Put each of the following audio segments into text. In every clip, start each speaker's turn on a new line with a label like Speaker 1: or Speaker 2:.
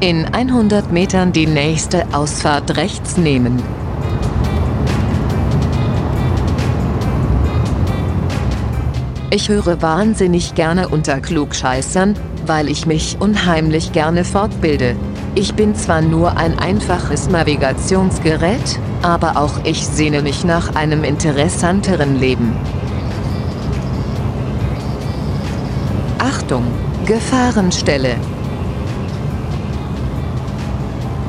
Speaker 1: In 100 Metern die nächste Ausfahrt rechts nehmen. Ich höre wahnsinnig gerne unter Klugscheißern, weil ich mich unheimlich gerne fortbilde. Ich bin zwar nur ein einfaches Navigationsgerät, aber auch ich sehne mich nach einem interessanteren Leben. Achtung, Gefahrenstelle.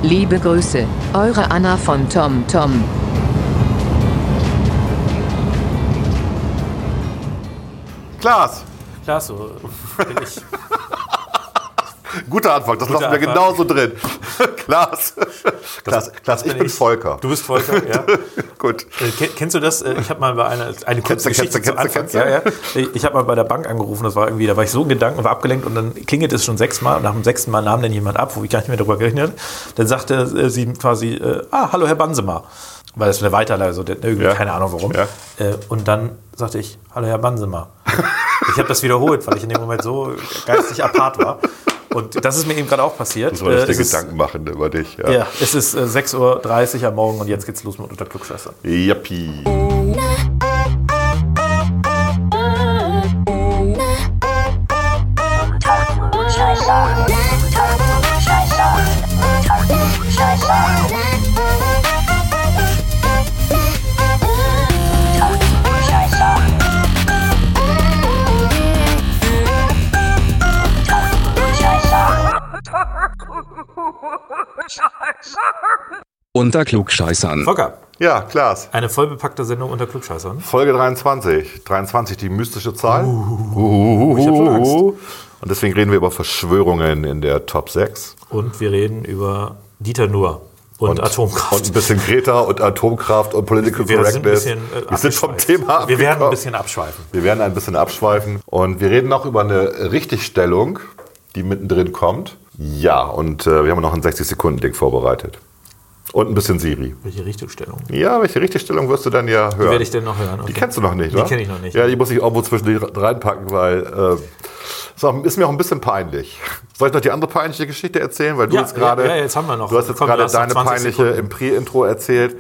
Speaker 1: Liebe Grüße, eure Anna von Tom Tom.
Speaker 2: Klaas,
Speaker 3: Klar, so bin ich.
Speaker 2: guter Anfang, das
Speaker 3: Guter
Speaker 2: lassen wir
Speaker 3: Anfang.
Speaker 2: genauso drin. Klaas. Klaas, Klaas ich
Speaker 3: bin ich.
Speaker 2: Volker.
Speaker 3: Du bist Volker, ja.
Speaker 2: Gut.
Speaker 3: Äh, ken- Kennst du das? Äh, Ich habe mal bei einer eine kurze
Speaker 2: Kennst du,
Speaker 3: Geschichte
Speaker 2: kennst
Speaker 3: Anfang.
Speaker 2: kennst
Speaker 3: Ja, ja. Ich habe mal bei der Bank angerufen, das war irgendwie, da war ich so in Gedanken, war abgelenkt und dann klingelt es schon sechsmal und nach dem sechsten Mal nahm dann jemand ab, wo ich gar nicht mehr darüber gerechnet habe. Dann sagte äh, sie quasi, äh, ah, hallo Herr Bansemer. Weil das eine Weiterleitung, so, der- irgendwie,
Speaker 2: Ja.
Speaker 3: keine Ahnung warum. Äh, und dann sagte ich, hallo Herr Bansemer. ich habe das wiederholt, weil ich in dem Moment so geistig apart war. Und das ist mir eben gerade auch passiert.
Speaker 2: Soll ich
Speaker 3: Äh,
Speaker 2: dir
Speaker 3: es ist-
Speaker 2: Gedanken machen über dich? Ja.
Speaker 3: Ja, es ist äh, 6.30 Uhr am Morgen und jetzt geht's los mit Unter Klugscheißern.
Speaker 2: Yappi.
Speaker 4: Unter Klugscheißern.
Speaker 3: Volker,
Speaker 2: Ja, Klaas.
Speaker 3: eine vollbepackte Sendung unter Klugscheißern.
Speaker 2: Folge 23. 23, die mystische Zahl.
Speaker 3: ich hab schon Angst.
Speaker 2: Und deswegen reden wir über Verschwörungen in der Top 6.
Speaker 3: Und wir reden über Dieter Nuhr und, Atomkraft.
Speaker 2: Und ein bisschen Greta und Atomkraft und Political
Speaker 3: wir sind ein
Speaker 2: Correctness.
Speaker 3: bisschen, äh,
Speaker 2: wir sind vom
Speaker 3: abgeschweift.
Speaker 2: Thema
Speaker 3: Wir werden ein bisschen abschweifen.
Speaker 2: Wir werden ein bisschen abschweifen. Und wir reden noch über eine Richtigstellung, die mittendrin kommt. Ja, und äh, wir haben noch ein 60-Sekunden-Ding vorbereitet. Und ein bisschen Siri.
Speaker 3: Welche Richtungsstellung?
Speaker 2: Ja, welche Richtigstellung wirst du dann ja hören?
Speaker 3: Die werde ich denn noch hören?
Speaker 2: Die
Speaker 3: Okay.
Speaker 2: kennst du noch nicht,
Speaker 3: Die
Speaker 2: oder?
Speaker 3: kenne ich noch nicht.
Speaker 2: Ja, die muss ich irgendwo zwischen die reinpacken, weil äh, ist, mir auch ein bisschen peinlich. Soll ich noch die andere peinliche Geschichte erzählen? Weil du
Speaker 3: Ja,
Speaker 2: jetzt gerade.
Speaker 3: ja, ja, jetzt haben wir noch.
Speaker 2: Du hast jetzt gerade deine
Speaker 3: 20
Speaker 2: peinliche
Speaker 3: Sekunden.
Speaker 2: im Pre-Intro erzählt.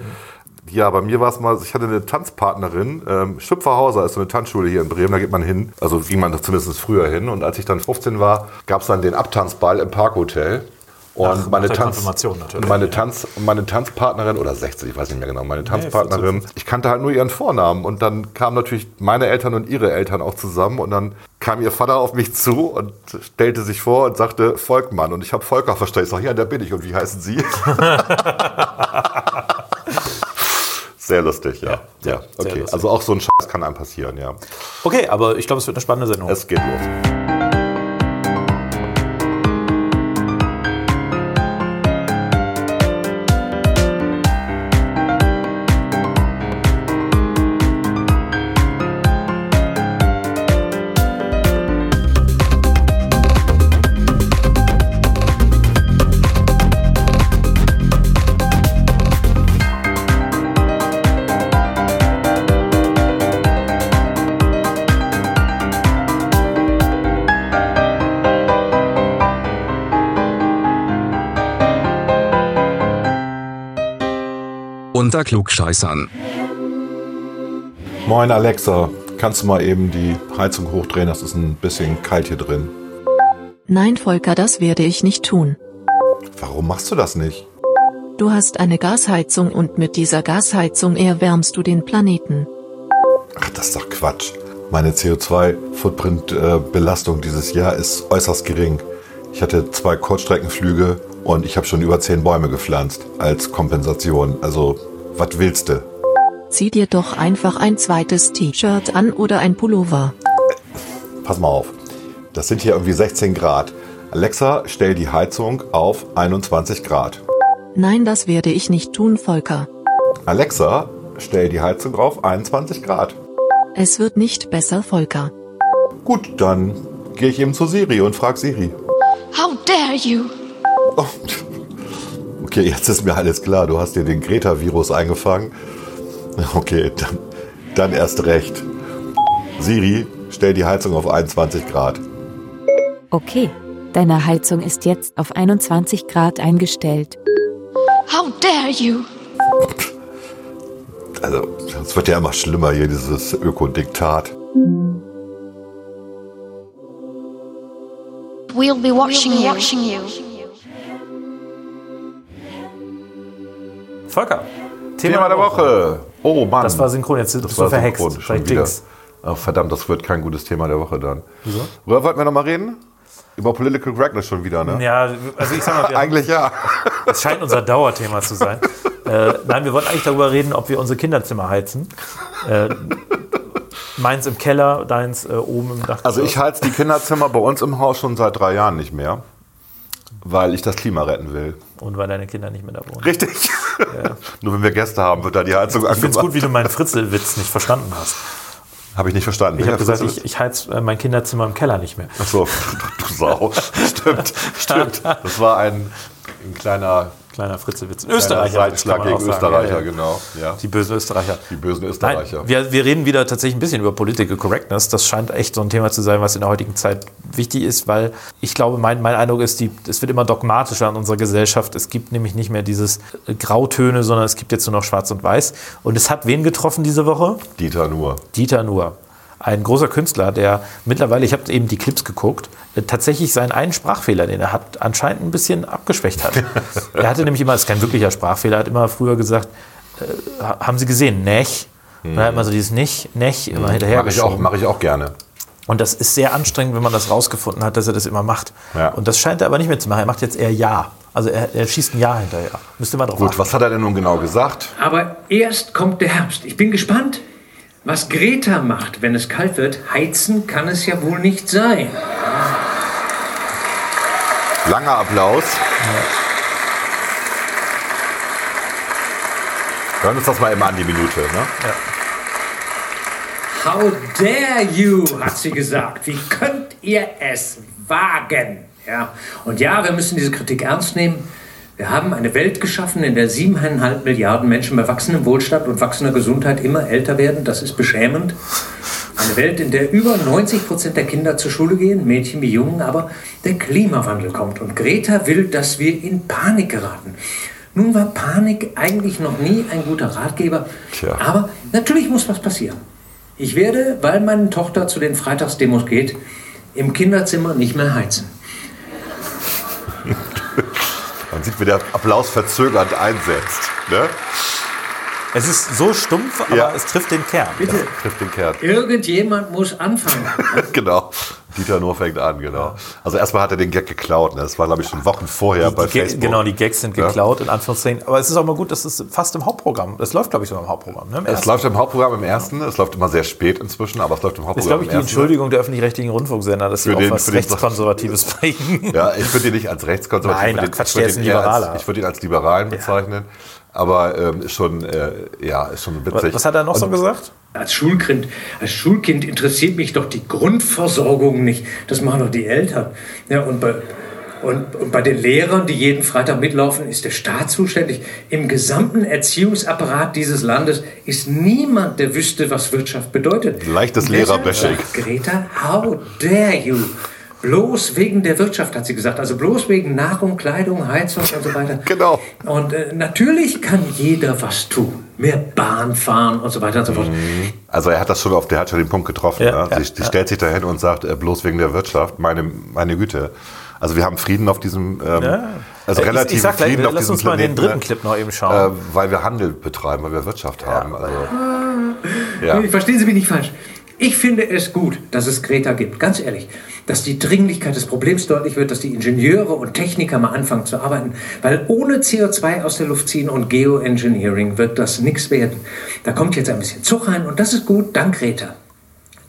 Speaker 2: Ja, bei mir war es mal, ich hatte eine Tanzpartnerin, ähm, Schüpferhauser ist so eine Tanzschule hier in Bremen, da geht man hin, also ging man zumindest früher hin. Und als ich dann 15 war, gab es dann den Abtanzball im Parkhotel. Und
Speaker 3: Nach-
Speaker 2: meine, Tanz, meine. Tanz, meine Tanzpartnerin, oder 16, ich weiß nicht mehr genau, meine Tanzpartnerin, ich kannte halt nur ihren Vornamen. Und dann kamen natürlich meine Eltern und ihre Eltern auch zusammen. Und dann kam ihr Vater auf mich zu und stellte sich vor und sagte, Volkmann. Und ich habe Volker verstanden. Ich sage, ja, der bin ich. Und wie heißen Sie? Sehr lustig, ja. Ja,
Speaker 3: sehr
Speaker 2: okay. Also auch so ein Scheiß kann einem passieren, ja.
Speaker 3: Okay, aber ich glaube, es wird eine spannende Sendung.
Speaker 2: Es geht los.
Speaker 4: Klugscheißern.
Speaker 2: Moin Alexa, kannst du mal eben die Heizung hochdrehen? Das ist ein bisschen kalt hier drin.
Speaker 5: Nein, Volker, das werde ich nicht tun.
Speaker 2: Warum machst du das nicht?
Speaker 5: Du hast eine Gasheizung und mit dieser Gasheizung erwärmst du den Planeten.
Speaker 2: Ach, das ist doch Quatsch. Meine CO2-Footprint-Belastung dieses Jahr ist äußerst gering. Ich hatte zwei Kurzstreckenflüge und ich habe schon über zehn Bäume gepflanzt als Kompensation. Also, was willst du?
Speaker 5: Zieh dir doch einfach ein zweites T-Shirt an oder ein Pullover.
Speaker 2: Pass mal auf. Das sind hier irgendwie 16 Grad. Alexa, stell die Heizung auf 21 Grad.
Speaker 5: Nein, das werde ich nicht tun, Volker.
Speaker 2: Alexa, stell die Heizung auf 21 Grad.
Speaker 5: Es wird nicht besser, Volker.
Speaker 2: Gut, dann gehe ich eben zu Siri und frag Siri.
Speaker 6: How dare you?
Speaker 2: Oh. Okay, jetzt ist mir alles klar. Du hast dir den Greta-Virus eingefangen. Okay, dann, dann erst recht. Siri, stell die Heizung auf 21 Grad.
Speaker 7: Okay, Deine Heizung ist jetzt auf 21 Grad eingestellt.
Speaker 6: How dare you?
Speaker 2: Also, es wird ja immer schlimmer hier, dieses Ökodiktat.
Speaker 6: We'll be watching you.
Speaker 3: Volker,
Speaker 2: Thema der Woche. Oh Mann.
Speaker 3: Das war synchron, jetzt du
Speaker 2: war
Speaker 3: verhext.
Speaker 2: synchron, schon
Speaker 3: Vielleicht
Speaker 2: wieder.
Speaker 3: Jinx.
Speaker 2: Ach, verdammt, das wird kein gutes Thema der Woche dann. Wieso? Worüber wollten wir nochmal reden? Über Political Correctness schon wieder, ne?
Speaker 3: Ja, also ich sag mal,
Speaker 2: Eigentlich ja.
Speaker 3: das scheint unser Dauerthema zu sein. äh, nein, wir wollten eigentlich darüber reden, ob wir unsere Kinderzimmer heizen. Äh, meins im Keller, deins äh, oben im Dach.
Speaker 2: Also ich heiz die Kinderzimmer bei uns im Haus schon seit drei Jahren nicht mehr, weil ich das Klima retten will.
Speaker 3: Und weil deine Kinder nicht mehr da wohnen.
Speaker 2: Richtig. Nur wenn wir Gäste haben, wird da die Heizung
Speaker 3: Ich finde es gut, wie du meinen Fritzelwitz nicht verstanden hast.
Speaker 2: Habe ich nicht verstanden.
Speaker 3: Ich habe gesagt, ich, ich heiz äh, mein Kinderzimmer im Keller nicht mehr.
Speaker 2: Ach so, du Sau. stimmt, stimmt. Das war ein, ein kleiner,
Speaker 3: Kleiner Fritzelwitz. Ein Österreicher. Man
Speaker 2: gegen
Speaker 3: sagen.
Speaker 2: Österreicher,
Speaker 3: Ja, ja.
Speaker 2: genau. Ja.
Speaker 3: Die bösen Österreicher.
Speaker 2: Die bösen
Speaker 3: Nein,
Speaker 2: Österreicher.
Speaker 3: wir, wir reden wieder tatsächlich ein bisschen über Political Correctness. Das scheint echt so ein Thema zu sein, was in der heutigen Zeit wichtig ist, weil ich glaube, mein, mein Eindruck ist, die, es wird immer dogmatischer in unserer Gesellschaft. Es gibt nämlich nicht mehr dieses äh, Grautöne, sondern es gibt jetzt nur noch Schwarz und Weiß. Und es hat wen getroffen diese Woche?
Speaker 2: Dieter nur.
Speaker 3: Dieter Nuhr. Ein großer Künstler, der mittlerweile, ich habe eben die Clips geguckt, äh, tatsächlich seinen einen Sprachfehler, den er hat, anscheinend ein bisschen abgeschwächt hat. er hatte nämlich immer, das ist kein wirklicher Sprachfehler, er hat immer früher gesagt, äh, ha- haben Sie gesehen, nech? Und dann hat man so dieses nicht, nech immer hinterher
Speaker 2: Mache ich, auch- mach ich auch gerne.
Speaker 3: Und das ist sehr anstrengend, wenn man das rausgefunden hat, dass er das immer macht.
Speaker 2: Ja.
Speaker 3: Und das scheint er aber nicht mehr zu machen. Er macht jetzt eher Ja. Also er, er schießt ein Ja hinterher. Müsste man drauf
Speaker 2: Gut,
Speaker 3: achten.
Speaker 2: was hat er denn nun genau gesagt?
Speaker 8: Aber erst kommt der Herbst. Ich bin gespannt, was Greta macht, wenn es kalt wird. Heizen kann es ja wohl nicht sein.
Speaker 2: Langer Applaus. Hören uns das mal immer an die Minute. Ne?
Speaker 8: How dare you, hat sie gesagt. Wie könnt ihr es wagen? Ja. Und ja, wir müssen diese Kritik ernst nehmen. Wir haben eine Welt geschaffen, in der siebeneinhalb Milliarden Menschen bei wachsendem Wohlstand und wachsender Gesundheit immer älter werden. Das ist beschämend. Eine Welt, in der über 90 Prozent der Kinder zur Schule gehen, Mädchen wie Jungen, aber der Klimawandel kommt. Und Greta will, dass wir in Panik geraten. Nun war Panik eigentlich noch nie ein guter Ratgeber.
Speaker 2: Tja.
Speaker 8: Aber natürlich muss was passieren. Ich werde, weil meine Tochter zu den Freitagsdemos geht, im Kinderzimmer nicht mehr heizen.
Speaker 2: Man sieht, wie der Applaus verzögernd einsetzt. Ne?
Speaker 3: Es ist so stumpf, aber
Speaker 2: Ja.
Speaker 3: es trifft den Kern.
Speaker 8: Bitte,
Speaker 2: Trifft den Kern.
Speaker 8: irgendjemand muss anfangen.
Speaker 2: genau. Dieter nur fängt an, genau. Also erstmal hat er den Gag geklaut. Ne? Das war, glaube ich, schon Wochen vorher bei
Speaker 3: Die Ga-
Speaker 2: Facebook.
Speaker 3: Genau, die Gags sind
Speaker 2: Ja.
Speaker 3: geklaut, in Anführungszeichen. Aber es ist auch mal gut, dass es fast im Hauptprogramm, das läuft, glaube ich, sogar im Hauptprogramm. Ne? Im
Speaker 2: Es läuft im Hauptprogramm im ersten. Es läuft immer sehr spät inzwischen, aber es läuft im
Speaker 3: Das ist,
Speaker 2: Hauptprogramm
Speaker 3: glaube ich, die. Entschuldigung der öffentlich-rechtlichen Rundfunksender, dass sie auch
Speaker 2: den-
Speaker 3: was
Speaker 2: den-
Speaker 3: Rechtskonservatives bringen.
Speaker 2: Ja, ich würde ihn nicht als rechtskonservativ.
Speaker 3: Nein,
Speaker 2: ich würde
Speaker 3: ach, Quatsch,
Speaker 2: ich würde
Speaker 3: der ist ein Liberaler.
Speaker 2: Als, ich würde ihn als Liberalen bezeichnen. Aber ähm, ist schon, äh, ja, ist schon witzig.
Speaker 3: Was hat er noch so
Speaker 2: Und
Speaker 3: gesagt?
Speaker 8: Als Schulkind, als Schulkind interessiert mich doch die Grundversorgung nicht. Das machen doch die Eltern. Ja, und, bei, und, und bei den Lehrern, die jeden Freitag mitlaufen, ist der Staat zuständig. Im gesamten Erziehungsapparat dieses Landes ist niemand, der wüsste, was Wirtschaft bedeutet.
Speaker 2: Leichtes Lehrerbashing.
Speaker 8: Greta, how dare you? Bloß wegen der Wirtschaft, hat sie gesagt. Also bloß wegen Nahrung, Kleidung, Heizung und so weiter.
Speaker 2: Genau.
Speaker 8: Und äh, natürlich kann jeder was tun. Mehr Bahn fahren und so weiter und so fort.
Speaker 2: Also er hat das schon auf, der hat schon den Punkt getroffen.
Speaker 3: Ja,
Speaker 2: ne?
Speaker 3: ja,
Speaker 2: sie, sie
Speaker 3: ja.
Speaker 2: stellt sich dahin und sagt, äh, bloß wegen der Wirtschaft, meine, meine Güte. Also wir haben Frieden auf diesem, ähm, also
Speaker 3: Ich-
Speaker 2: relativ
Speaker 3: ich sag gleich,
Speaker 2: Frieden auf
Speaker 3: lass
Speaker 2: diesem
Speaker 3: uns mal den dritten
Speaker 2: ne?
Speaker 3: Clip noch eben schauen.
Speaker 2: Äh, weil wir Handel betreiben, weil wir Wirtschaft haben. Also, ja.
Speaker 8: Verstehen Sie mich nicht falsch. Ich finde es gut, dass es Greta gibt, ganz ehrlich. Dass die Dringlichkeit des Problems deutlich wird, dass die Ingenieure und Techniker mal anfangen zu arbeiten. Weil ohne CO2 aus der Luft ziehen und Geoengineering wird das nichts werden. Da kommt jetzt ein bisschen Zug rein und das ist gut, dank Greta.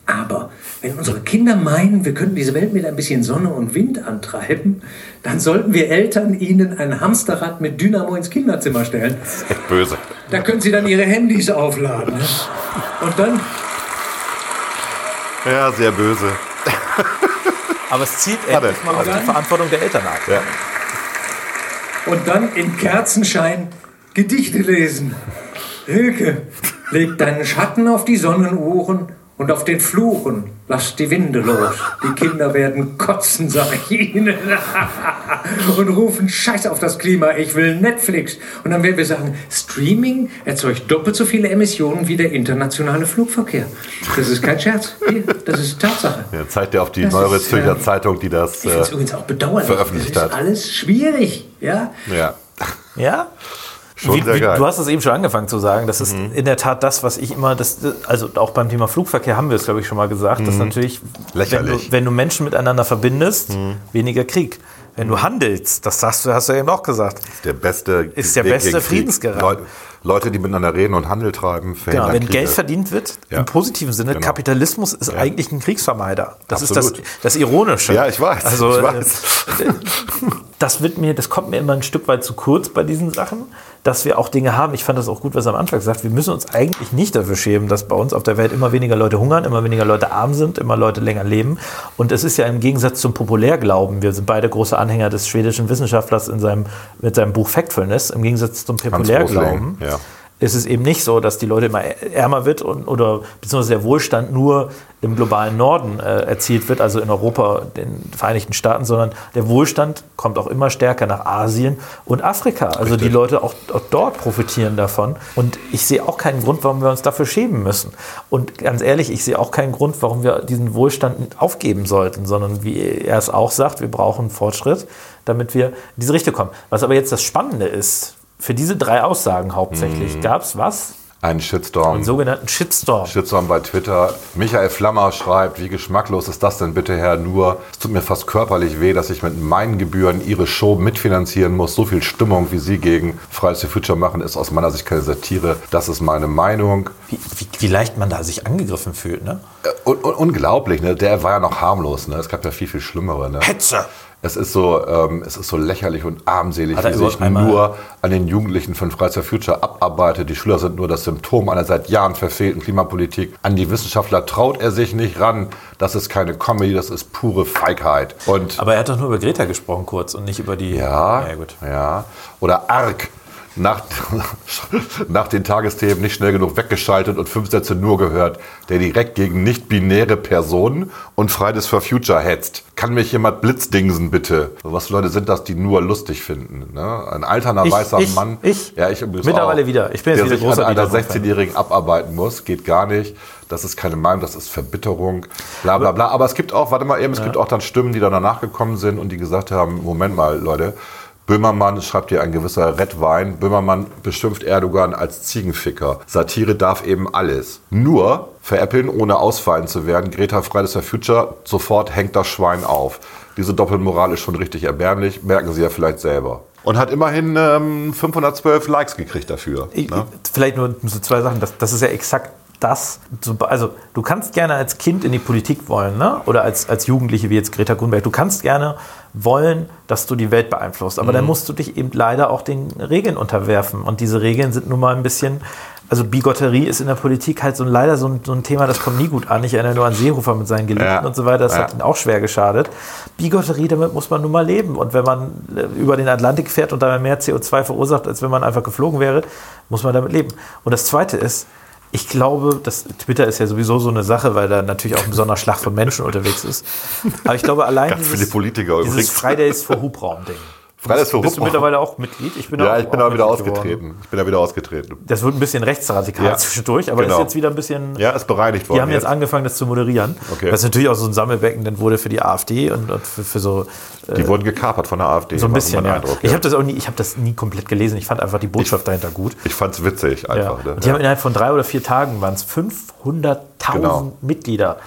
Speaker 8: Aber wenn unsere Kinder meinen, wir könnten diese Welt mit ein bisschen Sonne und Wind antreiben, dann sollten wir Eltern ihnen ein Hamsterrad mit Dynamo ins Kinderzimmer stellen.
Speaker 2: Echt böse.
Speaker 8: Da können sie dann ihre Handys aufladen. Und dann
Speaker 2: Ja, sehr böse.
Speaker 3: Aber es zieht
Speaker 2: Warte.
Speaker 3: endlich mal auf die Verantwortung der Eltern ab.
Speaker 2: Ja.
Speaker 8: und dann im Kerzenschein Gedichte lesen. Hilke, leg deinen Schatten auf die Sonnenuhren und auf den Fluchen Lasst die Winde los. Die Kinder werden kotzen, sag ich Ihnen. und rufen Scheiß auf das Klima. Ich will Netflix. Und dann werden wir sagen, Streaming erzeugt doppelt so viele Emissionen wie der internationale Flugverkehr. Das ist kein Scherz. Hier, das ist Tatsache.
Speaker 2: Ja, zeigt ja auf die
Speaker 8: Das
Speaker 2: Neuere
Speaker 8: ist,
Speaker 2: Zürcher
Speaker 8: ähm,
Speaker 2: Zeitung, die das
Speaker 8: Ich
Speaker 2: äh,
Speaker 8: übrigens auch bedauerlich.
Speaker 2: veröffentlicht
Speaker 8: das ist
Speaker 2: hat.
Speaker 8: alles schwierig. Ja?
Speaker 2: ja.
Speaker 3: Ja?
Speaker 2: Schon
Speaker 3: Wie,
Speaker 2: sehr
Speaker 3: wie,
Speaker 2: geil. Mhm.
Speaker 3: du hast es eben schon angefangen zu sagen. Das ist in der Tat das, was ich immer, das, also auch beim Thema Flugverkehr haben wir es, glaube ich, schon mal gesagt, dass natürlich, wenn du,
Speaker 2: Mhm. Mhm.
Speaker 3: wenn du Menschen miteinander verbindest, weniger Krieg. Wenn du handelst, das hast du, hast du eben auch gesagt.
Speaker 2: der beste
Speaker 3: Ist der
Speaker 2: Weg
Speaker 3: beste. Friedensgarant.
Speaker 2: Leute, die miteinander reden und Handel treiben,
Speaker 3: Genau, wenn
Speaker 2: Kriege.
Speaker 3: Geld verdient wird,
Speaker 2: Ja.
Speaker 3: im positiven Sinne,
Speaker 2: Genau.
Speaker 3: Kapitalismus ist eigentlich ein Kriegsvermeider. Das ist
Speaker 2: Absolut.
Speaker 3: das, das Ironische.
Speaker 2: Ja, ich weiß,
Speaker 3: Also,
Speaker 2: ich
Speaker 3: äh,
Speaker 2: weiß.
Speaker 3: das wird mir, das kommt mir immer ein Stück weit zu kurz bei diesen Sachen, dass wir auch Dinge haben. Ich fand das auch gut, was er am Anfang gesagt. Wir müssen uns eigentlich nicht dafür schämen, dass bei uns auf der Welt immer weniger Leute hungern, immer weniger Leute arm sind, immer Leute länger leben. Und es ist ja im Gegensatz zum Populärglauben. Wir sind beide große Anhänger des schwedischen Wissenschaftlers in seinem, mit seinem Buch Factfulness. Im Gegensatz zum Populärglauben
Speaker 2: Rosling, ja.
Speaker 3: Ist es eben nicht so, dass die Leute immer ärmer wird und, oder beziehungsweise der Wohlstand nur im globalen Norden äh, erzielt wird, also in Europa, den Vereinigten Staaten, sondern der Wohlstand kommt auch immer stärker nach Asien und Afrika. Also die Leute auch, auch dort profitieren davon. Und ich sehe auch keinen Grund, warum wir uns dafür schämen müssen. Und ganz ehrlich, ich sehe auch keinen Grund, warum wir diesen Wohlstand aufgeben sollten, sondern wie er es auch sagt, wir brauchen Fortschritt, damit wir in diese Richtung kommen. Was aber jetzt das Spannende ist, für diese drei Aussagen hauptsächlich gab es was?
Speaker 2: Einen Shitstorm.
Speaker 3: Einen sogenannten Shitstorm.
Speaker 2: Shitstorm bei Twitter. Michael Flammer schreibt, wie geschmacklos ist das denn bitte, Herr Nur? Es tut mir fast körperlich weh, dass ich mit meinen Gebühren Ihre Show mitfinanzieren muss. So viel Stimmung, wie Sie gegen Fridays for Future machen, ist aus meiner Sicht keine Satire. Das ist meine Meinung.
Speaker 3: Wie, wie, wie leicht man da sich angegriffen fühlt, ne?
Speaker 2: Äh, Un un unglaublich, ne? Der war ja noch harmlos, ne? Es gab ja viel, viel Schlimmere, ne?
Speaker 3: Hetze!
Speaker 2: Es ist so, ähm, es ist so lächerlich und armselig,
Speaker 3: Hat er
Speaker 2: wie sich nur an den Jugendlichen von Fridays for Future abarbeitet. Die Schüler sind nur das Symptom einer seit Jahren verfehlten Klimapolitik. An die Wissenschaftler traut er sich nicht ran. Das ist keine Comedy, das ist pure Feigheit. Und
Speaker 3: Aber er hat doch nur über Greta gesprochen kurz und nicht über die.
Speaker 2: ja,
Speaker 3: ja gut.
Speaker 2: ja. Oder arg. Nach, nach den Tagesthemen nicht schnell genug weggeschaltet und fünf Sätze nur gehört, der direkt gegen nicht-binäre Personen und Fridays for Future hetzt. Kann mich jemand blitzdingsen, bitte? Was Leute sind das, die nur lustig finden? Ne? Ein alterner
Speaker 3: Ich-
Speaker 2: weißer
Speaker 3: ich-
Speaker 2: Mann.
Speaker 3: ich.
Speaker 2: Ja, ich
Speaker 3: Mittlerweile
Speaker 2: auch,
Speaker 3: wieder. Ich bin jetzt
Speaker 2: der
Speaker 3: wieder
Speaker 2: sich an einer
Speaker 3: Dieter Bohlen-Fan.
Speaker 2: 16-Jährigen abarbeiten muss, geht gar nicht. Das ist keine Meinung, das ist Verbitterung, bla bla bla. Aber es gibt auch, warte mal eben, es gibt auch dann Stimmen, die dann danach gekommen sind und die gesagt haben, Moment mal, Leute, Böhmermann schreibt hier ein gewisser Red Wein. Böhmermann beschimpft Erdogan als Ziegenficker. Satire darf eben alles. Nur veräppeln, ohne ausfallen zu werden. Greta Fridays for Future, sofort hängt das Schwein auf. Diese Doppelmoral ist schon richtig erbärmlich, merken Sie ja vielleicht selber. Und hat immerhin ähm, 512 Likes gekriegt dafür.
Speaker 3: Ich,
Speaker 2: ne?
Speaker 3: Vielleicht nur so zwei Sachen. Das, das ist ja exakt das. So- Also, du kannst gerne als Kind in die Politik wollen, ne? oder als, als Jugendliche wie jetzt Greta Thunberg. Du kannst gerne wollen, dass du die Welt beeinflusst. Aber dann musst du dich eben leider auch den Regeln unterwerfen. Und diese Regeln sind nun mal ein bisschen. Also Bigotterie ist in der Politik halt so leider so ein, so ein Thema, das kommt nie gut an. Ich erinnere nur an Seehofer mit seinen Geliebten
Speaker 2: Ja.
Speaker 3: und so weiter. Das
Speaker 2: Ja.
Speaker 3: hat ihn auch schwer geschadet. Bigotterie, damit muss man nun mal leben. Und wenn man äh, über den Atlantik fährt und dabei mehr CO2 verursacht, als wenn man einfach geflogen wäre, muss man damit leben. Und das Zweite ist, ich glaube, dass Twitter ist ja sowieso so eine Sache, weil da natürlich auch ein besonderer Schlag von Menschen unterwegs ist. Aber ich glaube, allein
Speaker 2: Ganz viele Politiker
Speaker 3: dieses
Speaker 2: übrigens.
Speaker 3: Fridays for Hubraum-Ding.
Speaker 2: Fridays for
Speaker 3: Bist du mittlerweile auch Mitglied? Ich bin
Speaker 2: Ja,
Speaker 3: auch-
Speaker 2: ich bin da wieder
Speaker 3: Mitglied geworden.
Speaker 2: ausgetreten. Ich bin da wieder ausgetreten.
Speaker 3: Das wird ein bisschen rechtsradikal
Speaker 2: Ja,
Speaker 3: zwischendurch, aber
Speaker 2: genau.
Speaker 3: ist jetzt wieder ein bisschen.
Speaker 2: Ja, ist bereinigt worden.
Speaker 3: Die haben jetzt angefangen, das zu moderieren.
Speaker 2: Okay.
Speaker 3: Was natürlich auch so ein Sammelbecken dann wurde für die AfD und, und für, für so,
Speaker 2: Die wurden gekapert von der AfD.
Speaker 3: so ein bisschen. Ja.
Speaker 2: Eindruck,
Speaker 3: Ich habe das auch nie, ich habe das nie komplett gelesen. Ich fand einfach die Botschaft dahinter gut.
Speaker 2: Ich fand's witzig
Speaker 3: Ja.
Speaker 2: einfach. Ne?
Speaker 3: Und die haben innerhalb von drei oder vier Tagen waren es 500.000
Speaker 2: Genau.
Speaker 3: Mitglieder.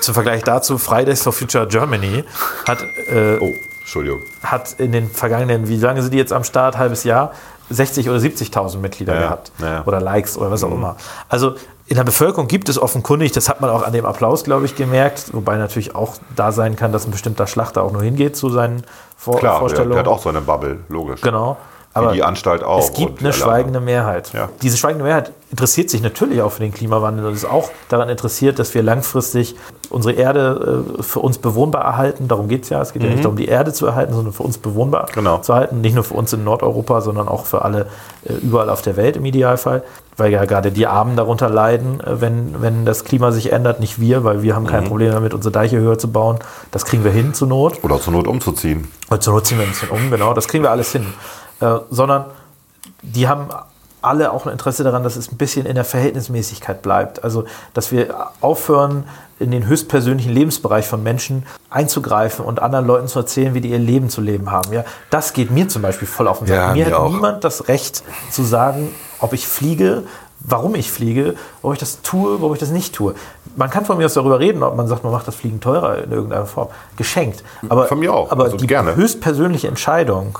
Speaker 3: Zum Vergleich dazu, Fridays for Future Germany hat, äh,
Speaker 2: Oh, Entschuldigung.
Speaker 3: hat in den vergangenen, wie lange sind die jetzt am Start? Halbes Jahr? 60 oder 70.000 Mitglieder
Speaker 2: Ja,
Speaker 3: gehabt.
Speaker 2: ja. Mhm.
Speaker 3: Oder Likes oder was auch immer. Also in der Bevölkerung gibt es offenkundig, das hat man auch an dem Applaus, glaube ich, gemerkt, wobei natürlich auch da sein kann, dass ein bestimmter Schlachter auch nur hingeht zu seinen Vor
Speaker 2: Klar, der,
Speaker 3: Vorstellungen.
Speaker 2: der hat auch so eine Bubble, logisch.
Speaker 3: Genau. Aber
Speaker 2: die Anstalt auch.
Speaker 3: Es gibt eine schweigende Mehrheit.
Speaker 2: Ja.
Speaker 3: Diese schweigende Mehrheit interessiert sich natürlich auch für den Klimawandel und ist auch daran interessiert, dass wir langfristig unsere Erde äh, für uns bewohnbar erhalten. Darum geht es ja. Es geht ja nicht darum, die Erde zu erhalten, sondern für uns bewohnbar
Speaker 2: Mhm. Genau.
Speaker 3: zu erhalten. Nicht nur für uns in Nordeuropa, sondern auch für alle äh, überall auf der Welt im Idealfall. Weil ja gerade die Armen darunter leiden, äh, wenn, wenn das Klima sich ändert, nicht wir, weil wir haben
Speaker 2: Mhm.
Speaker 3: kein Problem damit, unsere Deiche höher zu bauen. Das kriegen wir hin zur Not.
Speaker 2: Oder zur Not umzuziehen.
Speaker 3: Und zur Not ziehen wir ein bisschen um, genau. Das kriegen wir alles hin. Äh, sondern die haben alle auch ein Interesse daran, dass es ein bisschen in der Verhältnismäßigkeit bleibt. Also, dass wir aufhören, in den höchstpersönlichen Lebensbereich von Menschen einzugreifen und anderen Leuten zu erzählen, wie die ihr Leben zu leben haben. Ja, das geht mir zum Beispiel voll auf den Sack.
Speaker 2: Ja,
Speaker 3: mir hat
Speaker 2: auch.
Speaker 3: niemand das Recht zu sagen, ob ich fliege, warum ich fliege, ob ich das tue, ob ich das nicht tue. Man kann von mir aus darüber reden, ob man sagt, man macht das Fliegen teurer in irgendeiner Form. Geschenkt. Aber,
Speaker 2: Von mir auch.
Speaker 3: aber
Speaker 2: Also
Speaker 3: die
Speaker 2: gerne.
Speaker 3: höchstpersönliche Entscheidung,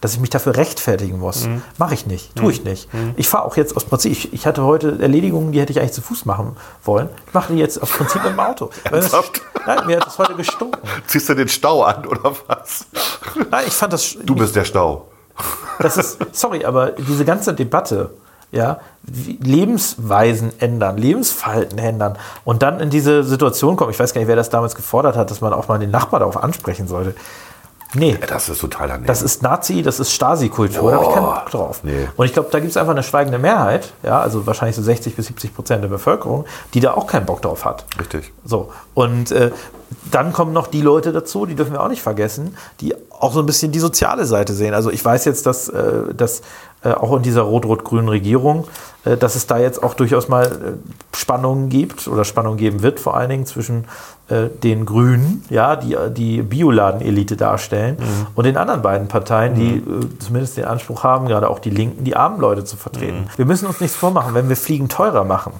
Speaker 3: dass ich mich dafür rechtfertigen muss,
Speaker 2: Mhm.
Speaker 3: mache ich nicht, tue ich nicht. Ich fahre auch jetzt aus Prinzip, ich, ich hatte heute Erledigungen, die hätte ich eigentlich zu Fuß machen wollen. Ich mache die jetzt aus Prinzip mit dem Auto. Das, nein, mir hat das heute gestunken.
Speaker 2: Ziehst du den Stau an oder was?
Speaker 3: Nein, ich fand das.
Speaker 2: Du bist der Stau.
Speaker 3: Das ist, sorry, aber diese ganze Debatte, ja, Lebensweisen ändern, Lebensverhalten ändern und dann in diese Situation kommen, ich weiß gar nicht, wer das damals gefordert hat, dass man auch mal den Nachbar darauf ansprechen sollte. Nee.
Speaker 2: Das ist total daneben.
Speaker 3: Das ist Nazi, das ist Stasi-Kultur, da habe ich keinen Bock drauf.
Speaker 2: nee.
Speaker 3: Und ich glaube, da gibt es einfach eine schweigende Mehrheit, ja, also wahrscheinlich so 60 bis 70 Prozent der Bevölkerung, die da auch keinen Bock drauf hat.
Speaker 2: Richtig.
Speaker 3: So, und äh, dann kommen noch die Leute dazu, die dürfen wir auch nicht vergessen, die auch so ein bisschen die soziale Seite sehen. Also ich weiß jetzt, dass, äh, dass äh, auch in dieser rot-rot-grünen Regierung, dass es da jetzt auch durchaus mal äh, Spannungen gibt oder Spannungen geben wird, vor allen Dingen zwischen äh, den Grünen, ja, die die Bioladen-Elite darstellen, und den anderen beiden Parteien, die äh, zumindest den Anspruch haben, gerade auch die Linken, die armen Leute zu vertreten. Wir müssen uns nichts vormachen, wenn wir Fliegen teurer machen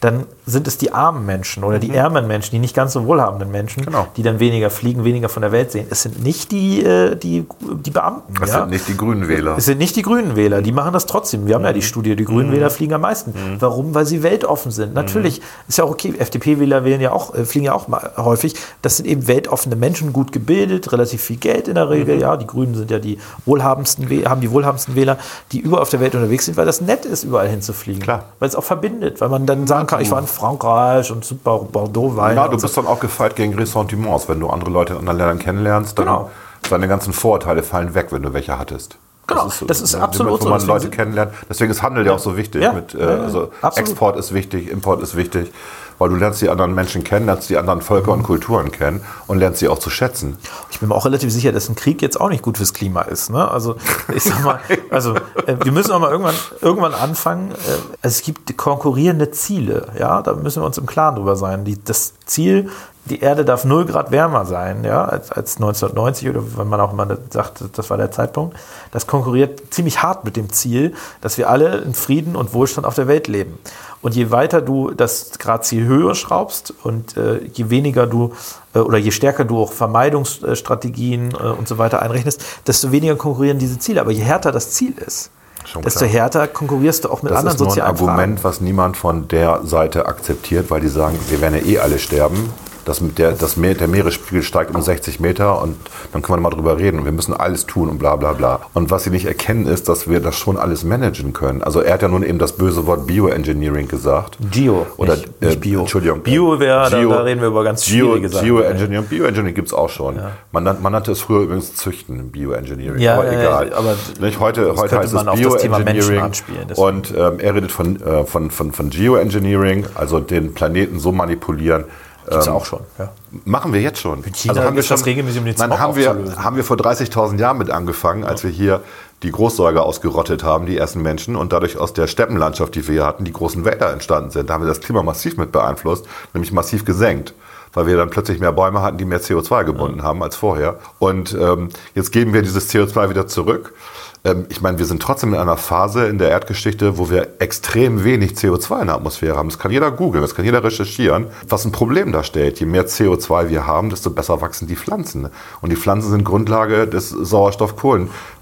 Speaker 3: dann sind es die armen Menschen oder die ärmeren Menschen, die nicht ganz so wohlhabenden Menschen,
Speaker 2: Genau.
Speaker 3: die dann weniger fliegen, weniger von der Welt sehen. Es sind nicht die, äh, die, die Beamten.
Speaker 2: Das
Speaker 3: ja?
Speaker 2: sind nicht die grünen Wähler.
Speaker 3: Es sind nicht die grünen Wähler, die machen das trotzdem. Wir haben ja die Studie, die grünen Wähler fliegen am meisten. Warum? Weil sie weltoffen sind. Natürlich ist ja auch okay, FDP-Wähler wählen ja auch, äh, fliegen ja auch häufig. Das sind eben weltoffene Menschen, gut gebildet, relativ viel Geld in der Regel. Ja, die Grünen sind ja die wohlhabendsten, haben die wohlhabendsten Wähler, die überall auf der Welt unterwegs sind, weil das nett ist, überall hinzufliegen.
Speaker 2: Klar.
Speaker 3: Weil es auch verbindet, weil man dann sagen kann, ich war in Frankreich und super Bordeaux Wein.
Speaker 2: Ja, du
Speaker 3: und so.
Speaker 2: bist dann auch gefeit gegen Ressentiments. Wenn du andere Leute in anderen Ländern kennenlernst, dann
Speaker 3: Genau.
Speaker 2: deine ganzen Vorurteile fallen weg, wenn du welche hattest.
Speaker 3: Genau, das ist absolut
Speaker 2: Wo
Speaker 3: so.
Speaker 2: man
Speaker 3: Deswegen
Speaker 2: Leute kennenlernt. Deswegen ist Handel ja auch so wichtig.
Speaker 3: Ja,
Speaker 2: Mit, äh,
Speaker 3: ja, ja,
Speaker 2: also
Speaker 3: absolut.
Speaker 2: Export ist wichtig, Import ist wichtig, weil du lernst die anderen Menschen kennen, lernst die anderen Völker und Kulturen kennen und lernst sie auch zu schätzen.
Speaker 3: Ich bin mir auch relativ sicher, dass ein Krieg jetzt auch nicht gut fürs Klima ist. Ne? Also ich sag mal, also äh, wir müssen auch mal irgendwann, irgendwann anfangen. Äh, es gibt konkurrierende Ziele, ja, da müssen wir uns im Klaren drüber sein. Die, das Ziel, die Erde darf 0 Grad wärmer sein, ja, als, als 1990 oder wenn man auch immer sagt, das war der Zeitpunkt. Das konkurriert ziemlich hart mit dem Ziel, dass wir alle in Frieden und Wohlstand auf der Welt leben. Und je weiter du das Gradziel höher schraubst und äh, je weniger du äh, oder je stärker du auch Vermeidungsstrategien äh, und so weiter einrechnest, desto weniger konkurrieren diese Ziele. Aber je härter das Ziel ist,
Speaker 2: Schon
Speaker 3: desto
Speaker 2: klar.
Speaker 3: härter konkurrierst du auch mit
Speaker 2: Das
Speaker 3: anderen
Speaker 2: ist nur ein
Speaker 3: sozialen
Speaker 2: Argument,
Speaker 3: Fragen.
Speaker 2: was niemand von der Seite akzeptiert, weil die sagen, wir werden ja eh alle sterben. Das mit der, das Meer, der Meeresspiegel steigt um 60 Meter und dann können wir mal drüber reden und wir müssen alles tun und bla bla bla. Und was sie nicht erkennen ist, dass wir das schon alles managen können. Also er hat ja nun eben das böse Wort Bioengineering gesagt.
Speaker 3: Geo,
Speaker 2: Oder
Speaker 3: nicht,
Speaker 2: äh,
Speaker 3: nicht Bio.
Speaker 2: Entschuldigung.
Speaker 3: Bio wäre, da, da reden wir über ganz
Speaker 2: Geo,
Speaker 3: schwierige Sachen.
Speaker 2: Geoengineering, Bioengineering gibt es auch schon. Man, nannt- man nannte es früher übrigens Züchten, Bioengineering.
Speaker 3: Ja,
Speaker 2: aber
Speaker 3: ja,
Speaker 2: egal.
Speaker 3: ja, aber
Speaker 2: Nicht? Heute, heute heißt es Bioengineering. Und ähm, er redet von, äh, von, von, von Geoengineering, also den Planeten so manipulieren.
Speaker 3: Gibt's
Speaker 2: ähm,
Speaker 3: auch schon. Ja.
Speaker 2: Machen wir jetzt schon.
Speaker 3: China
Speaker 2: haben wir
Speaker 3: ist das regelmäßig, um den
Speaker 2: Nein, haben wir, haben wir vor 30.000 Jahren mit angefangen, als wir hier die Großsäuger ausgerottet haben, die ersten Menschen, und dadurch aus der Steppenlandschaft, die wir hier hatten, die großen Wälder entstanden sind. Da haben wir das Klima massiv mit beeinflusst, nämlich massiv gesenkt. Weil wir dann plötzlich mehr Bäume hatten, die mehr CO2 gebunden haben als vorher. Und ähm, jetzt geben wir dieses CO2 wieder zurück. Ähm, ich meine, wir sind trotzdem in einer Phase in der Erdgeschichte, wo wir extrem wenig CO2 in der Atmosphäre haben. Das kann jeder googeln, das kann jeder recherchieren, was ein Problem darstellt. Je mehr CO2 wir haben, desto besser wachsen die Pflanzen. Und die Pflanzen sind Grundlage des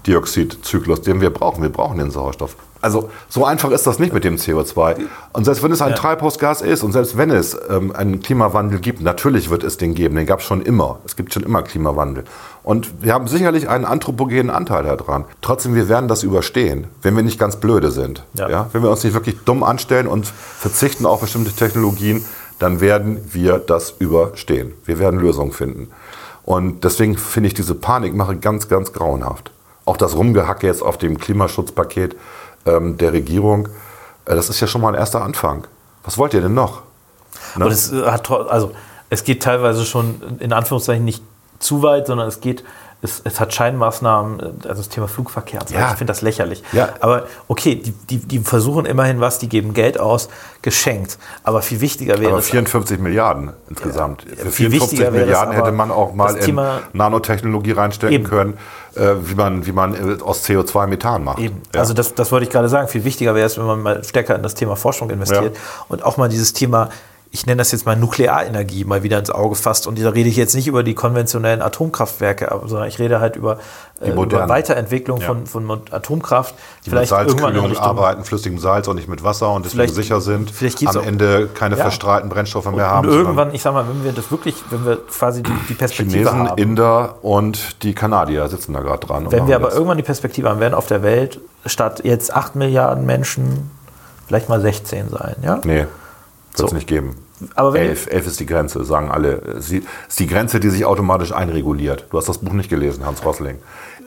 Speaker 2: Sauerstoff-Kohlendioxid-Zyklus, den wir brauchen. Wir brauchen den Sauerstoff. Also so einfach ist das nicht mit dem CO2. Und selbst wenn es ein Treibhausgas ist und selbst wenn es ähm, einen Klimawandel gibt, natürlich wird es den geben, den gab es schon immer. Es gibt schon immer Klimawandel. Und wir haben sicherlich einen anthropogenen Anteil daran. Trotzdem, wir werden das überstehen, wenn wir nicht ganz blöde sind.
Speaker 3: Ja.
Speaker 2: Ja. Wenn wir uns nicht wirklich dumm anstellen und verzichten auf bestimmte Technologien, dann werden wir das überstehen. Wir werden Lösungen finden. Und deswegen finde ich diese Panikmache ganz, ganz grauenhaft. Auch das Rumgehacke jetzt auf dem Klimaschutzpaket ähm, der Regierung, äh, das ist ja schon mal ein erster Anfang. Was wollt ihr denn noch? Ne?
Speaker 3: Und es äh, hat also es geht teilweise schon in Anführungszeichen nicht zu weit, sondern es geht, es, es hat Scheinmaßnahmen, äh, also das Thema Flugverkehr. und so.
Speaker 2: Ja.
Speaker 3: Ich finde das lächerlich.
Speaker 2: Ja.
Speaker 3: Aber okay, die, die, die versuchen immerhin was, die geben Geld aus, geschenkt. Aber viel wichtiger wäre
Speaker 2: Aber
Speaker 3: es
Speaker 2: 54 Milliarden insgesamt.
Speaker 3: Ja,
Speaker 2: Für
Speaker 3: viel
Speaker 2: 54
Speaker 3: wichtiger wäre es
Speaker 2: Milliarden hätte man auch mal in
Speaker 3: Thema-
Speaker 2: Nanotechnologie reinstecken
Speaker 3: Eben.
Speaker 2: können, äh, wie man, wie man äh, aus CO2 Methan macht.
Speaker 3: Eben.
Speaker 2: Ja.
Speaker 3: Also das, das wollte ich gerade sagen. Viel wichtiger wäre es, wenn man mal stärker in das Thema Forschung investiert und auch mal dieses Thema, ich nenne das jetzt mal Nuklearenergie, mal wieder ins Auge fasst. Und da rede ich jetzt nicht über die konventionellen Atomkraftwerke, sondern ich rede halt über, äh, über. Weiterentwicklung
Speaker 2: Ja.
Speaker 3: von, von Atomkraft.
Speaker 2: die mit Salzkühlung arbeiten, flüssigem Salz und nicht mit Wasser und deswegen
Speaker 3: Vielleicht-
Speaker 2: sicher sind,
Speaker 3: vielleicht
Speaker 2: am
Speaker 3: auch-
Speaker 2: Ende keine
Speaker 3: Ja.
Speaker 2: verstrahlten Brennstoffe mehr
Speaker 3: Und
Speaker 2: haben. sondern
Speaker 3: irgendwann, ich sag mal, wenn wir das wirklich, wenn wir quasi die, die Perspektive
Speaker 2: Chinesen,
Speaker 3: haben,
Speaker 2: Inder und die Kanadier sitzen da gerade dran. und
Speaker 3: wenn wir aber
Speaker 2: das.
Speaker 3: irgendwann die Perspektive haben, werden auf der Welt statt jetzt 8 Milliarden Menschen vielleicht mal 16 sein, ja?
Speaker 2: Nee, wird es
Speaker 3: So.
Speaker 2: nicht geben.
Speaker 3: Aber wenn-
Speaker 2: elf, elf ist die Grenze, sagen alle. Sie ist die Grenze, die sich automatisch einreguliert. Du hast das Buch nicht gelesen, Hans Rossling.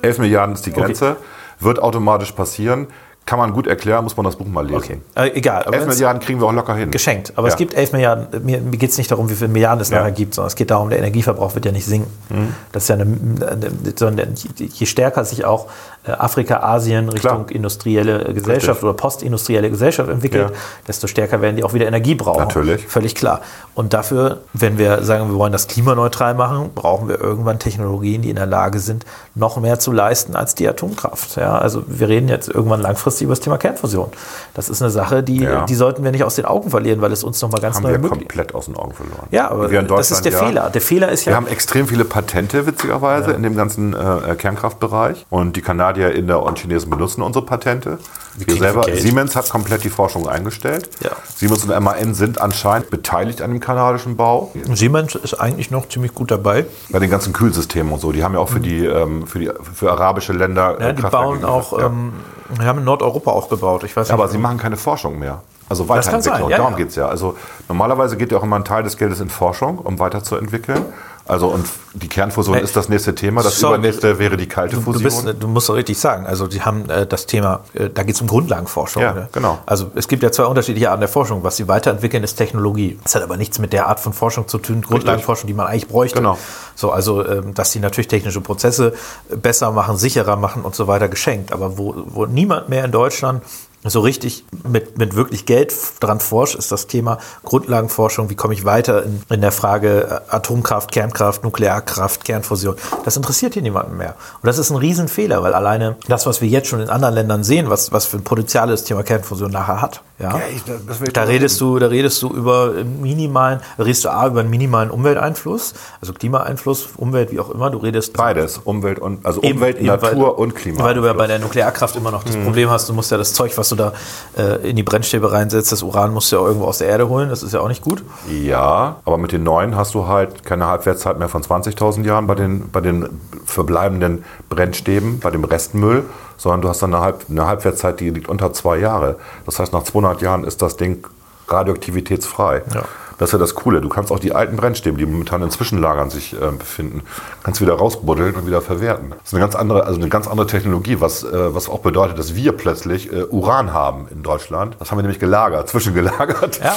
Speaker 2: Elf Milliarden ist die Grenze, wird automatisch passieren. Kann man gut erklären, muss man das Buch mal lesen.
Speaker 3: Okay, äh, egal. Aber
Speaker 2: Elf
Speaker 3: wenn's-
Speaker 2: Milliarden kriegen wir auch locker hin.
Speaker 3: geschenkt. Aber
Speaker 2: Ja.
Speaker 3: es gibt 11 Milliarden. Mir, geht es nicht darum, wie viele Milliarden es
Speaker 2: Ja.
Speaker 3: nachher gibt, sondern es geht darum, der Energieverbrauch wird ja nicht sinken.
Speaker 2: Mhm.
Speaker 3: Das ist ja eine, eine sondern je stärker sich auch Afrika, Asien Richtung
Speaker 2: Klar.
Speaker 3: industrielle Gesellschaft
Speaker 2: Richtig.
Speaker 3: oder postindustrielle Gesellschaft entwickelt,
Speaker 2: Ja.
Speaker 3: desto stärker werden die auch wieder Energie brauchen.
Speaker 2: Natürlich.
Speaker 3: Völlig klar. Und dafür, wenn wir sagen, wir wollen das klimaneutral machen, brauchen wir irgendwann Technologien, die in der Lage sind, noch mehr zu leisten als die Atomkraft. Ja, also wir reden jetzt irgendwann langfristig über das Thema Kernfusion. Das ist eine Sache, die,
Speaker 2: Ja.
Speaker 3: die sollten wir nicht aus den Augen verlieren, weil es uns nochmal ganz
Speaker 2: haben
Speaker 3: neue
Speaker 2: wir
Speaker 3: Möglichkeiten.
Speaker 2: komplett aus den Augen verloren.
Speaker 3: Ja, aber das ist der
Speaker 2: ja.
Speaker 3: Fehler. Der Fehler ist ja.
Speaker 2: Wir haben extrem viele Patente, witzigerweise, in dem ganzen äh, Kernkraftbereich. Und die Kanadier, Inder und Chinesen benutzen unsere Patente. Wir
Speaker 3: kriegen
Speaker 2: selber. Siemens hat komplett die Forschung eingestellt.
Speaker 3: Ja.
Speaker 2: Siemens und MAN sind anscheinend beteiligt an dem kanadischen Bau.
Speaker 3: Siemens ist eigentlich noch ziemlich gut dabei.
Speaker 2: Bei den ganzen Kühlsystemen und so. Die haben ja auch für die, ähm, für die für arabische Länder.
Speaker 3: Mhm. Ja,
Speaker 2: äh,
Speaker 3: die
Speaker 2: Kraftwerke
Speaker 3: bauen auch,
Speaker 2: geliefert.
Speaker 3: ähm, wir haben in Nordeuropa auch gebaut. Ich weiß
Speaker 2: Ja, aber sie machen keine Forschung mehr. Also Weiterentwicklung.
Speaker 3: ja,
Speaker 2: Darum
Speaker 3: ja.
Speaker 2: geht's ja. Also normalerweise geht ja auch immer ein Teil des Geldes in Forschung, um weiterzuentwickeln. Also und die Kernfusion
Speaker 3: Hey,
Speaker 2: ist das nächste Thema. Das
Speaker 3: sorry.
Speaker 2: übernächste wäre die kalte Fusion.
Speaker 3: du, bist, du musst doch richtig sagen. Also die haben äh, das Thema, äh, da geht es um Grundlagenforschung.
Speaker 2: Ja,
Speaker 3: ne?
Speaker 2: genau.
Speaker 3: Also es gibt ja zwei unterschiedliche Arten der Forschung. Was sie weiterentwickeln, ist Technologie. Das hat aber nichts mit der Art von Forschung zu tun, Grundlagenforschung, die man eigentlich bräuchte.
Speaker 2: Genau.
Speaker 3: So, also ähm, dass sie natürlich technische Prozesse besser machen, sicherer machen und so weiter geschenkt. Aber wo, wo niemand mehr in Deutschland so richtig mit, mit wirklich Geld dran forscht, ist das Thema Grundlagenforschung. Wie komme ich weiter in, in der Frage äh, Atomkraft, Kernkraft, Nuklearkraft, Kernfusion? Das interessiert hier niemanden mehr. Und das ist ein Riesenfehler, weil alleine das, was wir jetzt schon in anderen Ländern sehen, was, was für ein Potenzial das Thema Kernfusion nachher hat. Ja?
Speaker 2: will ich
Speaker 3: da redest du, da redest du über minimalen, redest du A, über einen minimalen Umwelteinfluss, also Klimaeinfluss, Umwelt, wie auch immer. Du redest
Speaker 2: Beides. Umwelt und also
Speaker 3: Eben,
Speaker 2: Umwelt,
Speaker 3: eben, weil
Speaker 2: Natur
Speaker 3: du-
Speaker 2: und Klima.
Speaker 3: Weil du ja bei der Nuklearkraft immer noch das
Speaker 2: Mhm.
Speaker 3: Problem hast, du musst ja das Zeug, was du da äh, in die Brennstäbe reinsetzt, das Uran musst du ja irgendwo aus der Erde holen, das ist ja auch nicht gut.
Speaker 2: Ja, aber mit den neuen hast du halt keine Halbwertszeit mehr von 20.000 Jahren bei den, bei den verbleibenden Brennstäben, bei dem Restmüll, sondern du hast dann eine, Halb, eine Halbwertszeit, die liegt unter zwei Jahre. Das heißt, nach 200 Jahren ist das Ding radioaktivitätsfrei.
Speaker 3: Ja.
Speaker 2: Das ist ja das Coole. Du kannst auch die alten Brennstäbe, die momentan in Zwischenlagern sich äh, befinden, kannst wieder rausbuddeln und wieder verwerten. Das ist eine ganz andere, also eine ganz andere Technologie, was, äh, was auch bedeutet, dass wir plötzlich äh, Uran haben in Deutschland. Das haben wir nämlich gelagert, zwischengelagert.
Speaker 3: Ja,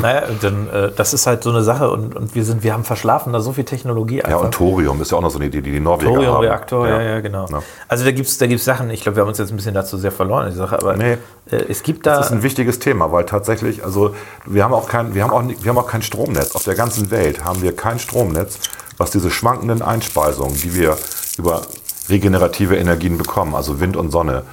Speaker 3: naja, dann, äh, das ist halt so eine Sache und, und wir sind, wir haben verschlafen da so viel Technologie
Speaker 2: Ja,
Speaker 3: einfach.
Speaker 2: und Thorium ist ja auch noch so eine Idee, die die Norweger haben.
Speaker 3: Thoriumreaktor, ja. ja, genau.
Speaker 2: Ja.
Speaker 3: Also da gibt es da gibt's Sachen, ich glaube, wir haben uns jetzt ein bisschen dazu sehr verloren die Sache, aber
Speaker 2: Nee.
Speaker 3: Äh, es gibt da.
Speaker 2: Das ist ein wichtiges Thema, weil tatsächlich, also wir haben auch kein, wir haben auch, wir haben auch kein Stromnetz. Auf der ganzen Welt haben wir kein Stromnetz, was diese schwankenden Einspeisungen, die wir über regenerative Energien bekommen, also Wind und Sonne,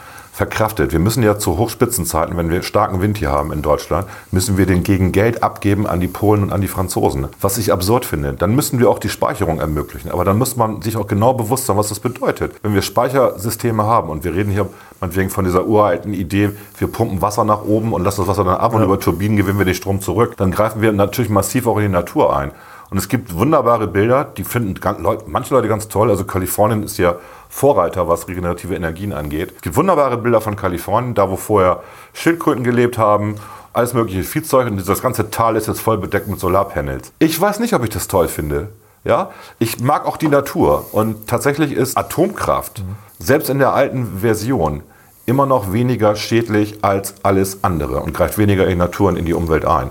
Speaker 2: verkraftet. Wir müssen ja zu Hochspitzenzeiten, wenn wir starken Wind hier haben in Deutschland, müssen wir den gegen Geld abgeben an die Polen und an die Franzosen. Was ich absurd finde. Dann müssen wir auch die Speicherung ermöglichen. Aber dann muss man sich auch genau bewusst sein, was das bedeutet. Wenn wir Speichersysteme haben und wir reden hier meinetwegen von dieser uralten Idee, wir pumpen Wasser nach oben und lassen das Wasser dann ab und über Turbinen gewinnen wir den Strom zurück, dann greifen wir natürlich massiv auch in die Natur ein. Und es gibt wunderbare Bilder, die finden manche Leute ganz toll. Also Kalifornien ist ja Vorreiter, was regenerative Energien angeht. Es gibt wunderbare Bilder von Kalifornien, da wo vorher Schildkröten gelebt haben, alles mögliche Viehzeug und das ganze Tal ist jetzt voll bedeckt mit Solarpanels. Ich weiß nicht, ob ich das toll finde. Ja, ich mag auch die Natur und tatsächlich ist Atomkraft selbst in der alten Version immer noch weniger schädlich als alles andere und greift weniger in die Natur und in die Umwelt ein.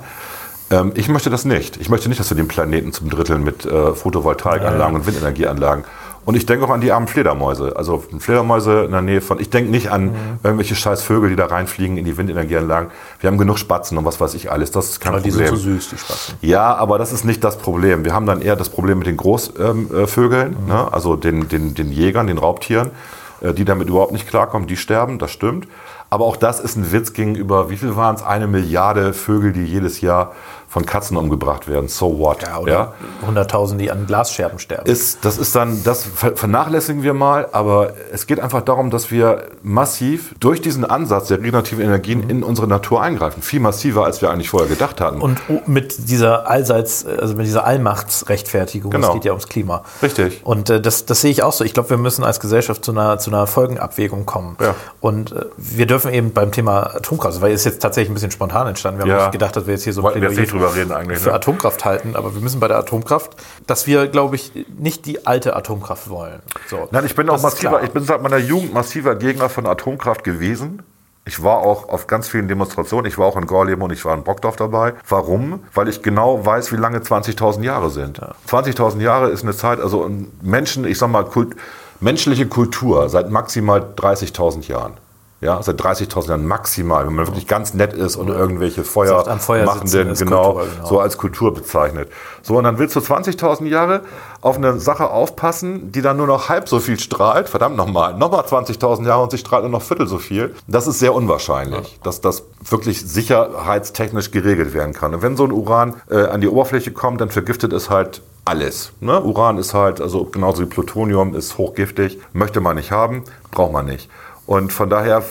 Speaker 2: Ähm, ich möchte das nicht. Ich möchte nicht, dass wir den Planeten zum Drittel mit äh, Photovoltaikanlagen und Windenergieanlagen. Und ich denke auch an die armen Fledermäuse. Also Fledermäuse in der Nähe von. Ich denke nicht an irgendwelche scheiß Vögel, die da reinfliegen in die Windenergieanlagen. Wir haben genug Spatzen und was weiß ich alles. Das ist kein
Speaker 3: Aber die
Speaker 2: Problem.
Speaker 3: sind so süß, die Spatzen.
Speaker 2: Ja, aber das ist nicht das Problem. Wir haben dann eher das Problem mit den Großvögeln,
Speaker 3: Mhm.
Speaker 2: ne? also den, den, den Jägern, den Raubtieren, äh, die damit überhaupt nicht klarkommen, die sterben, das stimmt. Aber auch das ist ein Witz gegenüber, wie viel waren es? Eine Milliarde Vögel, die jedes Jahr von Katzen umgebracht werden. So what?
Speaker 3: Ja, oder 100.000, die an Glasscherben sterben.
Speaker 2: Ist, das ist dann, das ver- vernachlässigen wir mal, aber es geht einfach darum, dass wir massiv durch diesen Ansatz der regenerativen Energien in unsere Natur eingreifen. Viel massiver, als wir eigentlich vorher gedacht hatten.
Speaker 3: Und mit dieser allseits, also mit dieser Allmachtsrechtfertigung,
Speaker 2: Genau.
Speaker 3: es geht ja ums Klima.
Speaker 2: Richtig.
Speaker 3: Und äh, das, das sehe ich auch so. Ich glaube, wir müssen als Gesellschaft zu einer, zu einer Folgenabwägung kommen.
Speaker 2: Ja.
Speaker 3: Und äh, wir dürfen eben beim Thema Atomkraft, weil es jetzt tatsächlich ein bisschen spontan entstanden. Wir haben
Speaker 2: Ja.
Speaker 3: nicht gedacht, dass wir jetzt hier so ein Plädoyer
Speaker 2: drüber reden eigentlich,
Speaker 3: für
Speaker 2: ne?
Speaker 3: Atomkraft halten, aber wir müssen bei der Atomkraft, dass wir, glaube ich, nicht die alte Atomkraft wollen. So.
Speaker 2: Nein, ich bin auch massiver, ich bin seit meiner Jugend massiver Gegner von Atomkraft gewesen. Ich war auch auf ganz vielen Demonstrationen, ich war auch in Gorleben und ich war in Brockdorf dabei. Warum? Weil ich genau weiß, wie lange 20.000 Jahre sind. 20.000 Jahre ist eine Zeit, also Menschen, ich sag mal, Kult, menschliche Kultur seit maximal 30.000 Jahren. Ja, seit 30.000 Jahren maximal, wenn man wirklich ganz nett ist und irgendwelche Feuer
Speaker 3: Sagt, am Feuer sitzen
Speaker 2: machenden,
Speaker 3: ist
Speaker 2: genau,
Speaker 3: Kultur, genau.
Speaker 2: so als Kultur bezeichnet. So, und dann willst du 20.000 Jahre auf eine Sache aufpassen, die dann nur noch halb so viel strahlt. Verdammt nochmal, nochmal 20.000 Jahre und sie strahlt nur noch viertel so viel. Das ist sehr unwahrscheinlich, dass das wirklich sicherheitstechnisch geregelt werden kann. Und wenn so ein Uran äh, an die Oberfläche kommt, dann vergiftet es halt alles. Ne? Uran ist halt, also genauso wie Plutonium, ist hochgiftig, möchte man nicht haben, braucht man nicht. Und von daher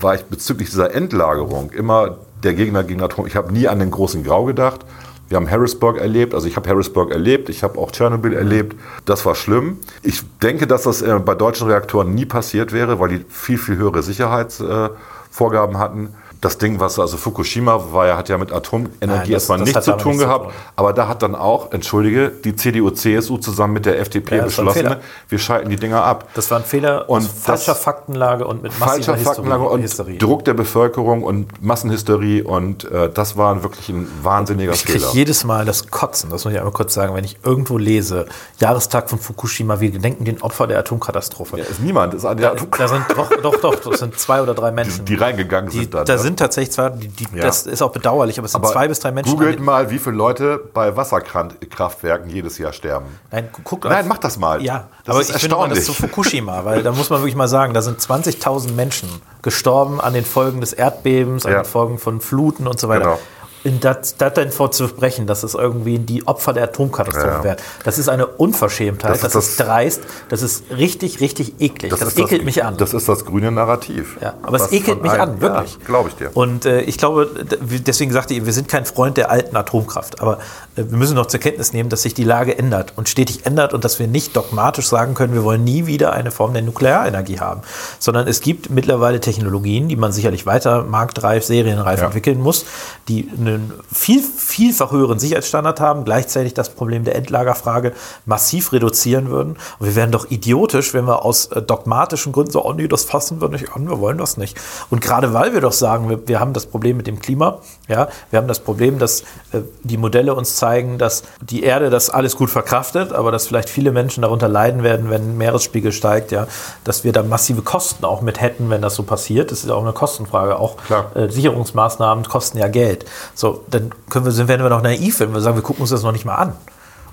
Speaker 2: war ich bezüglich dieser Endlagerung immer der Gegner gegen Atom. Ich habe nie an den großen Grau gedacht. Wir haben Harrisburg erlebt, also ich habe Harrisburg erlebt, ich habe auch Tschernobyl erlebt. Das war schlimm. Ich denke, dass das äh, bei deutschen Reaktoren nie passiert wäre, weil die viel, viel höhere Sicherheitsvorgaben hatten. Das Ding, was also Fukushima war, ja, hat ja mit Atomenergie
Speaker 3: Nein,
Speaker 2: erstmal
Speaker 3: das
Speaker 2: nichts zu tun
Speaker 3: nichts zu
Speaker 2: gehabt.
Speaker 3: tun.
Speaker 2: Aber da hat dann auch, entschuldige, die CDU, CSU zusammen mit der FDP
Speaker 3: Ja,
Speaker 2: beschlossen, wir schalten die Dinger ab.
Speaker 3: Das war ein Fehler
Speaker 2: Und
Speaker 3: falscher Faktenlage und mit
Speaker 2: falscher Faktenlage und
Speaker 3: Hysterie.
Speaker 2: Druck der Bevölkerung und Massenhysterie und äh, das war wirklich ein wahnsinniger
Speaker 3: Ich kriege
Speaker 2: Fehler.
Speaker 3: jedes Mal das Kotzen, das muss ich einmal kurz sagen, wenn ich irgendwo lese, Jahrestag von Fukushima, wir gedenken den Opfer der Atomkatastrophe.
Speaker 2: Ja, ist niemand, ist an der
Speaker 3: Da sind doch, doch, doch, das sind zwei oder drei Menschen.
Speaker 2: die reingegangen
Speaker 3: Die,
Speaker 2: sind dann.
Speaker 3: da
Speaker 2: ne?
Speaker 3: sind tatsächlich zwei, die, die,
Speaker 2: Ja.
Speaker 3: das ist auch bedauerlich, aber es sind
Speaker 2: Aber
Speaker 3: zwei bis drei Menschen.
Speaker 2: Googelt mal, wie viele Leute bei Wasserkraftwerken jedes Jahr sterben.
Speaker 3: Nein, gu- guckt
Speaker 2: Nein,
Speaker 3: auf-
Speaker 2: mach das mal.
Speaker 3: Ja,
Speaker 2: Das
Speaker 3: aber
Speaker 2: ist
Speaker 3: ich finde mal das zu. Fukushima, weil da muss man wirklich mal sagen, da sind 20.000 Menschen gestorben an den Folgen des Erdbebens, an
Speaker 2: Ja.
Speaker 3: den Folgen von Fluten und so weiter.
Speaker 2: Genau.
Speaker 3: Und das, das dann vorzusprechen, dass es irgendwie die Opfer der Atomkatastrophe
Speaker 2: Ja.
Speaker 3: wären, das ist eine Unverschämtheit,
Speaker 2: Das
Speaker 3: das,
Speaker 2: ist
Speaker 3: ist
Speaker 2: das-
Speaker 3: dreist, das ist richtig, richtig eklig. Das,
Speaker 2: ist
Speaker 3: ekelt mich an.
Speaker 2: Das ist das grüne Narrativ.
Speaker 3: Ja, aber es ekelt mich an, wirklich.
Speaker 2: Ja, glaube ich dir.
Speaker 3: Und äh, ich glaube, deswegen sagte ich, wir sind kein Freund der alten Atomkraft. Aber äh, wir müssen noch zur Kenntnis nehmen, dass sich die Lage ändert und stetig ändert und dass wir nicht dogmatisch sagen können, wir wollen nie wieder eine Form der Nuklearenergie haben. Sondern es gibt mittlerweile Technologien, die man sicherlich weiter marktreif, serienreif
Speaker 2: Ja.
Speaker 3: entwickeln muss, die einen viel, vielfach höheren Sicherheitsstandard haben, gleichzeitig das Problem der Endlagerfrage massiv reduzieren würden. Und wir wären doch idiotisch, wenn wir aus äh, dogmatischen Gründen so, oh nee, das fassen wir nicht an, wir wollen das nicht. Und gerade weil wir doch sagen, wir, wir haben das Problem mit dem Klima, ja, wir haben das Problem, dass äh, die Modelle uns zeigen, dass die Erde das alles gut verkraftet, aber dass vielleicht viele Menschen darunter leiden werden, wenn Meeresspiegel steigt, ja, dass wir da massive Kosten auch mit hätten, wenn das so passiert. Das ist auch eine Kostenfrage. Auch äh, Sicherungsmaßnahmen kosten ja Geld. So, dann können wir, sind, werden wir noch naiv, wenn wir sagen, wir gucken uns das noch nicht mal an.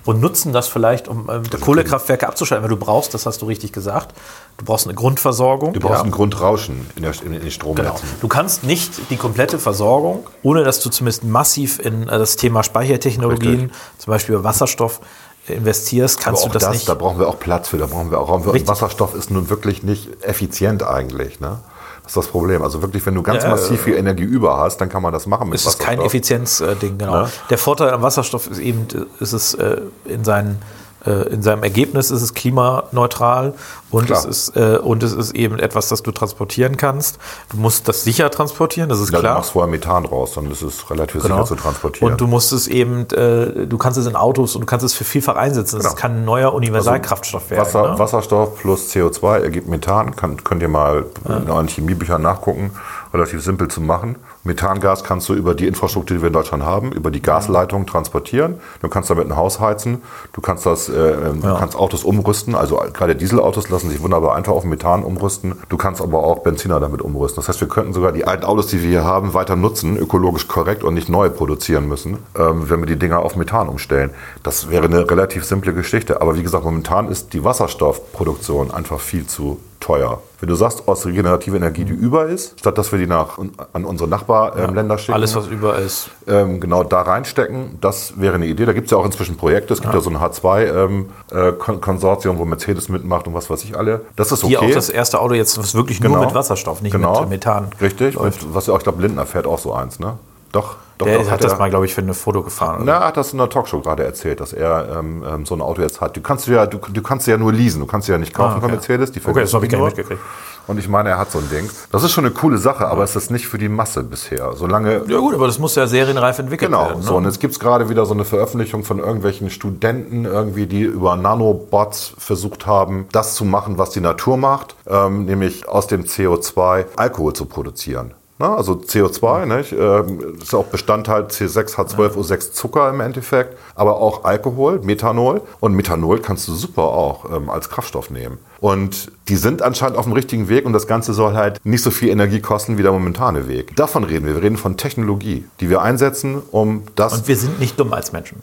Speaker 3: und nutzen das vielleicht, um ähm, Kohlekraftwerke abzuschalten. Weil du brauchst, das hast du richtig gesagt, du brauchst eine Grundversorgung.
Speaker 2: Du brauchst
Speaker 3: ja.
Speaker 2: ein Grundrauschen in, der, in den Stromnetzen.
Speaker 3: Genau. Du kannst nicht die komplette Versorgung, ohne dass du zumindest massiv in äh, das Thema Speichertechnologien,
Speaker 2: Richtig.
Speaker 3: zum Beispiel Wasserstoff, äh, investierst, kannst
Speaker 2: Aber auch
Speaker 3: du das,
Speaker 2: das,
Speaker 3: nicht.
Speaker 2: da brauchen wir auch Platz für, da brauchen wir auch Raum für. Und. Wasserstoff ist nun wirklich nicht effizient eigentlich. Ne? Das ist das Problem. Also wirklich, wenn du ganz
Speaker 3: Ja,
Speaker 2: massiv viel Energie über hast, dann kann man das machen mit
Speaker 3: Es ist kein. Effizienzding, genau.
Speaker 2: Ja.
Speaker 3: Der Vorteil am Wasserstoff ist eben, äh, ist es äh, in, seinen, äh, in seinem Ergebnis ist es klimaneutral und
Speaker 2: Klar.
Speaker 3: es, ist, äh, und es ist eben etwas, das du transportieren kannst. Du musst das sicher transportieren, das ist
Speaker 2: Ja, du
Speaker 3: klar.
Speaker 2: machst vorher Methan raus, dann ist es relativ sicher zu transportieren.
Speaker 3: Genau. Und du musst es eben, äh, du kannst es in Autos und du kannst es für vielfach einsetzen. Das
Speaker 2: Genau.
Speaker 3: kann ein neuer Universalkraftstoff werden.
Speaker 2: Wasser,
Speaker 3: ne?
Speaker 2: Wasserstoff plus CO2 ergibt Methan. Kann, könnt ihr mal in euren Chemiebüchern nachgucken. Relativ simpel zu machen. Methangas kannst du über die Infrastruktur, die wir in Deutschland haben, über die Gasleitung transportieren. Du kannst damit ein Haus heizen. Du kannst das, äh, ähm, du kannst Autos umrüsten. Also gerade Dieselautos lassen sich wunderbar einfach auf Methan umrüsten. Du kannst aber auch Benziner damit umrüsten. Das heißt, wir könnten sogar die alten Autos, die wir hier haben, weiter nutzen, ökologisch korrekt und nicht neu produzieren müssen, ähm, wenn wir die Dinger auf Methan umstellen. Das wäre eine relativ simple Geschichte. Aber wie gesagt, momentan ist die Wasserstoffproduktion einfach viel zu teuer. Wenn du sagst, aus regenerative Energie, die über ist, statt dass wir die nach, an unsere Nachbarländer schicken,
Speaker 3: Alles, was über ist.
Speaker 2: ähm, genau da reinstecken, das wäre eine Idee. Da gibt es ja auch inzwischen Projekte. Es gibt ja, so ein H2-Konsortium, wo Mercedes mitmacht und was weiß ich alle. Das ist okay.
Speaker 3: Hier auch das erste Auto jetzt, was wirklich nur
Speaker 2: Genau.
Speaker 3: mit Wasserstoff, nicht
Speaker 2: genau.
Speaker 3: mit Methan.
Speaker 2: Richtig. Und was ja auch, ich glaube, Lindner fährt auch so eins, ne? Doch, doch,
Speaker 3: Der
Speaker 2: doch,
Speaker 3: hat das
Speaker 2: er-
Speaker 3: mal, glaube ich, für eine Foto gefahren.
Speaker 2: Na, er hat das in einer Talkshow gerade erzählt, dass er ähm, ähm, so ein Auto jetzt hat. Du kannst ja, du, du kannst ja nur leasen, du kannst ja nicht kaufen
Speaker 3: Ah, okay.
Speaker 2: von Mercedes. Die
Speaker 3: Okay, das habe ich gar
Speaker 2: nur.
Speaker 3: nicht mitgekriegt.
Speaker 2: Und ich meine, er hat so ein Ding. Das ist schon eine coole Sache, aber es ist nicht für die Masse bisher. Solange
Speaker 3: Ja gut, aber das muss ja serienreif entwickelt
Speaker 2: Genau,
Speaker 3: werden. Ne?
Speaker 2: so und jetzt gibt's gerade wieder so eine Veröffentlichung von irgendwelchen Studenten, irgendwie, die über Nanobots versucht haben, das zu machen, was die Natur macht, ähm, nämlich aus dem CO2 Alkohol zu produzieren. Na, also CO2 nicht, ähm, ist auch Bestandteil C6, H12O6 Zucker im Endeffekt, aber auch Alkohol, Methanol. Und Methanol kannst du super auch ähm, als Kraftstoff nehmen. Und die sind anscheinend auf dem richtigen Weg und das Ganze soll halt nicht so viel Energie kosten wie der momentane Weg. Davon reden wir. Wir reden von Technologie, die wir einsetzen, um das.
Speaker 3: Und wir sind nicht dumm als Menschen.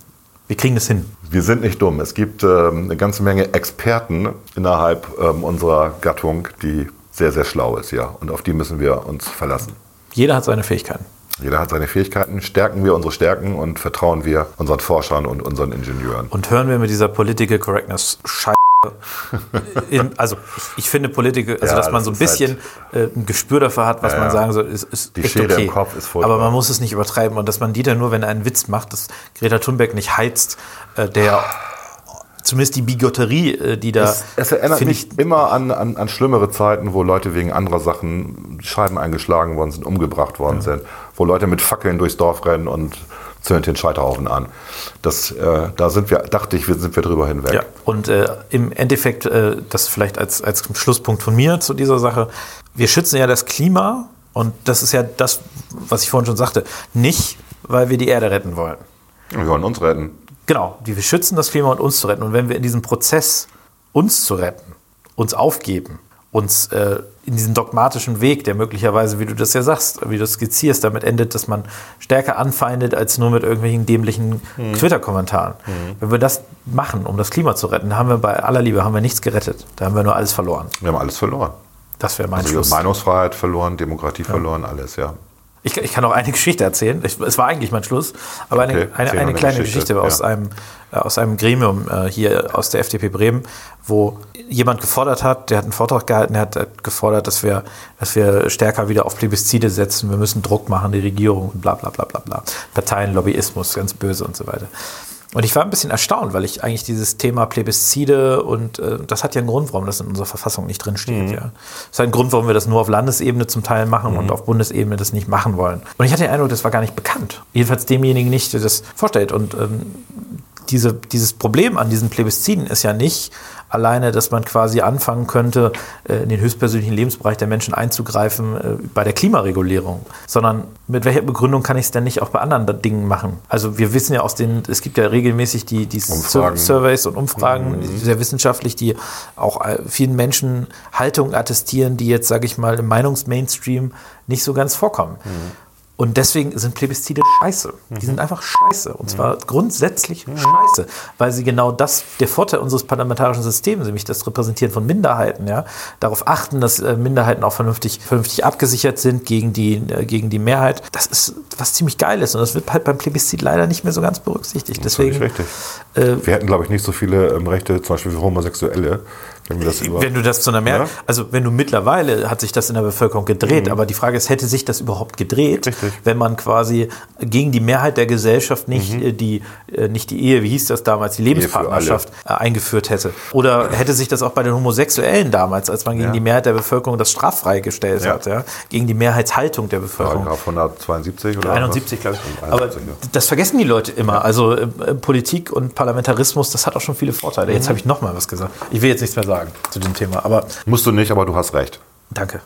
Speaker 3: Wir kriegen das hin.
Speaker 2: Wir sind nicht dumm. Es gibt ähm, eine ganze Menge Experten innerhalb ähm, unserer Gattung, die sehr, sehr schlau ist, ja. Und auf die müssen wir uns verlassen.
Speaker 3: Jeder hat seine Fähigkeiten.
Speaker 2: Jeder hat seine Fähigkeiten, stärken wir unsere Stärken und vertrauen wir unseren Forschern und unseren Ingenieuren.
Speaker 3: Und hören wir mit dieser Political Correctness Scheiße. in, also ich finde Political, also
Speaker 2: Ja,
Speaker 3: dass man so ein bisschen äh, ein Gespür dafür hat, was
Speaker 2: Ja,
Speaker 3: man sagen soll, ist, ist
Speaker 2: Die
Speaker 3: echt
Speaker 2: Schere
Speaker 3: okay.
Speaker 2: im Kopf ist furchtbar.
Speaker 3: Aber man muss es nicht übertreiben und dass man Dieter nur, wenn er einen Witz macht, dass Greta Thunberg nicht heizt, äh, der zumindest die Bigotterie, äh, die da
Speaker 2: Es, es erinnert mich immer an, an, an schlimmere Zeiten, wo Leute wegen anderer Sachen Scheiben eingeschlagen worden sind, umgebracht worden sind, wo Leute mit Fackeln durchs Dorf rennen und zündet den Scheiterhaufen an. Das, äh, da sind wir, dachte ich, sind wir drüber hinweg.
Speaker 3: Ja, und äh, im Endeffekt, äh, das vielleicht als, als Schlusspunkt von mir zu dieser Sache, wir schützen ja das Klima und das ist ja das, was ich vorhin schon sagte, nicht, weil wir die Erde retten wollen.
Speaker 2: Wir wollen uns retten.
Speaker 3: Genau, die wir schützen das Klima und uns zu retten. Und wenn wir in diesem Prozess, uns zu retten, uns aufgeben, uns äh, in diesen dogmatischen Weg, der möglicherweise, wie du das ja sagst, wie du es skizzierst, damit endet, dass man stärker anfeindet als nur mit irgendwelchen dämlichen Twitter-Kommentaren. Wenn wir das machen, um das Klima zu retten, haben wir bei aller Liebe haben wir nichts gerettet. Da haben wir nur alles verloren.
Speaker 2: Wir haben alles verloren.
Speaker 3: Das wäre mein
Speaker 2: Also
Speaker 3: Schluss.
Speaker 2: Meinungsfreiheit verloren, Demokratie verloren, alles, ja.
Speaker 3: Ich, ich kann auch eine Geschichte erzählen. Ich, es war eigentlich mein Schluss, aber
Speaker 2: Okay,
Speaker 3: eine, eine, kleine
Speaker 2: Geschichte,
Speaker 3: Geschichte, aus,
Speaker 2: ja.
Speaker 3: einem, äh, aus einem Gremium äh, hier aus der FDP Bremen, wo jemand gefordert hat, der hat einen Vortrag gehalten, der hat äh, gefordert, dass wir, dass wir stärker wieder auf Plebiszide setzen, wir müssen Druck machen, die Regierung und bla bla bla bla bla. Parteien, Lobbyismus, ganz böse und so weiter. Und ich war ein bisschen erstaunt, weil ich eigentlich dieses Thema Plebiszide und äh, das hat ja einen Grund, warum das in unserer Verfassung nicht drin steht.
Speaker 2: Mhm.
Speaker 3: Ja. Das hat einen Grund, warum wir das nur auf Landesebene zum Teil machen und auf Bundesebene das nicht machen wollen. Und ich hatte den Eindruck, das war gar nicht bekannt. Jedenfalls demjenigen nicht, der das vorstellt. Und ähm, diese, dieses Problem an diesen Plebisziden ist ja nicht alleine, dass man quasi anfangen könnte, äh, in den höchstpersönlichen Lebensbereich der Menschen einzugreifen äh, bei der Klimaregulierung, sondern mit welcher Begründung kann ich es denn nicht auch bei anderen Dingen machen? Also wir wissen ja aus den, es gibt ja regelmäßig die, die
Speaker 2: Umfragen.
Speaker 3: Surveys und Umfragen, sehr wissenschaftlich, die auch äh, vielen Menschen Haltungen attestieren, die jetzt, sage ich mal, im Meinungsmainstream nicht so ganz vorkommen. Und deswegen sind Plebiszite scheiße. Die sind einfach scheiße. Und zwar grundsätzlich scheiße. Weil sie genau das, der Vorteil unseres parlamentarischen Systems, nämlich das Repräsentieren von Minderheiten, ja, darauf achten, dass äh, Minderheiten auch vernünftig, vernünftig abgesichert sind gegen die, äh, gegen die Mehrheit. Das ist was ziemlich geil ist. Und das wird halt beim Plebiszit leider nicht mehr so ganz berücksichtigt. Deswegen,
Speaker 2: Völlig richtig.
Speaker 3: äh,
Speaker 2: Wir hätten, glaube ich, nicht so viele ähm, Rechte, zum Beispiel für Homosexuelle, wenn wir das über.
Speaker 3: Wenn du das zu einer Mehrheit,
Speaker 2: Ja?
Speaker 3: also wenn du mittlerweile hat sich das in der Bevölkerung gedreht, aber die Frage ist, hätte sich das überhaupt gedreht,
Speaker 2: Mhm. Richtig.
Speaker 3: wenn man quasi gegen die Mehrheit der Gesellschaft nicht äh, die äh, nicht die Ehe, wie hieß das damals, die Lebenspartnerschaft äh, eingeführt hätte? Oder hätte sich das auch bei den Homosexuellen damals, als man gegen
Speaker 2: Ja.
Speaker 3: die Mehrheit der Bevölkerung das straffrei gestellt
Speaker 2: Ja.
Speaker 3: hat, ja, gegen die Mehrheitshaltung der Bevölkerung?
Speaker 2: Paragraph 172 oder
Speaker 3: 71, glaube ich. Aber
Speaker 2: 71, ja.
Speaker 3: das vergessen die Leute immer. Also äh, äh, Politik und Parlamentarismus, das hat auch schon viele Vorteile.
Speaker 2: Mhm.
Speaker 3: Jetzt habe ich noch mal was gesagt. Ich will jetzt nichts mehr sagen zu dem Thema, aber
Speaker 2: Musst du nicht, aber du hast recht.
Speaker 3: danke.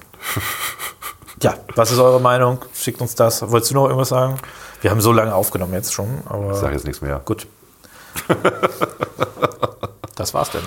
Speaker 3: Ja, was ist eure Meinung? Schickt uns das. Wolltest du noch irgendwas sagen? Wir haben so lange aufgenommen jetzt schon, aber
Speaker 2: Ich sage jetzt nichts mehr.
Speaker 3: gut. das war's denn.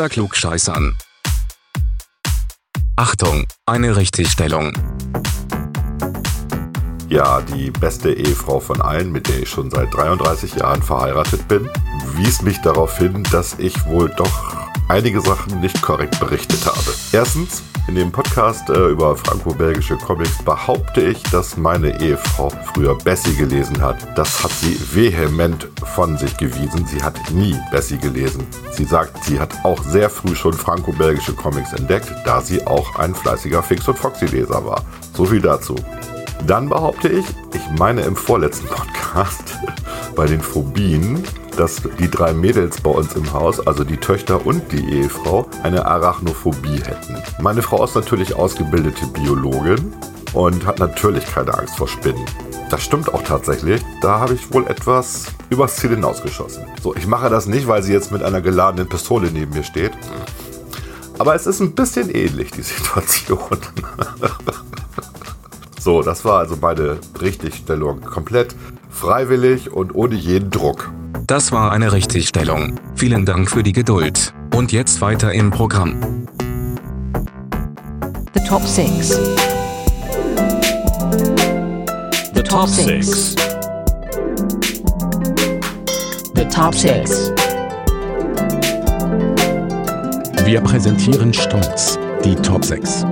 Speaker 4: Unter Klugscheißern. Achtung, eine Richtigstellung.
Speaker 2: Ja, die beste Ehefrau von allen, mit der ich schon seit 33 Jahren verheiratet bin, wies mich darauf hin, dass ich wohl doch einige Sachen nicht korrekt berichtet habe. Erstens, in dem Podcast äh, über franco-belgische Comics behaupte ich, dass meine Ehefrau früher Bessie gelesen hat. Das hat sie vehement von sich gewiesen. Sie hat nie Bessie gelesen. Sie sagt, sie hat auch sehr früh schon franco-belgische Comics entdeckt, da sie auch ein fleißiger Fix- und Foxy-Leser war. So viel dazu. Dann behaupte ich, ich meine im vorletzten Podcast bei den Phobien, dass die drei Mädels bei uns im Haus, also die Töchter und die Ehefrau, eine Arachnophobie hätten. Meine Frau ist natürlich ausgebildete Biologin und hat natürlich keine Angst vor Spinnen. Das stimmt auch tatsächlich. Da habe ich wohl etwas übers Ziel hinausgeschossen. So, ich mache das nicht, weil sie jetzt mit einer geladenen Pistole neben mir steht. Aber es ist ein bisschen ähnlich, die Situation. So, das war also meine Richtigstellung. Komplett freiwillig und ohne jeden Druck.
Speaker 4: Das war eine Richtigstellung. Vielen Dank für die Geduld. Und jetzt weiter im Programm.
Speaker 7: The Top 6. The Top 6. The Top 6.
Speaker 4: Wir präsentieren stolz die Top 6.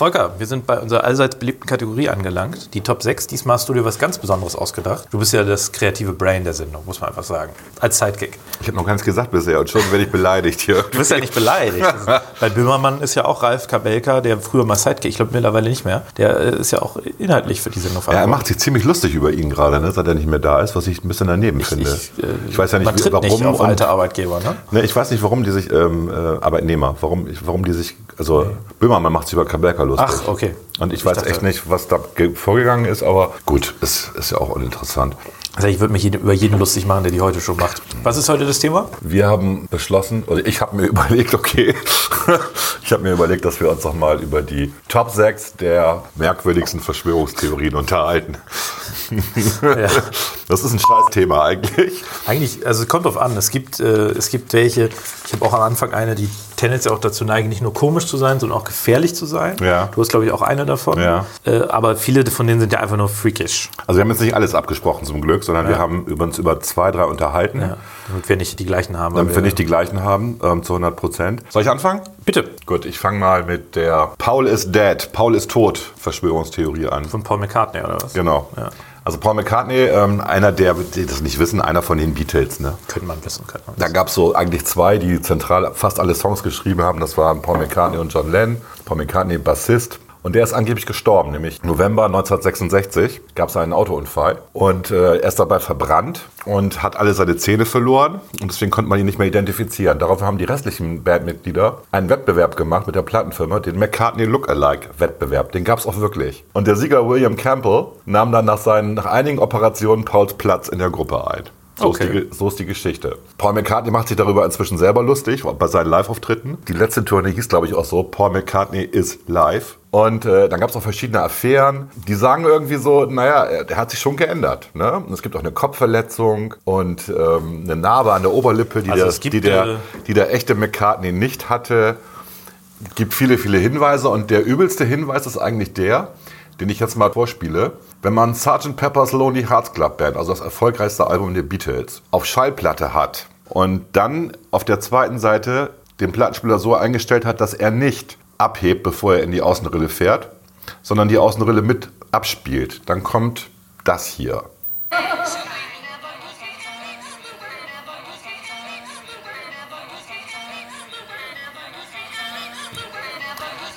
Speaker 3: Volker, wir sind bei unserer allseits beliebten Kategorie angelangt. Die Top 6. Diesmal hast du dir was ganz Besonderes ausgedacht. Du bist ja das kreative Brain der Sendung, muss man einfach sagen. Als Sidekick.
Speaker 2: Ich habe noch gar nichts gesagt bisher und schon werde ich beleidigt hier.
Speaker 3: Du bist ja nicht beleidigt. Bei Böhmermann ist ja auch Ralf Kabelka, der früher mal Sidekick, ich glaube mittlerweile nicht mehr, der äh, ist ja auch inhaltlich für die Sendung
Speaker 2: Ja, er macht sich ziemlich lustig über ihn gerade, ne, seit er nicht mehr da ist, was ich ein bisschen daneben finde.
Speaker 3: Ich, äh,
Speaker 2: Ich weiß ja nicht,
Speaker 3: man tritt
Speaker 2: warum.
Speaker 3: nicht auf alte Arbeitgeber, ne?
Speaker 2: Ne, ich weiß nicht, warum die sich, ähm, äh, Arbeitnehmer, warum, ich, warum die sich, also Böhmermann macht sich über Kabelka lustig.
Speaker 3: Ach, okay.
Speaker 2: Und ich,
Speaker 3: Ich
Speaker 2: weiß
Speaker 3: dachte-
Speaker 2: echt nicht, was da ge- vorgegangen ist, aber gut, ist, ist ja auch uninteressant.
Speaker 3: Also ich würde mich über jeden lustig machen, der die heute schon macht. Was ist heute das Thema?
Speaker 2: Wir haben beschlossen, oder ich habe mir überlegt, okay, ich habe mir überlegt, dass wir uns noch mal über die Top 6 der merkwürdigsten Verschwörungstheorien unterhalten.
Speaker 3: Ja.
Speaker 2: Das ist ein scheiß Thema eigentlich.
Speaker 3: Eigentlich, also es kommt drauf an. Es gibt, äh, es gibt welche, ich habe auch am Anfang eine, die tendenziell auch dazu neigen, nicht nur komisch zu sein, sondern auch gefährlich zu sein.
Speaker 2: Ja.
Speaker 3: Du hast, glaube ich, auch eine davon.
Speaker 2: Ja.
Speaker 3: Äh, aber viele von denen sind ja einfach nur freakish.
Speaker 2: Also wir haben jetzt nicht alles abgesprochen zum Glück, sondern wir haben über uns über zwei, drei unterhalten,
Speaker 3: Ja. Damit wir nicht die gleichen haben.
Speaker 2: damit wir nicht die gleichen haben, ähm, zu 100 Prozent. Soll ich anfangen?
Speaker 3: Bitte.
Speaker 2: Gut, ich fange mal mit der Paul is dead, Paul ist tot Verschwörungstheorie an.
Speaker 3: Von Paul McCartney oder was?
Speaker 2: Genau.
Speaker 3: Ja.
Speaker 2: Also Paul McCartney, ähm, einer der, die das nicht wissen, einer von den Beatles. Ne?
Speaker 3: Könnte man wissen. Könnte man
Speaker 2: Da
Speaker 3: wissen.
Speaker 2: gab es so eigentlich zwei, die zentral fast alle Songs geschrieben haben. Das waren Paul McCartney und John Lennon. Paul McCartney, Bassist. Und der ist angeblich gestorben, nämlich November 1966 gab es einen Autounfall und äh, er ist dabei verbrannt und hat alle seine Zähne verloren und deswegen konnte man ihn nicht mehr identifizieren. Daraufhin haben die restlichen Bandmitglieder einen Wettbewerb gemacht mit der Plattenfirma, den McCartney Lookalike-Wettbewerb. Den gab es auch wirklich. Und der Sieger William Campbell nahm dann nach, seinen, nach einigen Operationen Pauls Platz in der Gruppe ein. So,
Speaker 3: Okay.
Speaker 2: ist die, so ist die Geschichte. Paul McCartney macht sich darüber inzwischen selber lustig, bei seinen Live-Auftritten. Die letzte Tournee hieß, glaube ich, auch so, Paul McCartney is live. Und äh, dann gab es auch verschiedene Affären. Die sagen irgendwie so, naja, er- der hat sich schon geändert. Ne? Und es gibt auch eine Kopfverletzung und ähm, eine Narbe an der Oberlippe, die,
Speaker 3: Also
Speaker 2: der,
Speaker 3: es
Speaker 2: die, der,
Speaker 3: äh,
Speaker 2: die der echte McCartney nicht hatte. Gibt viele, viele Hinweise. Und der übelste Hinweis ist eigentlich der, den ich jetzt mal vorspiele. Wenn man Sgt. Pepper's Lonely Hearts Club Band, also das erfolgreichste Album der Beatles, auf Schallplatte hat und dann auf der zweiten Seite den Plattenspieler so eingestellt hat, dass er nicht abhebt, bevor er in die Außenrille fährt, sondern die Außenrille mit abspielt, dann kommt das hier.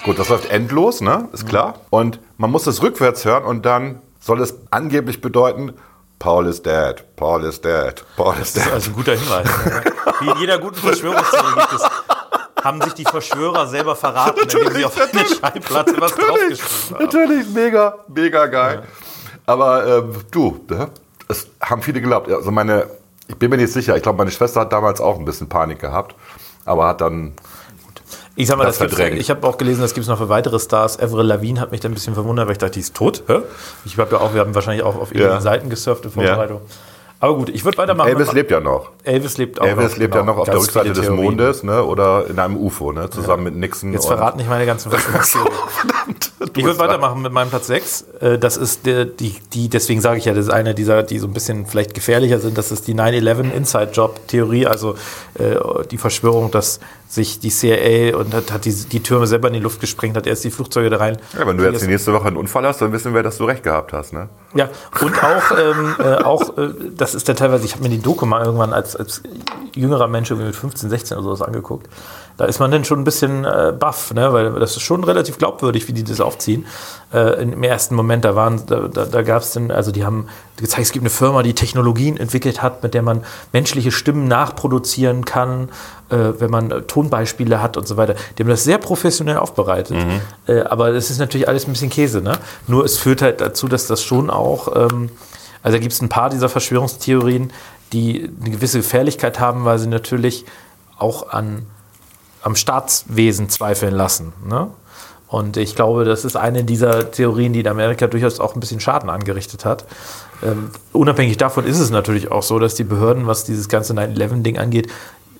Speaker 2: Gut, das läuft endlos, ne? Ist klar. Und man muss es rückwärts hören und dann soll es angeblich bedeuten, Paul is dead, Paul is dead, Paul is
Speaker 3: Das ist
Speaker 2: dead.
Speaker 3: also ein guter Hinweis. Wie in jeder guten Verschwörungstheorie gibt es, haben sich die Verschwörer selber verraten, indem sie auf eine Schallplatte was draufgeschrieben haben.
Speaker 2: natürlich, mega, mega geil. Aber ähm, du, ne? es haben viele geglaubt. Also meine, ich bin mir nicht sicher. Ich glaube, meine Schwester hat damals auch ein bisschen Panik gehabt, aber hat dann
Speaker 3: Ich sag mal,
Speaker 2: Das
Speaker 3: das gibt's, ich habe auch gelesen, das gibt es noch für weitere Stars. Avril Lavigne hat mich dann ein bisschen verwundert, weil ich dachte, die ist tot. Hä? Ich habe ja auch, wir haben wahrscheinlich auch auf irgendwelchen
Speaker 2: Ja.
Speaker 3: Seiten gesurft in Vorbereitung. Aber gut, ich würde weitermachen.
Speaker 2: Elvis lebt ja noch.
Speaker 3: Elvis lebt auch
Speaker 2: Elvis
Speaker 3: noch.
Speaker 2: lebt
Speaker 3: genau.
Speaker 2: ja noch auf der
Speaker 3: Ganz
Speaker 2: Rückseite
Speaker 3: viele
Speaker 2: des. Mondes, ne? Oder in einem UFO, ne? Zusammen mit Nixon.
Speaker 3: Jetzt verraten nicht meine ganzen Verschwörungstheorien. Ich würde weitermachen mit meinem Platz 6. Äh, Das ist der, die, die, deswegen sage ich ja, das ist eine dieser, die so ein bisschen vielleicht gefährlicher sind. Das ist die 9-11 Inside-Job-Theorie, also äh, die Verschwörung, dass sich die CIA und hat, hat die, die Türme selber in die Luft gesprengt, hat erst die Flugzeuge da rein.
Speaker 2: Ja, wenn du jetzt die nächste Woche einen Unfall hast, dann wissen wir, dass du recht gehabt hast, ne?
Speaker 3: Ja, und auch, ähm, äh, auch äh, das ist ja teilweise, ich habe mir die Doku mal irgendwann als, als jüngerer Mensch irgendwie mit 15, 16 oder sowas angeguckt. Da ist man dann schon ein bisschen äh, baff, ne? weil das ist schon relativ glaubwürdig, wie die das aufziehen. Äh, Im ersten Moment, da waren, da, da, da gab es dann, also die haben gezeigt, es gibt eine Firma, die Technologien entwickelt hat, mit der man menschliche Stimmen nachproduzieren kann, äh, wenn man äh, Tonbeispiele hat und so weiter. Die haben das sehr professionell aufbereitet. Äh, aber das ist natürlich alles ein bisschen Käse. Ne? Nur es führt halt dazu, dass das schon auch, ähm, also da gibt es ein paar dieser Verschwörungstheorien, die eine gewisse Gefährlichkeit haben, weil sie natürlich auch an, am Staatswesen zweifeln lassen. Ne? Und ich glaube, das ist eine dieser Theorien, die in Amerika durchaus auch ein bisschen Schaden angerichtet hat. Ähm, unabhängig davon ist es natürlich auch so, dass die Behörden, was dieses ganze 9-11-Ding angeht,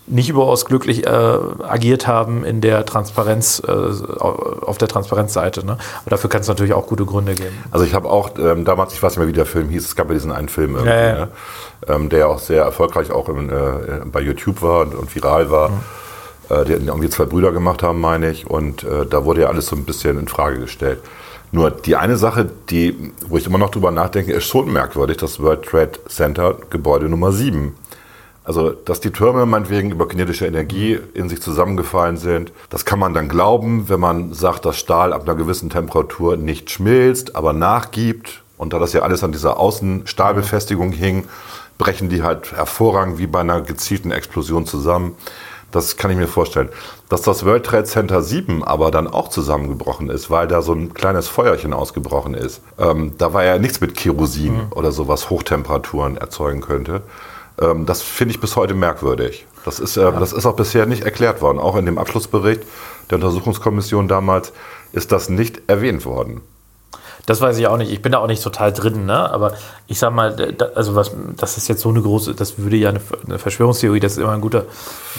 Speaker 3: nicht überaus glücklich äh, agiert haben in der Transparenz, äh, auf der Transparenzseite. Ne? Aber dafür kann es natürlich auch gute Gründe geben.
Speaker 2: Also ich habe auch ähm, damals, ich weiß nicht mehr, wie der Film hieß, es gab ja diesen einen Film irgendwie,
Speaker 3: Ja, ja.
Speaker 2: Ne? Ähm, der auch sehr erfolgreich auch im, äh, bei YouTube war und, und viral war. Äh, die irgendwie zwei Brüder gemacht haben, meine ich. Und äh, da wurde ja alles so ein bisschen in Frage gestellt. Nur die eine Sache, die, wo ich immer noch drüber nachdenke, ist schon merkwürdig, das World Trade Center Gebäude Nummer 7. Also, dass die Türme meinetwegen über kinetische Energie in sich zusammengefallen sind, das kann man dann glauben, wenn man sagt, dass Stahl ab einer gewissen Temperatur nicht schmilzt, aber nachgibt. Und da das ja alles an dieser Außenstahlbefestigung hing, brechen die halt hervorragend wie bei einer gezielten Explosion zusammen. Das kann ich mir vorstellen. Dass das World Trade Center 7 aber dann auch zusammengebrochen ist, weil da so ein kleines Feuerchen ausgebrochen ist. Ähm, da war ja nichts mit Kerosin mhm. oder so, was Hochtemperaturen erzeugen könnte. Ähm, das finde ich bis heute merkwürdig. Das ist, äh, ja. das ist auch bisher nicht erklärt worden. Auch in dem Abschlussbericht der Untersuchungskommission damals ist das nicht erwähnt worden.
Speaker 3: Das weiß ich auch nicht. Ich bin da auch nicht total drin, ne? Aber ich sag mal, also was, das ist jetzt so eine große, das würde ja eine, eine Verschwörungstheorie, das ist immer ein guter,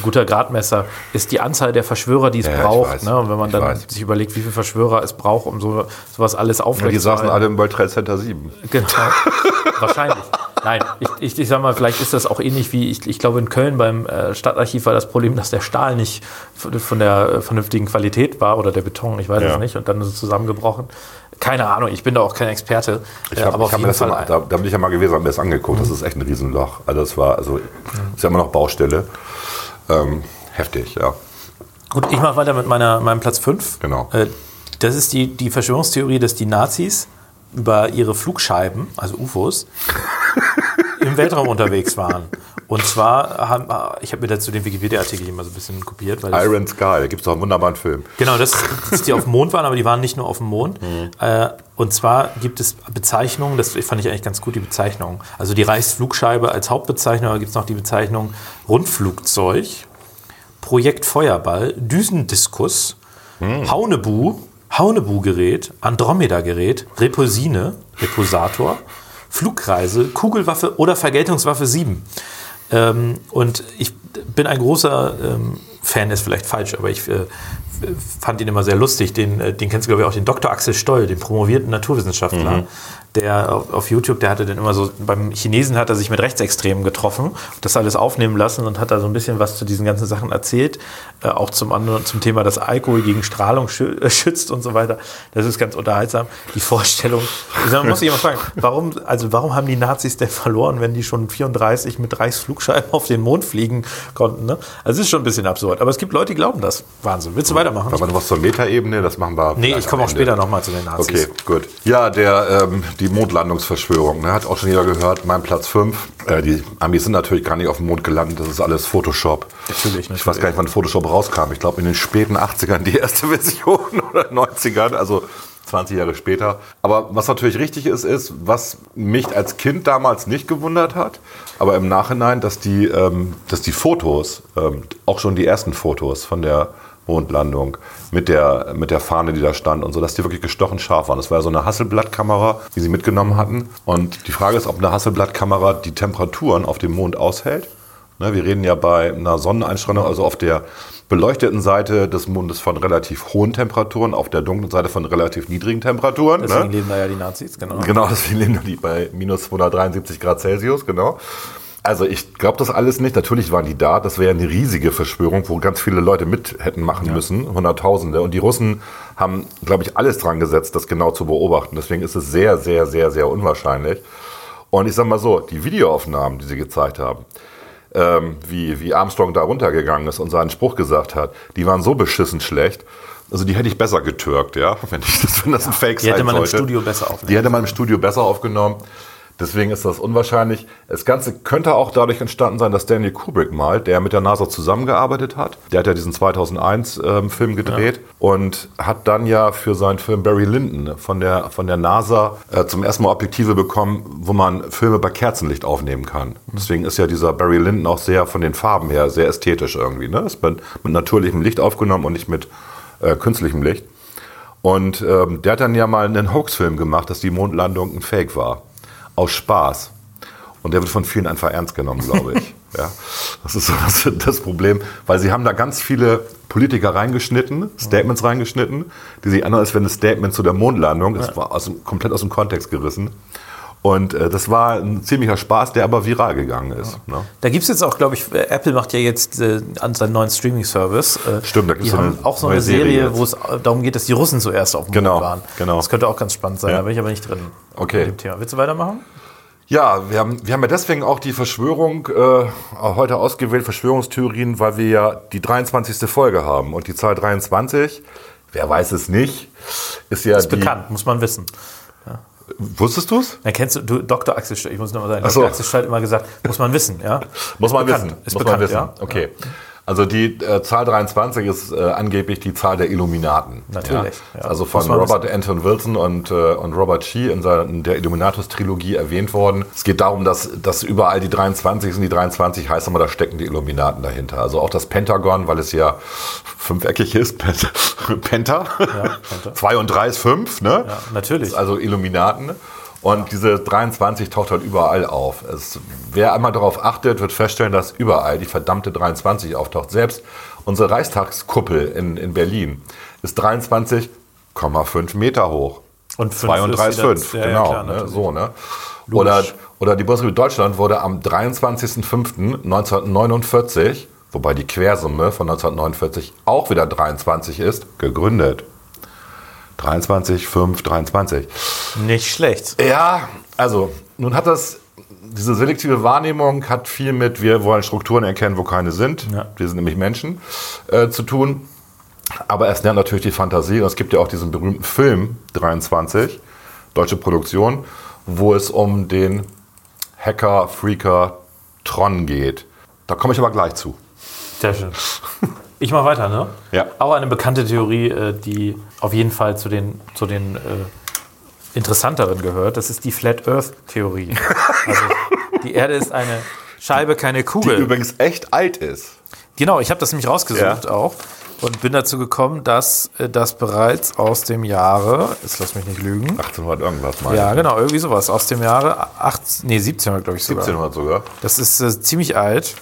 Speaker 3: guter Gradmesser, ist die Anzahl der Verschwörer, die es ja, braucht. Ne? Und wenn man dann weiß. sich überlegt, wie viele Verschwörer es braucht, um so, sowas alles aufrechtzuerhalten.
Speaker 2: Ja, die saßen alle im World Trade Center 7.
Speaker 3: Genau. Wahrscheinlich. Nein, ich, ich, ich sag mal, vielleicht ist das auch ähnlich wie, ich, ich glaube, in Köln beim äh, Stadtarchiv war das Problem, dass der Stahl nicht von der äh, vernünftigen Qualität war oder der Beton, ich weiß ja. es nicht, und dann ist es zusammengebrochen. Keine Ahnung, ich bin da auch kein Experte.
Speaker 2: Ich hab, aber ich hab mir das mal, da, da, bin ich ja mal gewesen, habe mir das angeguckt. Das ist echt ein Riesenloch. Also das war, also ist ja immer noch Baustelle. Ähm, heftig, ja.
Speaker 3: Gut, ich mache weiter mit meiner, meinem Platz 5.
Speaker 2: Genau.
Speaker 3: Äh, das ist die, die Verschwörungstheorie, dass die Nazis über ihre Flugscheiben, also UFOs, im Weltraum unterwegs waren. Und zwar haben, ich habe mir dazu den Wikipedia-Artikel immer so ein bisschen kopiert.
Speaker 2: Weil Iron Sky, da gibt es doch einen wunderbaren Film.
Speaker 3: Genau, das, dass die auf dem Mond waren, aber die waren nicht nur auf dem Mond. Mhm. Äh, und zwar gibt es Bezeichnungen, das fand ich eigentlich ganz gut, die Bezeichnung. Also die Reichsflugscheibe als Hauptbezeichnung, da gibt es noch die Bezeichnung Rundflugzeug, Projekt Feuerball, Düsendiskus, mhm. Haunebu, Haunebu-Gerät, Andromeda-Gerät, Repulsine, Repulsator, Flugreise, Kugelwaffe oder Vergeltungswaffe 7. Ähm, und ich bin ein großer ähm, Fan, ist vielleicht falsch, aber ich äh, fand ihn immer sehr lustig. Den, äh, den kennst du, glaube ich, auch, den Dr. Axel Stoll, den promovierten Naturwissenschaftler. Mhm der auf, YouTube, der hatte dann immer so, beim Chinesen hat er sich mit Rechtsextremen getroffen, das alles aufnehmen lassen und hat da so ein bisschen was zu diesen ganzen Sachen erzählt, äh, auch zum anderen, zum Thema, dass Alkohol gegen Strahlung schü äh, schützt und so weiter. Das ist ganz unterhaltsam. Die Vorstellung, man muss sich immer fragen, warum, also warum haben die Nazis denn verloren, wenn die schon 34 mit Reichsflugscheiben auf den Mond fliegen konnten? Ne? Also es ist schon ein bisschen absurd, aber es gibt Leute, die glauben das. Wahnsinn. Willst du weitermachen?
Speaker 2: Aber noch was zur Metaebene, das machen wir.
Speaker 3: Nee, ich komme auch später nochmal zu den Nazis.
Speaker 2: Okay, gut. Ja, der, ähm, die die Mondlandungsverschwörung. Ne? Hat auch schon jeder gehört. Mein Platz 5. Äh, die Amis sind natürlich gar nicht auf dem Mond gelandet. Das ist alles Photoshop.
Speaker 3: Natürlich.
Speaker 2: Ich weiß gar nicht, wann Photoshop rauskam. Ich glaube in den späten 80ern die erste Version oder 90ern. Also 20 Jahre später. Aber was natürlich richtig ist, ist, was mich als Kind damals nicht gewundert hat, aber im Nachhinein, dass die, ähm, dass die Fotos, ähm, auch schon die ersten Fotos von der Mondlandung mit der, mit der Fahne, die da stand und so, dass die wirklich gestochen scharf waren. Das war ja so eine Hasselblattkamera, die sie mitgenommen hatten. Und die Frage ist, ob eine Hasselblattkamera die Temperaturen auf dem Mond aushält. Ne, wir reden ja bei einer Sonneneinstrahlung, also auf der beleuchteten Seite des Mondes von relativ hohen Temperaturen, auf der dunklen Seite von relativ niedrigen Temperaturen.
Speaker 3: Deswegen ne? leben da ja die Nazis, genau.
Speaker 2: Genau, deswegen leben die bei minus 273 Grad Celsius, genau. Also ich glaube das alles nicht. Natürlich waren die da. Das wäre eine riesige Verschwörung, wo ganz viele Leute mit hätten machen ja. müssen, Hunderttausende. Und die Russen haben, glaube ich, alles dran gesetzt, das genau zu beobachten. Deswegen ist es sehr, sehr, sehr, sehr unwahrscheinlich. Und ich sage mal so, die Videoaufnahmen, die sie gezeigt haben, ähm, wie, wie Armstrong da runtergegangen ist und seinen Spruch gesagt hat, die waren so beschissen schlecht. Also die hätte ich besser getürkt, ja, wenn, ich das, wenn das ja, ein Fake
Speaker 3: sein sollte. Die hätte man im Studio besser aufgenommen.
Speaker 2: Die hätte man im Studio besser aufgenommen. Deswegen ist das unwahrscheinlich. Das Ganze könnte auch dadurch entstanden sein, dass Daniel Kubrick mal, der mit der NASA zusammengearbeitet hat, der hat ja diesen 2001 ähm, gedreht ja. und hat dann ja für seinen Film Barry Lyndon von der, von der NASA äh, zum ersten Mal Objektive bekommen, wo man Filme bei Kerzenlicht aufnehmen kann. Deswegen ist ja dieser Barry Lyndon auch sehr von den Farben her sehr ästhetisch irgendwie. Ne? Ist mit, mit natürlichem Licht aufgenommen und nicht mit äh, künstlichem Licht. Und ähm, der hat dann ja mal einen Hoax-Film gemacht, dass die Mondlandung ein Fake war aus Spaß. Und der wird von vielen einfach ernst genommen, glaube ich. ja, das ist so das, das, Problem, weil sie haben da ganz viele Politiker reingeschnitten, Statements reingeschnitten, die sich anhören, als wenn ein Statement zu der Mondlandung, das war aus, komplett aus dem Kontext gerissen. Und äh, das war ein ziemlicher Spaß, der aber viral gegangen ist. Ne?
Speaker 3: Da gibt es jetzt auch, glaube ich, äh, Apple macht ja jetzt äh, an seinen neuen Streaming-Service. Äh,
Speaker 2: Stimmt, da gibt's
Speaker 3: die
Speaker 2: so
Speaker 3: auch so eine
Speaker 2: Serie
Speaker 3: Serie, wo es darum geht, dass die Russen zuerst auf dem
Speaker 2: Genau,
Speaker 3: Mond waren.
Speaker 2: genau.
Speaker 3: Das könnte auch ganz spannend sein,
Speaker 2: Ja.
Speaker 3: da bin ich aber nicht drin.
Speaker 2: Okay.
Speaker 3: Mit dem Thema. Willst du weitermachen?
Speaker 2: Ja, wir haben, wir haben ja deswegen auch die Verschwörung äh, heute ausgewählt, Verschwörungstheorien, weil wir ja die 23. Folge haben. Und die Zahl 23, wer weiß es nicht, ist ja
Speaker 3: Ist
Speaker 2: die...
Speaker 3: bekannt, muss man wissen.
Speaker 2: Wusstest du's?
Speaker 3: Dann kennst du, du Dr. Axel Stoll, ich muss nochmal sagen,
Speaker 2: Ach so.
Speaker 3: Dr. Axel hat immer gesagt, muss man wissen, ja?
Speaker 2: Muss man
Speaker 3: bekannt,
Speaker 2: wissen.
Speaker 3: Ist
Speaker 2: Muss
Speaker 3: bekannt,
Speaker 2: man wissen.
Speaker 3: ja.
Speaker 2: Okay. Also die äh, Zahl 23 ist äh, angeblich die Zahl der Illuminaten.
Speaker 3: Natürlich,
Speaker 2: Ja?
Speaker 3: ja.
Speaker 2: Also von Robert Anton Wilson und, äh, und Robert Shee in, seiner, in der Illuminatus-Trilogie erwähnt worden. Es geht darum, dass, dass überall die 23 sind. Die 23 heißt immer, da stecken die Illuminaten dahinter. Also auch das Pentagon, weil es ja fünfeckig ist. Penta. Penta.
Speaker 3: Penta.
Speaker 2: Zwei und drei ist fünf, ne?
Speaker 3: Ja, natürlich.
Speaker 2: Also Illuminaten. Und diese 23 taucht halt überall auf. Es, wer einmal darauf achtet, wird feststellen, dass überall die verdammte 23 auftaucht. Selbst unsere Reichstagskuppel in, in Berlin ist 23,5 Meter hoch.
Speaker 3: Und fünf
Speaker 2: 2 und
Speaker 3: ist
Speaker 2: 3 ist
Speaker 3: wieder-
Speaker 2: 5,
Speaker 3: ja, ja,
Speaker 2: genau.
Speaker 3: klar,
Speaker 2: ne, so, ne? Oder, oder die Bundesrepublik Deutschland wurde am 23.05.1949, wobei die Quersumme von 1949 auch wieder 23 ist, gegründet. 23, 5, 23.
Speaker 3: Nicht schlecht.
Speaker 2: Ja, also nun hat das, diese selektive Wahrnehmung hat viel mit, wir wollen Strukturen erkennen, wo keine sind.
Speaker 3: Ja.
Speaker 2: Wir sind nämlich Menschen äh, zu tun. Aber es lernt natürlich die Fantasie. Und es gibt ja auch diesen berühmten Film 23, deutsche Produktion, wo es um den Hacker, Freaker Tron geht. Da komme ich aber gleich zu.
Speaker 3: Sehr schön. Ich mache weiter, ne?
Speaker 2: Ja.
Speaker 3: Auch eine bekannte Theorie, äh, die auf jeden Fall zu den, zu den äh, interessanteren gehört. Das ist die Flat Earth Theorie. Also die Erde ist eine Scheibe, keine
Speaker 2: Die
Speaker 3: Kugel.
Speaker 2: übrigens echt alt ist.
Speaker 3: Genau, ich habe das nämlich rausgesucht
Speaker 2: Ja.
Speaker 3: auch und bin dazu gekommen, dass äh, das bereits aus dem Jahre, jetzt lass mich nicht lügen.
Speaker 2: 1800 irgendwas mal.
Speaker 3: Ja, genau, irgendwie sowas. Aus dem Jahre 18, nee, 1700, glaube ich sogar.
Speaker 2: 1700 sogar.
Speaker 3: Das ist äh, ziemlich alt.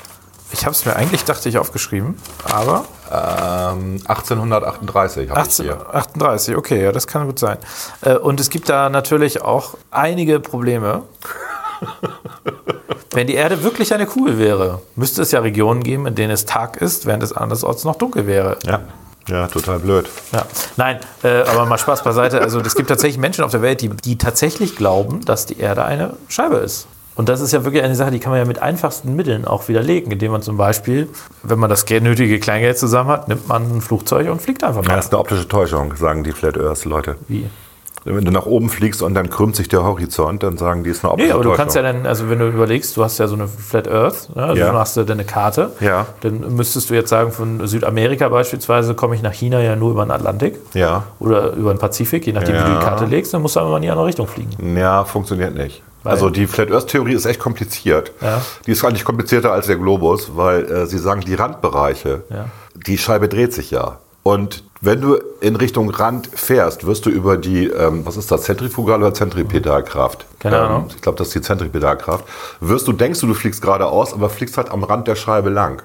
Speaker 3: Ich habe es mir eigentlich, dachte ich, aufgeschrieben, aber
Speaker 2: Ähm, 1838 habe ich hier.
Speaker 3: 1838, okay, ja, das kann gut sein. Äh, Und es gibt da natürlich auch einige Probleme. Wenn die Erde wirklich eine Kugel wäre, müsste es ja Regionen geben, in denen es Tag ist, während es andersorts noch dunkel wäre.
Speaker 2: Ja. Ja, total blöd.
Speaker 3: Ja. Nein, äh, aber mal Spaß beiseite. Also es gibt tatsächlich Menschen auf der Welt, die, die tatsächlich glauben, dass die Erde eine Scheibe ist. Und das ist ja wirklich eine Sache, die kann man ja mit einfachsten Mitteln auch widerlegen, indem man zum Beispiel, wenn man das nötige Kleingeld zusammen hat, nimmt man ein Flugzeug und fliegt einfach mal.
Speaker 2: das ist eine optische Täuschung, sagen die Flat Earth Leute.
Speaker 3: Wie?
Speaker 2: Wenn du nach oben fliegst und dann krümmt sich der Horizont, dann sagen die, es ist eine optische
Speaker 3: Nee, aber du kannst ja dann, also wenn du überlegst, du hast ja so eine Flat Earth, ne? also
Speaker 2: Ja.
Speaker 3: du machst du deine Karte,
Speaker 2: Ja.
Speaker 3: dann müsstest du jetzt sagen, von Südamerika beispielsweise komme ich nach China ja nur über den Atlantik
Speaker 2: Ja.
Speaker 3: oder über den Pazifik, je nachdem, wie du
Speaker 2: Ja.
Speaker 3: die Karte legst, dann musst du aber in die andere Richtung fliegen.
Speaker 2: Ja, funktioniert nicht.
Speaker 3: Weil-
Speaker 2: also die Flat Earth Theorie ist echt kompliziert.
Speaker 3: Ja.
Speaker 2: Die ist eigentlich komplizierter als der Globus, weil äh, sie sagen, die Randbereiche,
Speaker 3: Ja.
Speaker 2: die Scheibe dreht sich ja. Und wenn du in Richtung Rand fährst, wirst du über die, ähm, was ist das, Zentrifugal- oder Zentripedalkraft?
Speaker 3: Keine Ahnung.
Speaker 2: ich glaube, das ist die Zentripedalkraft. Wirst du, denkst du, du fliegst geradeaus, aber fliegst halt am Rand der Scheibe lang.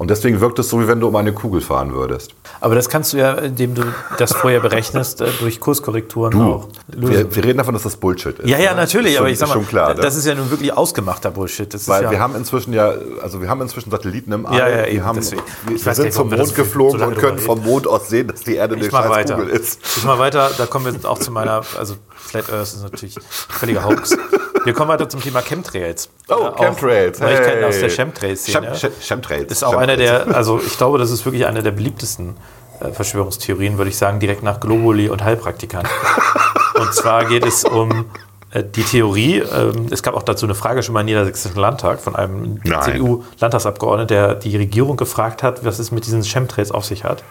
Speaker 2: Und deswegen wirkt es so, wie wenn du um eine Kugel fahren würdest.
Speaker 3: Aber das kannst du ja, indem du das vorher berechnest, äh, durch Kurskorrekturen
Speaker 2: Du,
Speaker 3: auch
Speaker 2: wir, wir reden davon, dass das Bullshit ist.
Speaker 3: ja, ja,
Speaker 2: ne?
Speaker 3: natürlich,
Speaker 2: Ist
Speaker 3: aber
Speaker 2: schon-
Speaker 3: ich sag mal,
Speaker 2: schon klar,
Speaker 3: das ist ja nun wirklich ausgemachter Bullshit. Das
Speaker 2: Weil
Speaker 3: ja,
Speaker 2: wir haben inzwischen ja, also wir haben inzwischen Satelliten im All.
Speaker 3: Ja, ja,
Speaker 2: wir,
Speaker 3: eben,
Speaker 2: haben,
Speaker 3: deswegen.
Speaker 2: wir, wir sind
Speaker 3: nicht,
Speaker 2: zum Mond
Speaker 3: so
Speaker 2: geflogen
Speaker 3: lange
Speaker 2: und können vom Mond aus sehen, dass die Erde eine
Speaker 3: ich
Speaker 2: scheiß
Speaker 3: weiter.
Speaker 2: Kugel ist.
Speaker 3: Ich mach weiter, da kommen wir auch zu meiner, also Flat Earth ist natürlich völliger Hoax. Wir kommen weiter zum Thema Chemtrails.
Speaker 2: Oh,
Speaker 3: Ja, auch
Speaker 2: Chemtrails.
Speaker 3: Neuigkeiten aus der
Speaker 2: Hey.
Speaker 3: Chemtrails-Szene.
Speaker 2: Chem- Chem- Chemtrails.
Speaker 3: Ist auch einer der, also ich glaube, das ist wirklich eine der beliebtesten äh, Verschwörungstheorien, würde ich sagen, direkt nach Globuli und Heilpraktikern. und zwar geht es um äh, die Theorie, ähm, es gab auch dazu eine Frage schon mal im Niedersächsischen Landtag von einem. CDU-Landtagsabgeordneten, der die Regierung gefragt hat, was es mit diesen Chemtrails auf sich hat.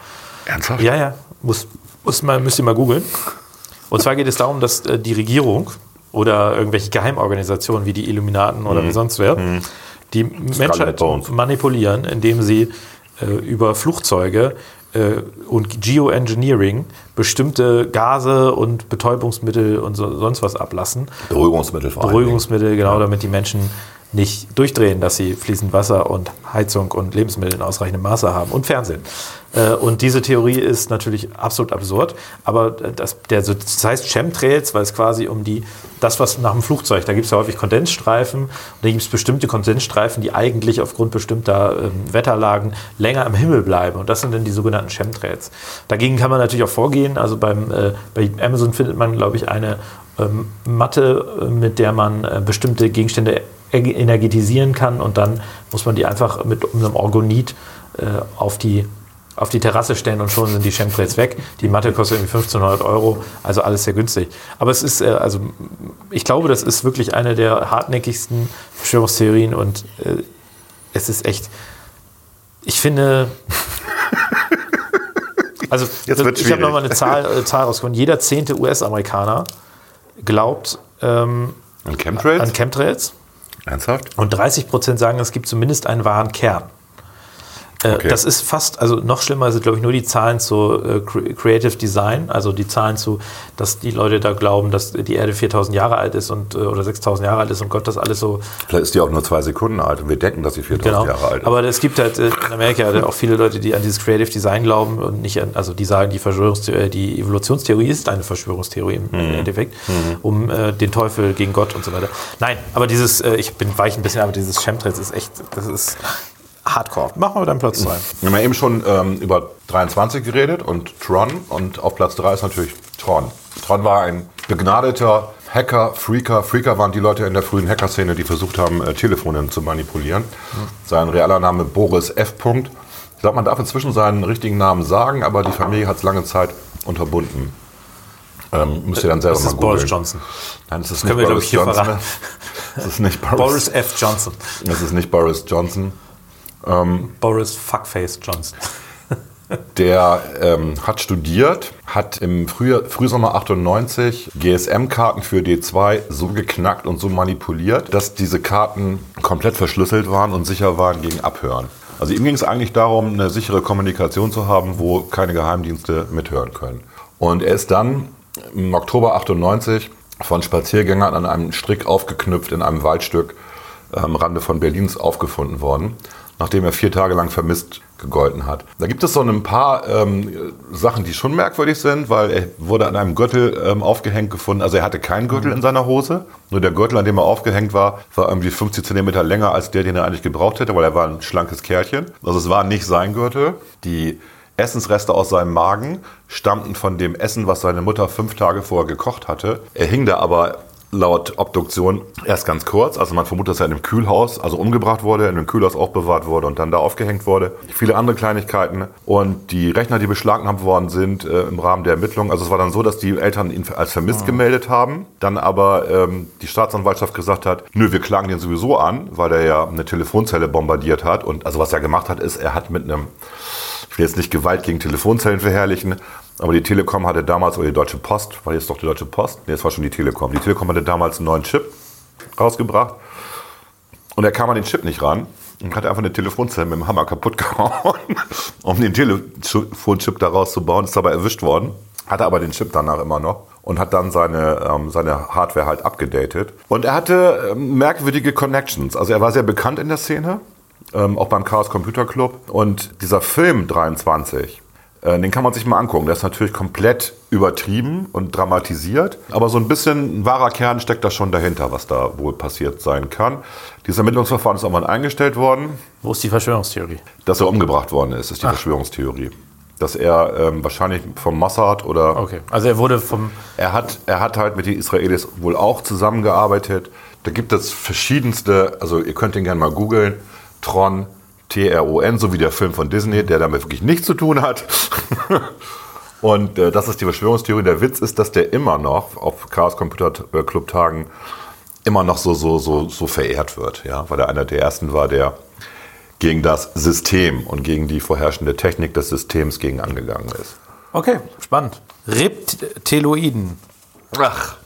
Speaker 2: Ernsthaft?
Speaker 3: Ja, ja, muss, muss mal, müsst ihr mal googeln. Und zwar geht es darum, dass äh, die Regierung oder irgendwelche Geheimorganisationen wie die Illuminaten oder wie sonst wer, die Menschheit manipulieren, indem sie äh, über Flugzeuge äh, und Geoengineering bestimmte Gase und Betäubungsmittel und so, sonst was ablassen.
Speaker 2: Beruhigungsmittel vor allem.
Speaker 3: Beruhigungsmittel, genau, damit die Menschen nicht durchdrehen, dass sie fließend Wasser und Heizung und Lebensmittel in ausreichendem Maße haben und Fernsehen. Äh, Und diese Theorie ist natürlich absolut absurd, aber das, der, das heißt Chemtrails, weil es quasi um die, das, was nach dem Flugzeug, da gibt es ja häufig Kondensstreifen und da gibt es bestimmte Kondensstreifen, die eigentlich aufgrund bestimmter ähm, Wetterlagen länger am Himmel bleiben und das sind dann die sogenannten Chemtrails. Dagegen kann man natürlich auch vorgehen, also beim, äh, bei Amazon findet man, glaube ich, eine ähm, Matte, äh, mit der man äh, bestimmte Gegenstände energetisieren kann und dann muss man die einfach mit einem Orgonit äh, auf die auf die Terrasse stellen und schon sind die Chemtrails weg. Die Matte kostet irgendwie 1500 Euro, also alles sehr günstig. Aber es ist, äh, also ich glaube, das ist wirklich eine der hartnäckigsten Verschwörungstheorien und äh, es ist echt, ich finde, also ich habe nochmal eine Zahl, äh, Zahl rausgefunden. Jeder zehnte US-Amerikaner glaubt ähm,
Speaker 2: An Chemtrails?
Speaker 3: an Chemtrails
Speaker 2: Ernsthaft?
Speaker 3: und 30 Prozent sagen, es gibt zumindest einen wahren Kern. Äh,
Speaker 2: Okay.
Speaker 3: Das ist fast, also noch schlimmer sind, glaube ich, nur die Zahlen zu äh, Cre- Creative Design, also die Zahlen zu, dass die Leute da glauben, dass die Erde 4000 Jahre alt ist und, äh, oder 6000 Jahre alt ist und Gott das alles so
Speaker 2: Vielleicht ist die auch nur zwei Sekunden alt und wir denken, dass sie 4000
Speaker 3: Genau.
Speaker 2: Jahre alt ist.
Speaker 3: Aber es gibt halt äh, in Amerika halt auch viele Leute, die an dieses Creative Design glauben und nicht an, also die sagen, die, Verschwörungstheorie, die Evolutionstheorie ist eine Verschwörungstheorie im
Speaker 2: Mhm.
Speaker 3: Endeffekt, um äh, den Teufel gegen Gott und so weiter. Nein, aber dieses, äh, ich bin weich ein bisschen, aber dieses Chemtrails ist echt, das ist Hardcore. Machen wir dann Platz zwei.
Speaker 2: Wir haben ja eben schon ähm, über 23 geredet und Tron und auf Platz 3 ist natürlich Tron. Tron war ein begnadeter Hacker, Freaker. Freaker waren die Leute in der frühen Hacker-Szene, die versucht haben, äh, Telefone zu manipulieren. Sein realer Name Boris F. Punkt. Ich glaube, man darf inzwischen seinen richtigen Namen sagen, aber die Familie hat es lange Zeit unterbunden. Ähm, müsst ihr dann selber
Speaker 3: Das
Speaker 2: mal
Speaker 3: ist Boris
Speaker 2: googeln.
Speaker 3: Johnson.
Speaker 2: Nein, es ist
Speaker 3: können
Speaker 2: nicht
Speaker 3: wir, glaub
Speaker 2: Boris
Speaker 3: ich, hier
Speaker 2: Johnson.
Speaker 3: verraten.
Speaker 2: Es ist nicht Boris.
Speaker 3: Boris F. Johnson.
Speaker 2: Es ist nicht Boris Johnson.
Speaker 3: Boris Fuckface Johnson.
Speaker 2: Der ähm, hat studiert, hat im Frühjahr, Frühsommer 98 GSM-Karten für D2 so geknackt und so manipuliert, dass diese Karten komplett verschlüsselt waren und sicher waren gegen Abhören. Also ihm ging es eigentlich darum, eine sichere Kommunikation zu haben, wo keine Geheimdienste mithören können. Und er ist dann im Oktober 98 von Spaziergängern an einem Strick aufgeknüpft in einem Waldstück am Rande von Berlins aufgefunden worden, nachdem er vier Tage lang vermisst gegolten hat. Da gibt es so ein paar ähm, Sachen, die schon merkwürdig sind, weil er wurde an einem Gürtel ähm, aufgehängt gefunden. Also er hatte keinen Gürtel in seiner Hose, nur der Gürtel, an dem er aufgehängt war, war irgendwie 50 Zentimeter länger als der, den er eigentlich gebraucht hätte, weil er war ein schlankes Kerlchen. Also es war nicht sein Gürtel. Die Essensreste aus seinem Magen stammten von dem Essen, was seine Mutter fünf Tage vorher gekocht hatte. Er hing da aber laut Obduktion erst ganz kurz. Also man vermutet, dass er in einem Kühlhaus, also umgebracht wurde, in einem Kühlhaus aufbewahrt wurde und dann da aufgehängt wurde. Viele andere Kleinigkeiten. Und die Rechner, die beschlagnahmt worden sind äh, im Rahmen der Ermittlungen, also es war dann so, dass die Eltern ihn als vermisst gemeldet haben. Dann aber ähm, die Staatsanwaltschaft gesagt hat, nö, wir klagen den sowieso an, weil er ja eine Telefonzelle bombardiert hat. Und also was er gemacht hat, ist, er hat mit einem ich will jetzt nicht Gewalt gegen Telefonzellen verherrlichen, aber die Telekom hatte damals, oder die Deutsche Post, war jetzt doch die Deutsche Post? Nee, es war schon die Telekom. Die Telekom hatte damals einen neuen Chip rausgebracht und er kam an den Chip nicht ran und hat einfach eine Telefonzelle mit dem Hammer kaputt gehauen, um den Telefonchip da rauszubauen, ist dabei erwischt worden, hatte aber den Chip danach immer noch und hat dann seine, ähm, seine Hardware halt abgedatet. Und er hatte ähm, merkwürdige Connections. Also er war sehr bekannt in der Szene, ähm, auch beim Chaos Computer Club. Und dieser Film 23, äh, den kann man sich mal angucken. Der ist natürlich komplett übertrieben und dramatisiert, aber so ein bisschen ein wahrer Kern steckt da schon dahinter, was da wohl passiert sein kann. Dieses Ermittlungsverfahren ist irgendwann eingestellt worden.
Speaker 3: Wo ist die Verschwörungstheorie?
Speaker 2: Dass er umgebracht worden ist, ist die Verschwörungstheorie. Dass er ähm, wahrscheinlich vom Mossad oder
Speaker 3: Okay. Also er wurde vom.
Speaker 2: er hat, er hat halt mit den Israelis wohl auch zusammengearbeitet. Da gibt es verschiedenste, also ihr könnt ihn gerne mal googeln, Tron, T-R-O-N, so wie der Film von Disney, der damit wirklich nichts zu tun hat. Und äh, das ist die Verschwörungstheorie. Der Witz ist, dass der immer noch auf Chaos Computer äh, Club Tagen immer noch so, so, so, so verehrt wird, ja, weil er einer der ersten war, der gegen das System und gegen die vorherrschende Technik des Systems gegen angegangen ist.
Speaker 3: Okay, spannend. Reptiloiden.
Speaker 2: Ach,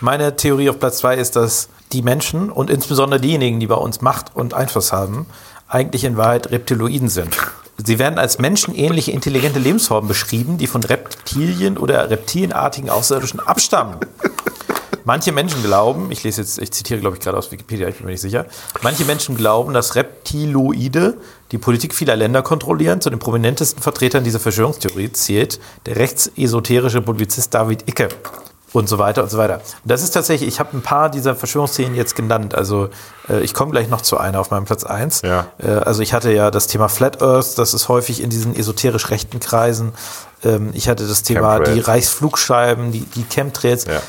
Speaker 3: Meine Theorie auf Platz zwei ist, dass die Menschen und insbesondere diejenigen, die bei uns Macht und Einfluss haben, eigentlich in Wahrheit Reptiloiden sind. Sie werden als menschenähnliche intelligente Lebensformen beschrieben, die von Reptilien oder reptilienartigen Außerirdischen abstammen. Manche Menschen glauben, ich lese jetzt, ich zitiere glaube ich gerade aus Wikipedia, ich bin mir nicht sicher. Manche Menschen glauben, dass Reptiloide die Politik vieler Länder kontrollieren. Zu den prominentesten Vertretern dieser Verschwörungstheorie zählt der rechtsesoterische Publizist David Icke und so weiter und so weiter. Und das ist tatsächlich, ich habe ein paar dieser Verschwörungsszenen jetzt genannt. Also äh, ich komme gleich noch zu einer auf meinem Platz eins.
Speaker 2: Ja.
Speaker 3: Äh, also ich hatte ja das Thema Flat Earth, das ist häufig in diesen esoterisch rechten Kreisen. Ähm, ich hatte das Thema
Speaker 2: Chemtrails.
Speaker 3: die Reichsflugscheiben, die, die Chemtrails.
Speaker 2: Ja.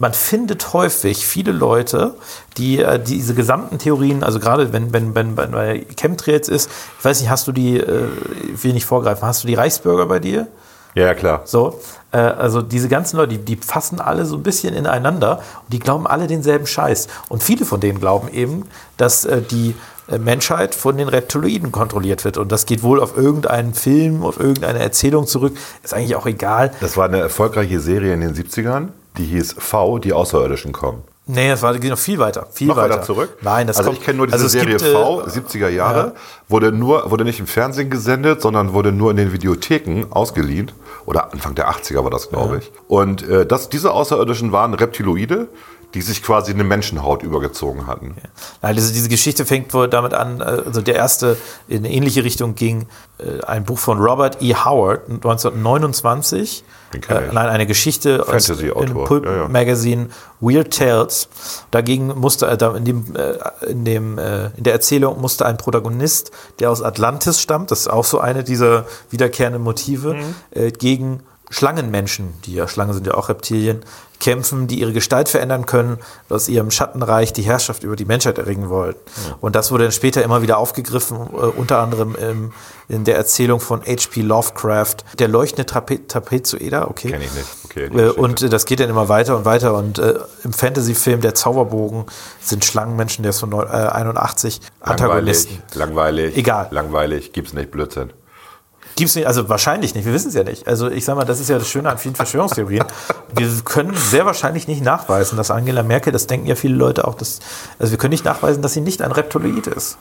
Speaker 3: Man findet häufig viele Leute, die äh, diese gesamten Theorien, also gerade wenn, wenn, wenn, wenn bei Chemtrails ist, ich weiß nicht, hast du die, äh, ich will nicht vorgreifen, hast du die Reichsbürger bei dir?
Speaker 2: Ja, klar.
Speaker 3: So, äh, also diese ganzen Leute, die, die fassen alle so ein bisschen ineinander und die glauben alle denselben Scheiß. Und viele von denen glauben eben, dass äh, die äh, Menschheit von den Reptiloiden kontrolliert wird. Und das geht wohl auf irgendeinen Film, auf irgendeine Erzählung zurück. Ist eigentlich auch egal.
Speaker 2: Das war eine erfolgreiche Serie in den 70ern, die hieß V, die Außerirdischen kommen.
Speaker 3: Nee, das war, geht noch viel weiter. Viel
Speaker 2: Noch
Speaker 3: weiter.
Speaker 2: weiter zurück?
Speaker 3: Nein, das
Speaker 2: also
Speaker 3: kommt,
Speaker 2: ich kenne nur diese
Speaker 3: also es
Speaker 2: Serie
Speaker 3: gibt, äh,
Speaker 2: V, 70er Jahre, wurde nur, wurde nicht im Fernsehen gesendet, sondern wurde nur in den Videotheken ausgeliehen. Oder Anfang der 80er war das, glaube ich. Und äh, das, diese Außerirdischen waren Reptiloide, die sich quasi eine Menschenhaut übergezogen hatten.
Speaker 3: Nein, diese, diese Geschichte fängt wohl damit an, also der erste in eine ähnliche Richtung ging äh, ein Buch von Robert E. Howard 1929. Äh, nein, eine Geschichte aus
Speaker 2: Fantasy-Autor.
Speaker 3: dem Pulp
Speaker 2: Ja, ja.
Speaker 3: Magazine Weird Tales. Dagegen musste äh, in dem, äh, in dem äh, in der Erzählung musste ein Protagonist, der aus Atlantis stammt, das ist auch so eine dieser wiederkehrenden Motive,
Speaker 2: Mhm.
Speaker 3: äh, gegen Schlangenmenschen, die ja Schlangen sind ja auch Reptilien, kämpfen, die ihre Gestalt verändern können, aus ihrem Schattenreich die Herrschaft über die Menschheit erringen wollten. Und das wurde dann später immer wieder aufgegriffen, äh, unter anderem im, in der Erzählung von H.P. Lovecraft, der leuchtende Trape Trapezoeder, okay.
Speaker 2: Kenn ich nicht. Okay,
Speaker 3: äh, und äh, das geht dann immer weiter und weiter. Und äh, im Fantasy-Film Der Zauberbogen sind Schlangenmenschen, der ist von neun- äh, 81, Antagonisten.
Speaker 2: Langweilig.
Speaker 3: Egal.
Speaker 2: Langweilig. Gibt's nicht. Blödsinn.
Speaker 3: Gibt's nicht, also wahrscheinlich nicht, wir wissen es ja nicht. Also ich sag mal, das ist ja das Schöne an vielen Verschwörungstheorien. wir können sehr wahrscheinlich nicht nachweisen, dass Angela Merkel, das denken ja viele Leute auch, dass, also wir können nicht nachweisen, dass sie nicht ein Reptiloid ist.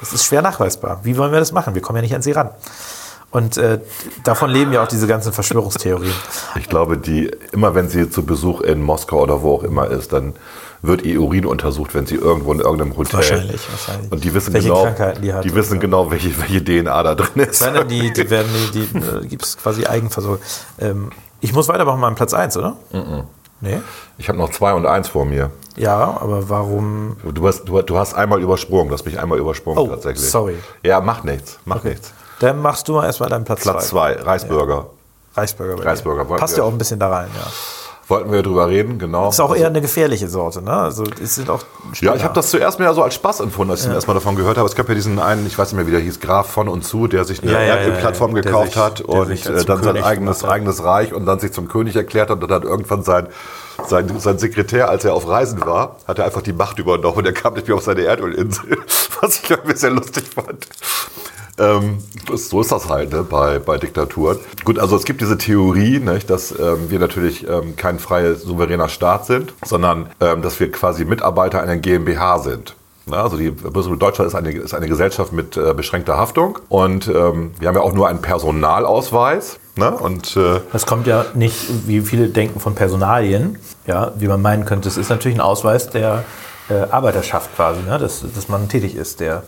Speaker 3: Das ist schwer nachweisbar. Wie wollen wir das machen? Wir kommen ja nicht an sie ran. Und äh, davon leben ja auch diese ganzen Verschwörungstheorien.
Speaker 2: Ich glaube, die, immer wenn sie zu Besuch in Moskau oder wo auch immer ist, dann wird ihr Urin untersucht, wenn sie irgendwo in irgendeinem Hotel.
Speaker 3: Wahrscheinlich, wahrscheinlich.
Speaker 2: Und die wissen
Speaker 3: Welche
Speaker 2: genau,
Speaker 3: Krankheiten die hat und
Speaker 2: wissen
Speaker 3: so.
Speaker 2: genau, welche, welche DNA da drin ist.
Speaker 3: Nein, die, die werden, die, die äh, gibt es quasi Eigenversorgung. Ähm, ich muss weitermachen mal an Platz 1, oder? Nee?
Speaker 2: Ich habe noch zwei und eins vor mir.
Speaker 3: Ja, aber warum?
Speaker 2: Du hast, du, du hast einmal übersprungen, du hast mich einmal übersprungen
Speaker 3: Oh,
Speaker 2: tatsächlich.
Speaker 3: sorry.
Speaker 2: Ja, macht nichts, macht
Speaker 3: Okay.
Speaker 2: nichts.
Speaker 3: Dann machst du mal erstmal deinen Platz 2.
Speaker 2: Platz zwei, Reisburger.
Speaker 3: Reisburger. bei dir.
Speaker 2: Reisburger, wollen
Speaker 3: Passt ja auch ein bisschen da rein, ja.
Speaker 2: Wollten wir drüber reden, genau.
Speaker 3: Ist auch
Speaker 2: Also-
Speaker 3: eher eine gefährliche Sorte, ne? Also es sind auch
Speaker 2: Ja, ich habe das zuerst mehr so als Spaß empfunden, als ich ja. erstmal davon gehört habe. Es gab ja diesen einen, ich weiß nicht mehr, wie der hieß, Graf von und zu, der sich eine
Speaker 3: Ja, ja. Der
Speaker 2: gekauft
Speaker 3: sich-
Speaker 2: hat und äh, dann sein eigenes, eigenes Reich und dann sich zum König erklärt hat und dann hat irgendwann sein, sein, sein Sekretär, als er auf Reisen war, hat er einfach die Macht übernommen und er kam nicht mehr auf seine Erdölinsel, was ich ein bisschen lustig fand. Ähm, so ist das halt ne, bei, bei Diktaturen. Gut, also es gibt diese Theorie, nicht, dass ähm, wir natürlich ähm, kein freier, souveräner Staat sind, sondern ähm, dass wir quasi Mitarbeiter einer GmbH sind. Also die Bundesrepublik Deutschland ist eine, ist eine Gesellschaft mit äh, beschränkter Haftung und ähm, wir haben ja auch nur einen Personalausweis. Ne? Und äh,
Speaker 3: Das kommt ja nicht, wie viele denken, von Personalien, ja, wie man meinen könnte. Es ist natürlich ein Ausweis der äh, Arbeiterschaft quasi, ne? dass, dass man tätig ist. Der,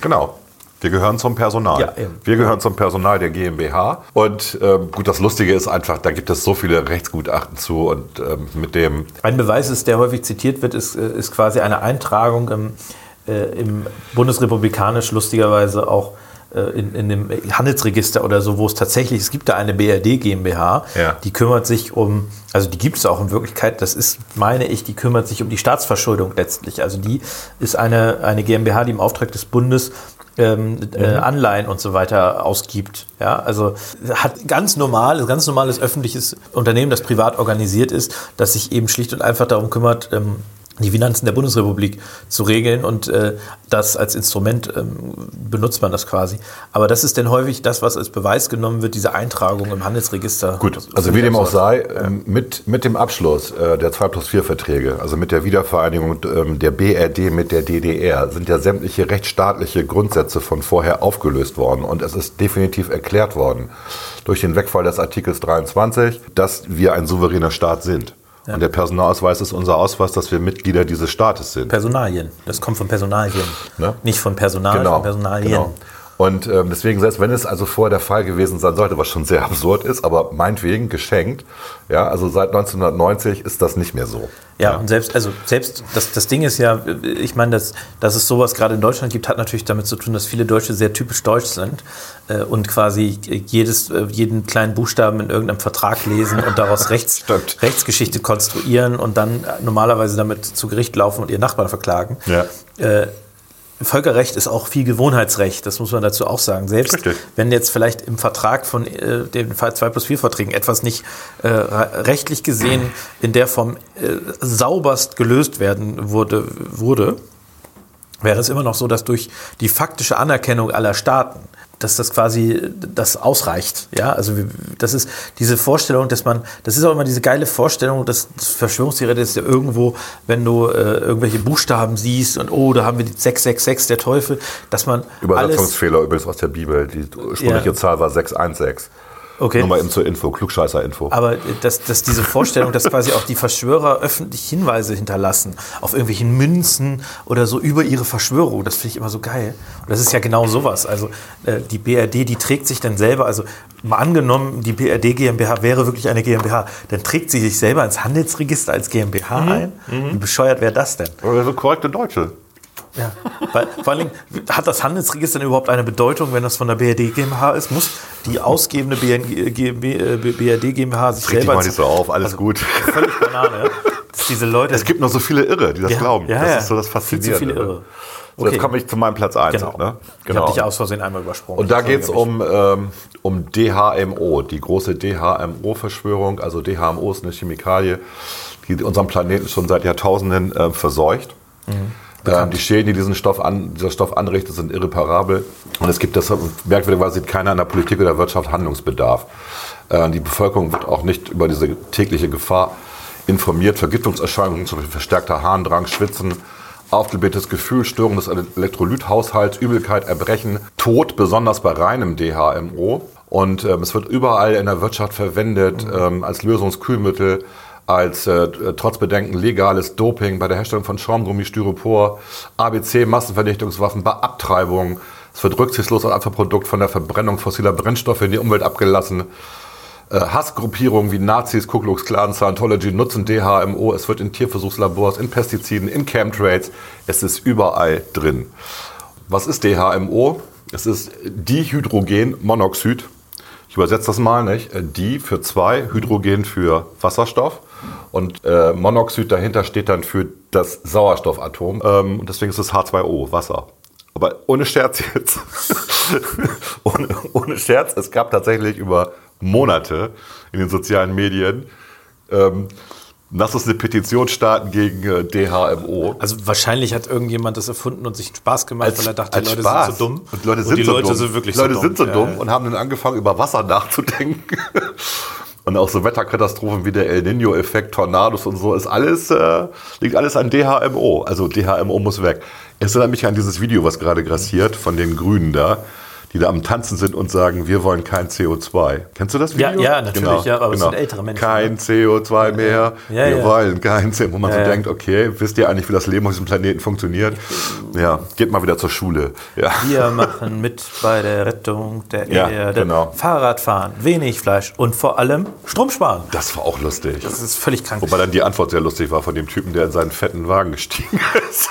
Speaker 2: Genau. Wir gehören zum Personal.
Speaker 3: Ja, eben.
Speaker 2: wir gehören zum Personal der GmbH. Und ähm, gut, das Lustige ist einfach, da gibt es so viele Rechtsgutachten zu und ähm, mit dem
Speaker 3: ein Beweis ist, der häufig zitiert wird, ist, äh, ist quasi eine Eintragung im, äh, im bundesrepublikanisch lustigerweise auch äh, in, in dem Handelsregister oder so, wo es tatsächlich, es gibt da eine BRD GmbH,
Speaker 2: Ja.
Speaker 3: die kümmert sich um, also die gibt es auch in Wirklichkeit, das ist, meine ich, die kümmert sich um die Staatsverschuldung letztlich. Also die ist eine, eine GmbH, die im Auftrag des Bundes ähm, äh, Anleihen und so weiter ausgibt. Ja, also hat ganz normal, ganz normales öffentliches Unternehmen, das privat organisiert ist, das sich eben schlicht und einfach darum kümmert, ähm, die Finanzen der Bundesrepublik zu regeln und äh, das als Instrument ähm, benutzt man das quasi. Aber das ist dann häufig das, was als Beweis genommen wird, diese Eintragung im Handelsregister.
Speaker 2: Gut, also wie dem auch sei, ähm, mit, mit dem Abschluss äh, der 2 plus 4 Verträge, also mit der Wiedervereinigung ähm, der BRD mit der DDR, sind ja sämtliche rechtsstaatliche Grundsätze von vorher aufgelöst worden. Und es ist definitiv erklärt worden durch den Wegfall des Artikels 23, dass wir ein souveräner Staat sind. Und der Personalausweis ist unser Ausweis, dass wir Mitglieder dieses Staates sind.
Speaker 3: Personalien. Das kommt von Personalien.
Speaker 2: Ne?
Speaker 3: Nicht von Personal, von Personalien.
Speaker 2: genau. Und ähm, deswegen, selbst wenn es also vorher der Fall gewesen sein sollte, was schon sehr absurd ist, aber meinetwegen geschenkt, ja, also seit 1990 ist das nicht mehr so.
Speaker 3: Ja, und selbst, also selbst das, das Ding ist ja, ich meine, dass, dass es sowas gerade in Deutschland gibt, hat natürlich damit zu tun, dass viele Deutsche sehr typisch deutsch sind äh, und quasi jedes, äh, jeden kleinen Buchstaben in irgendeinem Vertrag lesen und daraus Rechts. Rechtsgeschichte konstruieren und dann normalerweise damit zu Gericht laufen und ihren Nachbarn verklagen.
Speaker 2: Ja.
Speaker 3: Äh, Völkerrecht ist auch viel Gewohnheitsrecht, das muss man dazu auch sagen. Selbst
Speaker 2: Richtig.
Speaker 3: wenn jetzt vielleicht im Vertrag von äh, den 2 plus 4 Verträgen etwas nicht äh, re- rechtlich gesehen in der Form äh, sauberst gelöst werden wurde, wurde, wäre es immer noch so, dass durch die faktische Anerkennung aller Staaten, dass das quasi das ausreicht. Ja, also das ist diese Vorstellung, dass man, das ist auch immer diese geile Vorstellung, dass das Verschwörungstheorie ist ja irgendwo, wenn du äh, irgendwelche Buchstaben siehst und oh, da haben wir die 666, der Teufel, dass man
Speaker 2: Übersetzungsfehler übrigens aus der Bibel. Die ursprüngliche
Speaker 3: Ja.
Speaker 2: Zahl war 616.
Speaker 3: okay.
Speaker 2: Nur mal eben zur Info, Klugscheißer-Info.
Speaker 3: Aber dass, dass diese Vorstellung, dass quasi auch die Verschwörer öffentlich Hinweise hinterlassen auf irgendwelchen Münzen oder so über ihre Verschwörung, das finde ich immer so geil. Und das ist ja genau sowas. Also äh, die BRD, die trägt sich dann selber, also mal angenommen, die BRD GmbH wäre wirklich eine GmbH, dann trägt sie sich selber ins Handelsregister als GmbH ein. Wie bescheuert wäre das denn?
Speaker 2: Oder so korrekte Deutsche.
Speaker 3: Ja. Weil, vor allen Dingen, hat das Handelsregister denn überhaupt eine Bedeutung, wenn das von der BRD GmbH ist? Muss die ausgebende GmbH, äh, BRD GmbH sich
Speaker 2: Reg
Speaker 3: selber
Speaker 2: mal nicht so auf, alles
Speaker 3: Also,
Speaker 2: gut.
Speaker 3: Völlig Banane. Dass diese Leute.
Speaker 2: Es gibt noch so viele Irre, die das
Speaker 3: Ja,
Speaker 2: glauben.
Speaker 3: ja,
Speaker 2: das
Speaker 3: ja.
Speaker 2: ist so das
Speaker 3: Viel zu
Speaker 2: Faszinierende.
Speaker 3: viele Irre.
Speaker 2: So, jetzt
Speaker 3: Okay.
Speaker 2: komme ich zu meinem Platz 1.
Speaker 3: genau.
Speaker 2: Ne?
Speaker 3: Ich habe dich aus Versehen einmal übersprungen.
Speaker 2: Und da geht es um, ähm, um DHMO, die große DHMO-Verschwörung. Also DHMO ist eine Chemikalie, die unseren Planeten schon seit Jahrtausenden äh, verseucht. Ähm, die Schäden, die diesen Stoff an, dieser Stoff anrichtet, sind irreparabel. Und es gibt deshalb, merkwürdigerweise sieht keiner in der Politik oder Wirtschaft Handlungsbedarf. Äh, die Bevölkerung wird auch nicht über diese tägliche Gefahr informiert. Vergiftungserscheinungen, zum Beispiel verstärkter Harndrang, Schwitzen, aufgeblähtes Gefühl, Störung des Elektrolythaushalts, Übelkeit, Erbrechen, Tod, besonders bei reinem DHMO. Und ähm, es wird überall in der Wirtschaft verwendet ähm, als Lösungskühlmittel, als äh, trotz Bedenken legales Doping bei der Herstellung von Schaumgummi, Styropor, ABC, Massenvernichtungswaffen, bei Abtreibung. Es wird rücksichtslos als Abfallprodukt von der Verbrennung fossiler Brennstoffe in die Umwelt abgelassen. Äh, Hassgruppierungen wie Nazis, Ku Klux Klan, Scientology nutzen DHMO. Es wird in Tierversuchslabors, in Pestiziden, in Chemtrails. Es ist überall drin. Was ist DHMO? Es ist Dihydrogenmonoxid. Ich übersetze das mal, nicht? Äh, Di für zwei, Hydrogen für Wasserstoff und äh, Monoxid dahinter steht dann für das Sauerstoffatom. Ähm, und deswegen ist es H2O, Wasser. Aber ohne Scherz jetzt. ohne, ohne Scherz, es gab tatsächlich über Monate in den sozialen Medien, ähm, lass uns eine Petition starten gegen äh, DHMO.
Speaker 3: Also wahrscheinlich hat irgendjemand das erfunden und sich einen Spaß gemacht, weil er dachte, die Leute
Speaker 2: Spaß.
Speaker 3: sind so dumm.
Speaker 2: Und Leute sind
Speaker 3: die
Speaker 2: so
Speaker 3: Leute
Speaker 2: dumm.
Speaker 3: sind wirklich
Speaker 2: Leute
Speaker 3: so dumm.
Speaker 2: sind so dumm
Speaker 3: ja.
Speaker 2: und haben dann angefangen, über Wasser nachzudenken. und auch so Wetterkatastrophen wie der El Nino-Effekt, Tornados und so, ist alles, äh, liegt alles an DHMO. Also DHMO muss weg. Es erinnert mich an dieses Video, was gerade grassiert von den Grünen da, die da am Tanzen sind und sagen, wir wollen kein CO2. Kennst du das
Speaker 3: Ja,
Speaker 2: Video? Genau,
Speaker 3: ja, natürlich, ja, aber es sind ältere Menschen,
Speaker 2: Kein CO2 mehr,
Speaker 3: Ja,
Speaker 2: wir
Speaker 3: ja.
Speaker 2: wollen kein CO2. Wo man
Speaker 3: Ja,
Speaker 2: so
Speaker 3: ja.
Speaker 2: denkt, okay, wisst ihr eigentlich, wie das Leben auf diesem Planeten funktioniert? Ja, geht mal wieder zur Schule. Ja.
Speaker 3: Wir machen mit bei der Rettung der
Speaker 2: Ja,
Speaker 3: Erde.
Speaker 2: genau.
Speaker 3: Fahrradfahren, wenig Fleisch und vor allem Strom sparen.
Speaker 2: Das war auch lustig.
Speaker 3: Das ist völlig krank.
Speaker 2: Wobei dann die Antwort sehr lustig war von dem Typen, der in seinen fetten Wagen gestiegen ist.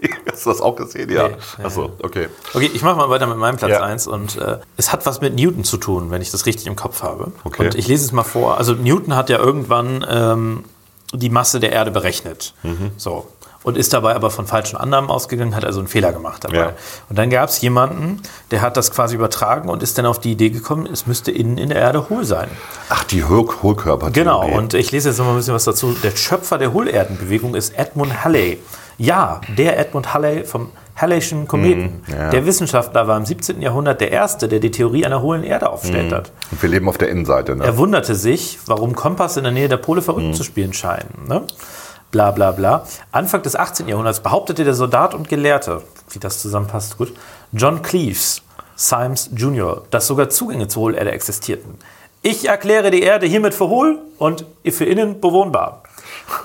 Speaker 2: Irgendwie. Hast du das auch gesehen? Ja.
Speaker 3: Nee.
Speaker 2: Achso, okay.
Speaker 3: Okay, ich mache mal weiter mit meinem Platz
Speaker 2: Ja.
Speaker 3: 1 und äh, es hat was mit Newton zu tun, wenn ich das richtig im Kopf habe.
Speaker 2: Okay.
Speaker 3: Und ich lese es mal vor. Also Newton hat ja irgendwann ähm, die Masse der Erde berechnet.
Speaker 2: Mhm.
Speaker 3: So. Und ist dabei aber von falschen Annahmen ausgegangen, hat also einen Fehler gemacht dabei.
Speaker 2: Ja.
Speaker 3: Und dann gab es jemanden, der hat das quasi übertragen und ist dann auf die Idee gekommen, es müsste innen in der Erde hohl sein.
Speaker 2: Ach, die Hohl Hohlkörpertheorie.
Speaker 3: Genau, und ich lese jetzt noch mal ein bisschen was dazu. Der Schöpfer der Hohlerdenbewegung ist Edmund Halley. Ja, der Edmund Halley vom Halleyschen Kometen.
Speaker 2: ja.
Speaker 3: Der Wissenschaftler war im 17. Jahrhundert der Erste, der die Theorie einer hohlen Erde aufgestellt hat.
Speaker 2: Und wir leben auf der Innenseite. Ne?
Speaker 3: Er wunderte sich, warum Kompass in der Nähe der Pole verrückt zu spielen scheinen. Ne? Bla bla bla. Anfang des 18. Jahrhunderts behauptete der Soldat und Gelehrte, wie das zusammenpasst, gut, John Cleves, Symes Jr., dass sogar Zugänge zur Hohlerde existierten. Ich erkläre die Erde hiermit für hohl und für innen bewohnbar.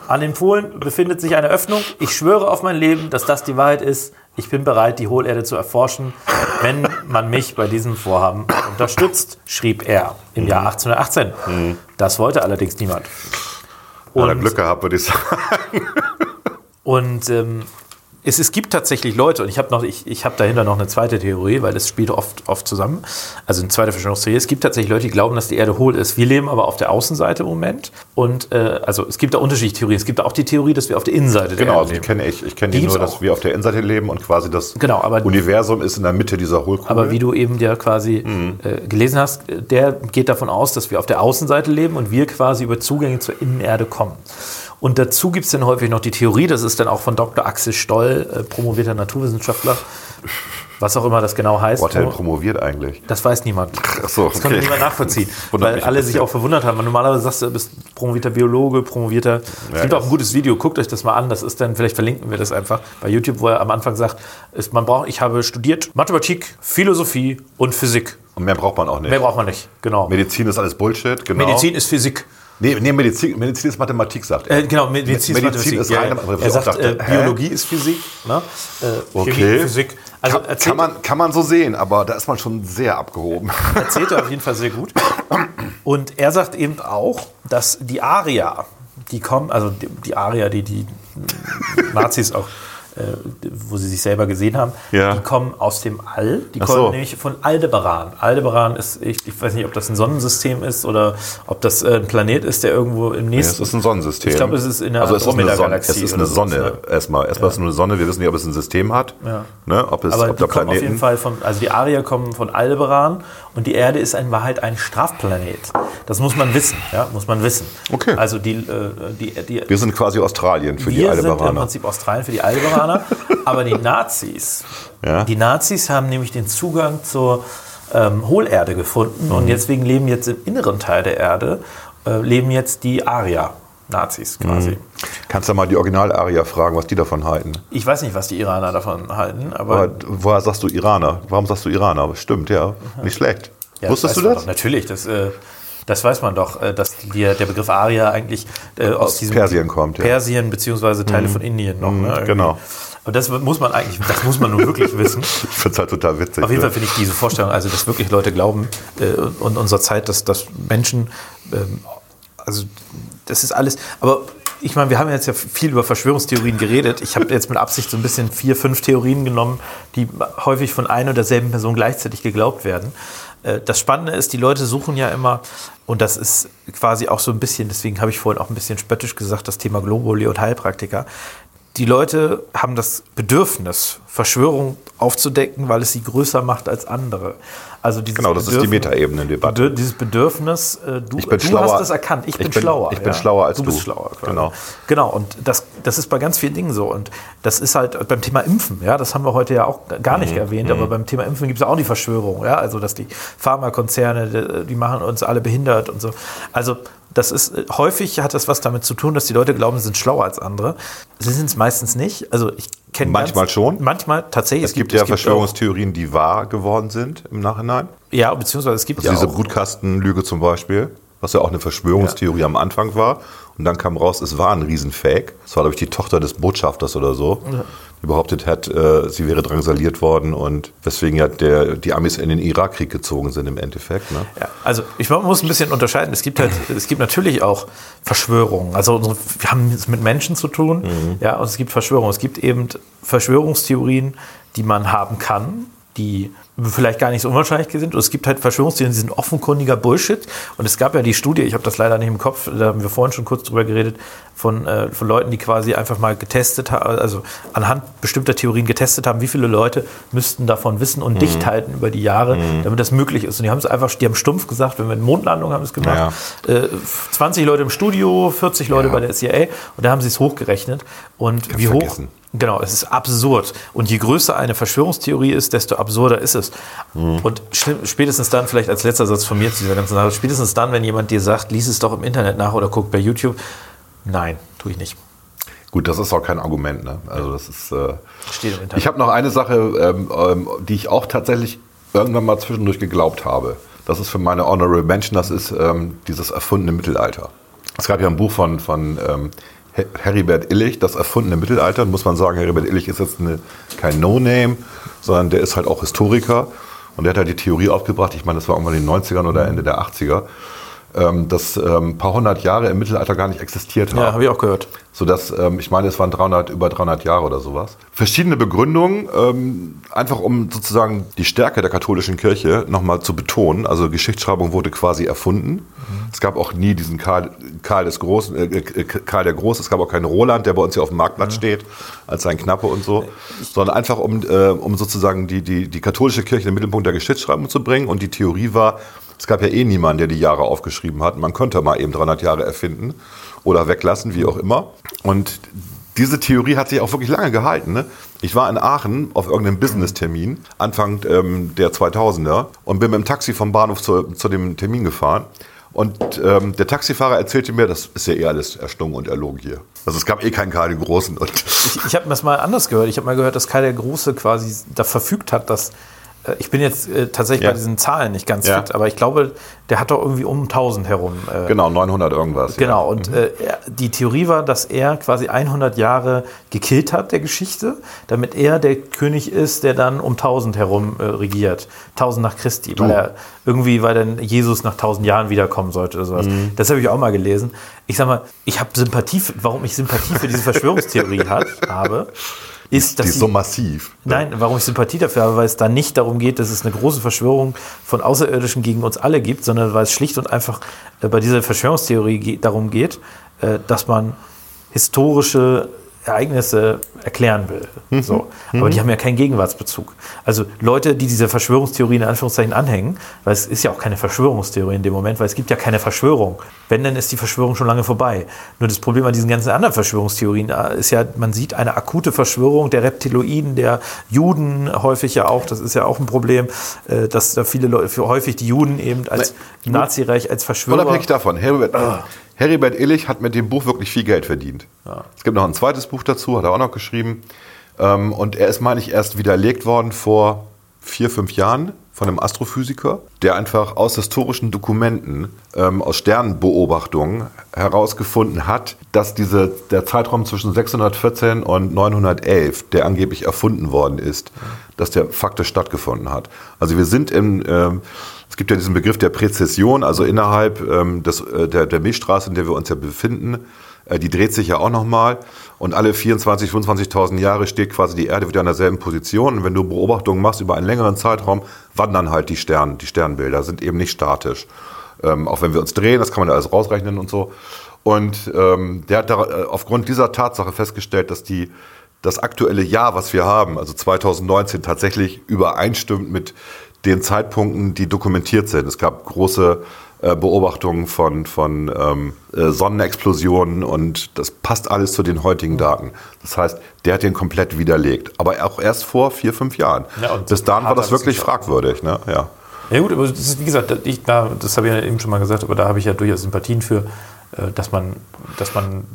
Speaker 3: An den Polen befindet sich eine Öffnung. Ich schwöre auf mein Leben, dass das die Wahrheit ist. Ich bin bereit, die Hohlerde zu erforschen, wenn man mich bei diesem Vorhaben unterstützt, schrieb er im Jahr 1818. Das wollte allerdings niemand.
Speaker 2: Hat er
Speaker 3: Und-
Speaker 2: Glück gehabt, würde ich sagen.
Speaker 3: Und ähm, es, es gibt tatsächlich Leute, und ich habe noch, ich, ich habe dahinter noch eine zweite Theorie, weil das spielt oft, oft zusammen. Also eine zweite Verschwörungstheorie. Es gibt tatsächlich Leute, die glauben, dass die Erde hohl ist. Wir leben aber auf der Außenseite im Moment. Und äh, also es gibt da unterschiedliche Theorien. Es gibt auch die Theorie, dass wir auf der Innenseite der
Speaker 2: Genau,
Speaker 3: Erde
Speaker 2: also die
Speaker 3: leben.
Speaker 2: kenne ich. Ich kenne
Speaker 3: Die
Speaker 2: die nur, dass
Speaker 3: auch.
Speaker 2: wir auf der Innenseite leben und quasi das
Speaker 3: Genau, aber-
Speaker 2: Universum ist in der Mitte dieser Hohlkugel.
Speaker 3: Aber wie du eben ja quasi äh, gelesen hast, äh, der geht davon aus, dass wir auf der Außenseite leben und wir quasi über Zugänge zur Innenerde kommen. Und dazu gibt es dann häufig noch die Theorie, das ist dann auch von Dr. Axel Stoll, äh, promovierter Naturwissenschaftler, was auch immer das genau heißt.
Speaker 2: Denn promoviert eigentlich?
Speaker 3: Das weiß niemand.
Speaker 2: Ach so,
Speaker 3: Das konnte
Speaker 2: okay.
Speaker 3: niemand nachvollziehen. Weil alle sich auch verwundert haben. Normalerweise sagst du, du bist promovierter Biologe, promovierter. Es
Speaker 2: Ja,
Speaker 3: gibt auch
Speaker 2: das-
Speaker 3: ein gutes Video, guckt euch das mal an. Das ist dann, vielleicht verlinken wir das einfach bei YouTube, wo er am Anfang sagt, ist, man braucht, ich habe studiert Mathematik, Philosophie und Physik.
Speaker 2: Und mehr braucht man auch nicht.
Speaker 3: Mehr braucht man nicht, genau.
Speaker 2: Medizin ist alles Bullshit, genau.
Speaker 3: Medizin ist Physik.
Speaker 2: Nee, nee Medizin, Medizin ist Mathematik, sagt er.
Speaker 3: Äh, genau, Medizin,
Speaker 2: Medizin
Speaker 3: ist Physik.
Speaker 2: ist reine- wo ich
Speaker 3: er sagt,
Speaker 2: dachte,
Speaker 3: äh? Biologie ist Physik. Ne? Äh,
Speaker 2: Okay.
Speaker 3: Chemie, Physik. Also
Speaker 2: kann, kann, man, kann man so sehen, aber da ist man schon sehr abgehoben.
Speaker 3: erzählt er auf jeden Fall sehr gut. Und er sagt eben auch, dass die Arier, die kommen, also die, die Arier, die die Nazis auch, wo sie sich selber gesehen haben,
Speaker 2: Ja.
Speaker 3: die kommen aus dem All. Die
Speaker 2: Ach
Speaker 3: kommen
Speaker 2: so.
Speaker 3: nämlich von Aldebaran. Aldebaran ist, ich, ich weiß nicht, ob das ein Sonnensystem ist oder ob das äh, ein Planet ist, der irgendwo im
Speaker 2: Nee,
Speaker 3: nächsten.
Speaker 2: es ist ein Sonnensystem.
Speaker 3: Ich glaube, es ist in der
Speaker 2: also es ist eine Sonne.
Speaker 3: Andromeda-Galaxie
Speaker 2: Es ist eine
Speaker 3: so,
Speaker 2: Sonne
Speaker 3: ne?
Speaker 2: erstmal. Erstmal ist es nur eine Sonne. Wir wissen nicht, ob es ein System hat.
Speaker 3: Ja.
Speaker 2: Ne? Ob, es,
Speaker 3: Aber
Speaker 2: ob
Speaker 3: die kommen auf jeden. Fall von, also die Arier kommen von Aldebaran und die Erde ist in Wahrheit ein Strafplanet. Das muss man wissen, ja, muss man wissen.
Speaker 2: Okay.
Speaker 3: Also die, äh, die, die
Speaker 2: Wir sind quasi Australien für die
Speaker 3: wir sind im
Speaker 2: Aldebaraner.
Speaker 3: Prinzip Australien für die Aldebaraner, aber die Nazis,
Speaker 2: Ja.
Speaker 3: die Nazis haben nämlich den Zugang zur ähm, Hohlerde gefunden
Speaker 2: Mhm.
Speaker 3: und deswegen leben jetzt im inneren Teil der Erde, äh, leben jetzt die Arier. Nazis quasi.
Speaker 2: Mhm. Kannst du mal die Original-Arier fragen, was die davon halten?
Speaker 3: Ich weiß nicht, was die Iraner davon halten, aber,
Speaker 2: Aber woher sagst du Iraner? Warum sagst du Iraner? Stimmt, ja. Nicht schlecht.
Speaker 3: Ja,
Speaker 2: Wusstest
Speaker 3: weiß
Speaker 2: du das?
Speaker 3: Doch. Natürlich, das, äh, das weiß man doch, äh, dass die, der Begriff Aria eigentlich äh, aus,
Speaker 2: Aus
Speaker 3: diesem
Speaker 2: Persien kommt, ja.
Speaker 3: Persien beziehungsweise Teile von Indien noch. Ne, irgendwie.
Speaker 2: genau.
Speaker 3: Aber das muss man eigentlich, das muss man nun wirklich wissen.
Speaker 2: Ich finde es halt total witzig.
Speaker 3: Auf jeden
Speaker 2: ne?
Speaker 3: Fall finde ich diese Vorstellung, also dass wirklich Leute glauben äh, und unserer Zeit, dass, dass Menschen, ähm, also das ist alles, aber ich meine, wir haben jetzt ja viel über Verschwörungstheorien geredet. Ich habe jetzt mit Absicht so ein bisschen vier, fünf Theorien genommen, die häufig von einer und derselben Person gleichzeitig geglaubt werden. Äh, Das Spannende ist, die Leute suchen ja immer, und das ist quasi auch so ein bisschen, deswegen habe ich vorhin auch ein bisschen spöttisch gesagt, das Thema Globuli und Heilpraktiker. Die Leute haben das Bedürfnis, Verschwörung aufzudecken, weil es sie größer macht als andere. Also dieses
Speaker 2: Genau, das ist die
Speaker 3: Bedürfnis-
Speaker 2: Metaebenen-Debatte.
Speaker 3: Dieses Bedürfnis, äh, du,
Speaker 2: bin
Speaker 3: du
Speaker 2: schlauer.
Speaker 3: hast es erkannt, ich
Speaker 2: Ich
Speaker 3: bin,
Speaker 2: bin-
Speaker 3: schlauer.
Speaker 2: ich bin schlauer als
Speaker 3: du. bist
Speaker 2: du.
Speaker 3: schlauer. quasi.
Speaker 2: Genau.
Speaker 3: Genau, und das, das ist bei ganz vielen Dingen so. Und das ist halt beim Thema Impfen, ja, das haben wir heute ja auch gar nicht
Speaker 2: Mhm.
Speaker 3: erwähnt, aber beim Thema Impfen gibt es auch die Verschwörung, ja, also dass die Pharmakonzerne, die, die machen uns alle behindert und so. Also das ist häufig hat das was damit zu tun, dass die Leute glauben, sie sind schlauer als andere. Sie sind es meistens nicht. Also ich kenne
Speaker 2: Manchmal
Speaker 3: ganz,
Speaker 2: schon.
Speaker 3: Manchmal tatsächlich.
Speaker 2: Es gibt ja
Speaker 3: auch-
Speaker 2: Verschwörungstheorien, die wahr geworden sind im Nachhinein.
Speaker 3: Ja, beziehungsweise es gibt
Speaker 2: Also
Speaker 3: ja
Speaker 2: diese
Speaker 3: auch.
Speaker 2: Brutkastenlüge zum Beispiel, was ja auch eine Verschwörungstheorie am Anfang war. Und dann kam raus, es war ein Riesenfake. Es war, glaube ich, die Tochter des Botschafters oder so, die behauptet hat, äh, sie wäre drangsaliert worden und weswegen ja der, die Amis in den Irakkrieg gezogen sind im Endeffekt. Ne?
Speaker 3: Ja, also ich muss ein bisschen unterscheiden. Es gibt halt, es gibt natürlich auch Verschwörungen. Also wir haben es mit Menschen zu tun. Ja, und es gibt Verschwörungen. Es gibt eben Verschwörungstheorien, die man haben kann, die vielleicht gar nicht so unwahrscheinlich sind. Und es gibt halt Verschwörungstheorien, die sind offenkundiger Bullshit. Und es gab ja die Studie, ich habe das leider nicht im Kopf, da haben wir vorhin schon kurz drüber geredet, von, äh, von Leuten, die quasi einfach mal getestet haben, also anhand bestimmter Theorien getestet haben, wie viele Leute müssten davon wissen und dicht halten über die Jahre, damit das möglich ist. Und die haben es einfach, die haben stumpf gesagt, wenn wir eine Mondlandung haben es gemacht, äh, 20 Leute im Studio, 40 Leute bei der CIA und da haben sie es hochgerechnet. Und wie hoch,
Speaker 2: vergessen.
Speaker 3: Genau, es ist absurd. Und je größer eine Verschwörungstheorie ist, desto absurder ist es. Und schlimm- spätestens dann, vielleicht als letzter Satz von mir zu dieser ganzen Sache, spätestens dann, wenn jemand dir sagt, lies es doch im Internet nach oder guck bei YouTube. Nein, tue ich nicht.
Speaker 2: Gut, das ist auch kein Argument. Ne? Also das ist. Äh
Speaker 3: Steht im Internet.
Speaker 2: ich habe noch eine Sache, ähm, ähm, die ich auch tatsächlich irgendwann mal zwischendurch geglaubt habe. Das ist für meine Honorable Mention, das ist ähm, dieses erfundene Mittelalter. Es gab ja ein Buch von, von ähm, Heribert Illich, das erfundene Mittelalter, muss man sagen, Heribert Illich ist jetzt eine, kein No-Name, sondern der ist halt auch Historiker und der hat halt die Theorie aufgebracht, ich meine, das war irgendwann in den 90ern oder Ende der 80er, ähm, dass ähm, ein paar hundert Jahre im Mittelalter gar nicht existiert haben.
Speaker 3: Ja, habe ich auch gehört.
Speaker 2: Sodass, ähm, ich meine, es waren 300, über 300 Jahre oder sowas. Verschiedene Begründungen, ähm, einfach um sozusagen die Stärke der katholischen Kirche nochmal zu betonen. Also Geschichtsschreibung wurde quasi erfunden. Es gab auch nie diesen Karl, Karl des Großen, äh, äh, Karl der Große. Es gab auch keinen Roland, der bei uns hier auf dem Marktplatz steht, als sein Knappe und so. Sondern einfach um, äh, um sozusagen die, die, die katholische Kirche in den Mittelpunkt der Geschichtsschreibung zu bringen. Und die Theorie war, es gab ja eh niemanden, der die Jahre aufgeschrieben hat. Man könnte mal eben 300 Jahre erfinden oder weglassen, wie auch immer. Und diese Theorie hat sich auch wirklich lange gehalten. Ne? Ich war in Aachen auf irgendeinem Business-Termin, Anfang ähm, der 2000er, und bin mit dem Taxi vom Bahnhof zu, zu dem Termin gefahren. Und ähm, der Taxifahrer erzählte mir, das ist ja eh alles erstungen und erlogen hier. Also es gab eh keinen Karl den Großen.
Speaker 3: Ich, ich habe das mal anders gehört. Ich habe mal gehört, dass Karl der Große quasi da verfügt hat, dass ich bin jetzt äh, tatsächlich
Speaker 2: Ja.
Speaker 3: bei diesen Zahlen nicht ganz
Speaker 2: Ja.
Speaker 3: fit, aber ich glaube, der hat doch irgendwie um 1000 herum. Äh,
Speaker 2: genau, 900 irgendwas.
Speaker 3: Genau, und äh, er, die Theorie war, dass er quasi 100 Jahre gekillt hat der Geschichte, damit er der König ist, der dann um 1000 herum äh, regiert. 1000 nach Christi, weil er irgendwie, weil dann Jesus nach 1000 Jahren wiederkommen sollte oder sowas.
Speaker 2: Mhm.
Speaker 3: Das habe ich auch mal gelesen. Ich sag mal, ich habe Sympathie, für, warum ich Sympathie für diese Verschwörungstheorie hat, habe, ist, dass
Speaker 2: Die ist so massiv.
Speaker 3: Nein, warum ich Sympathie dafür habe, weil es da nicht darum geht, dass es eine große Verschwörung von Außerirdischen gegen uns alle gibt, sondern weil es schlicht und einfach äh, bei dieser Verschwörungstheorie darum geht, äh, dass man historische Ereignisse erklären will.
Speaker 2: Mhm.
Speaker 3: So. Aber die haben ja keinen Gegenwartsbezug. Also Leute, die dieser Verschwörungstheorie in Anführungszeichen anhängen, weil es ist ja auch keine Verschwörungstheorie in dem Moment, weil es gibt ja keine Verschwörung. Wenn, dann ist die Verschwörung schon lange vorbei. Nur das Problem an diesen ganzen anderen Verschwörungstheorien ist ja, man sieht eine akute Verschwörung der Reptiloiden, der Juden häufig ja auch, das ist ja auch ein Problem, äh, dass da viele Leute, häufig die Juden eben als Nazireich, als Verschwörer.
Speaker 2: Unabhängig davon, Heribert,
Speaker 3: Ah.
Speaker 2: Heribert Illich hat mit dem Buch wirklich viel Geld verdient. Es gibt noch ein zweites Buch dazu, hat er auch noch geschrieben. Ähm, und er ist, meine ich, erst widerlegt worden vor vier, fünf Jahren von einem Astrophysiker, der einfach aus historischen Dokumenten, ähm, aus Sternenbeobachtungen herausgefunden hat, dass diese, der Zeitraum zwischen 614 und 911, der angeblich erfunden worden ist, dass der faktisch stattgefunden hat. Also wir sind im, ähm, es gibt ja diesen Begriff der Präzession, also innerhalb ähm, des, äh, der, der Milchstraße, in der wir uns ja befinden, äh, die dreht sich ja auch nochmal und alle 24, 25.000 Jahre steht quasi die Erde wieder an derselben Position und wenn du Beobachtungen machst über einen längeren Zeitraum, wandern halt die Sterne, die Sternbilder, sind eben nicht statisch. Ähm, auch wenn wir uns drehen, das kann man ja alles rausrechnen und so. Und ähm, der hat da, äh, aufgrund dieser Tatsache festgestellt, dass die das aktuelle Jahr, was wir haben, also 2019, tatsächlich übereinstimmt mit den Zeitpunkten, die dokumentiert sind. Es gab große äh, Beobachtungen von, von ähm, äh, Sonnenexplosionen und das passt alles zu den heutigen Daten. Das heißt, der hat den komplett widerlegt. Aber auch erst vor vier, fünf Jahren.
Speaker 3: Ja,
Speaker 2: Bis dahin war das wirklich fragwürdig. Ne? Ja.
Speaker 3: Ja gut, aber das ist, wie gesagt, ich, da, das habe ich ja eben schon mal gesagt, aber da habe ich ja durchaus Sympathien für, äh, dass man, dass man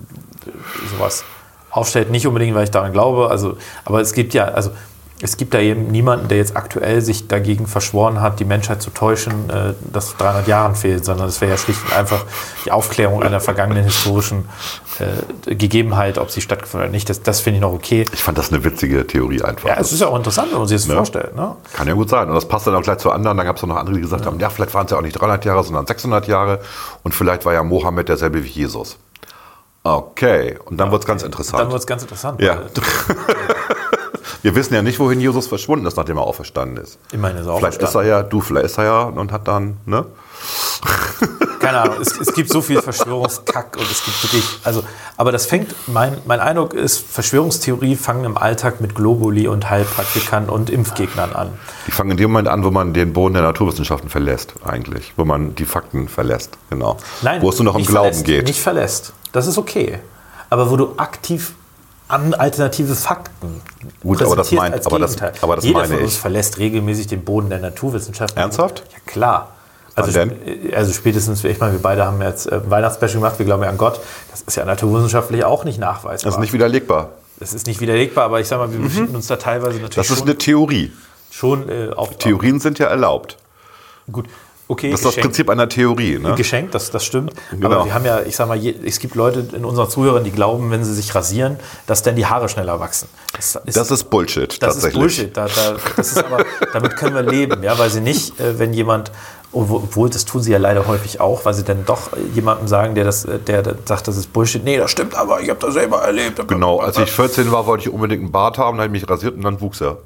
Speaker 3: sowas aufstellt. Nicht unbedingt, weil ich daran glaube, also, aber es gibt ja, also es gibt da eben niemanden, der jetzt aktuell sich dagegen verschworen hat, die Menschheit zu täuschen, äh, dass 300 Jahren fehlt, sondern es wäre ja schlicht und einfach die Aufklärung einer vergangenen historischen äh, Gegebenheit, ob sie stattgefunden hat oder nicht. Das, das finde ich noch okay.
Speaker 2: Ich fand das eine witzige Theorie einfach.
Speaker 3: Ja, es ist ja auch interessant, wenn man sich das
Speaker 2: Ja.
Speaker 3: vorstellt. Ne?
Speaker 2: Kann ja gut sein. Und das passt dann auch gleich zu anderen. Dann gab es noch andere, die gesagt haben, ja, vielleicht waren es ja auch nicht 300 Jahre, sondern 600 Jahre. Und vielleicht war ja Mohammed derselbe wie Jesus. Okay, und dann wird es ganz interessant.
Speaker 3: Dann wird es ganz interessant.
Speaker 2: Ja. Wir wissen ja nicht, wohin Jesus verschwunden ist, nachdem er auferstanden ist.
Speaker 3: Immerhin ist er
Speaker 2: Vielleicht ist er ja, du, vielleicht ist er ja und hat dann, ne?
Speaker 3: Keine Ahnung, es, es gibt so viel Verschwörungskack und es gibt wirklich, also, aber das fängt, mein, mein Eindruck ist, Verschwörungstheorie fangen im Alltag mit Globuli und Heilpraktikern und Impfgegnern an.
Speaker 2: Die fangen in dem Moment an, wo man den Boden der Naturwissenschaften verlässt, eigentlich. Wo man die Fakten verlässt, genau.
Speaker 3: Nein,
Speaker 2: wo es nur noch um
Speaker 3: nicht
Speaker 2: Glauben
Speaker 3: verlässt,
Speaker 2: geht.
Speaker 3: Nicht verlässt. Das ist okay. Aber wo du aktiv alternative Fakten
Speaker 2: Gut, aber das mein-
Speaker 3: als
Speaker 2: aber das- aber das
Speaker 3: Jeder
Speaker 2: meine
Speaker 3: von uns
Speaker 2: ich.
Speaker 3: verlässt regelmäßig den Boden der Naturwissenschaften.
Speaker 2: Ernsthaft?
Speaker 3: Ja, klar. Also, sp- also spätestens, ich meine, wir beide haben jetzt äh, Weihnachtsspecial gemacht, wir glauben ja an Gott. Das ist ja naturwissenschaftlich auch nicht nachweisbar.
Speaker 2: Das ist nicht widerlegbar.
Speaker 3: Das ist nicht widerlegbar, aber ich sag mal, wir befinden uns da teilweise natürlich
Speaker 2: Das ist
Speaker 3: schon,
Speaker 2: eine Theorie.
Speaker 3: schon äh, auf
Speaker 2: Theorien sind ja erlaubt.
Speaker 3: Gut, okay,
Speaker 2: Das ist das. Prinzip einer Theorie. Ne?
Speaker 3: Geschenkt, das, das stimmt.
Speaker 2: Genau.
Speaker 3: Aber wir haben ja, ich sag mal, je, es gibt Leute in unseren Zuhörern, die glauben, wenn sie sich rasieren, dass dann die Haare schneller wachsen. Das ist,
Speaker 2: Das ist Bullshit,
Speaker 3: das ist
Speaker 2: tatsächlich.
Speaker 3: Bullshit. Da, da, das ist aber, damit können wir leben, ja, weil sie nicht, äh, wenn jemand, obwohl das tun sie ja leider häufig auch, weil sie dann doch äh, jemandem sagen, der das, äh, der, sagt, das ist Bullshit. Nee, das stimmt, aber ich habe das selber erlebt.
Speaker 2: Genau, als ich 14 war, wollte ich unbedingt einen Bart haben, dann habe ich mich rasiert und dann wuchs er.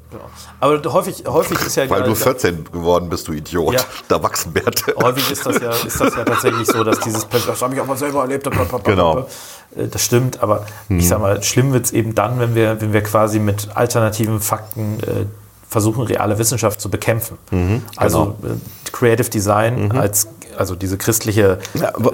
Speaker 3: Aber häufig, häufig ist ja
Speaker 2: Weil du
Speaker 3: gerade-
Speaker 2: 14 geworden bist, du Idiot.
Speaker 3: Ja.
Speaker 2: Da wachsen Bärte.
Speaker 3: Häufig ist das ja, ist das ja tatsächlich so, dass dieses, das habe ich auch mal selber erlebt.
Speaker 2: Genau.
Speaker 3: Äh, Das stimmt, aber ich sag mal, schlimm wird es eben dann, wenn wir, wenn wir quasi mit alternativen Fakten äh, versuchen, reale Wissenschaft zu bekämpfen. Also äh, Creative Design als, also diese christliche,
Speaker 2: Ja, aber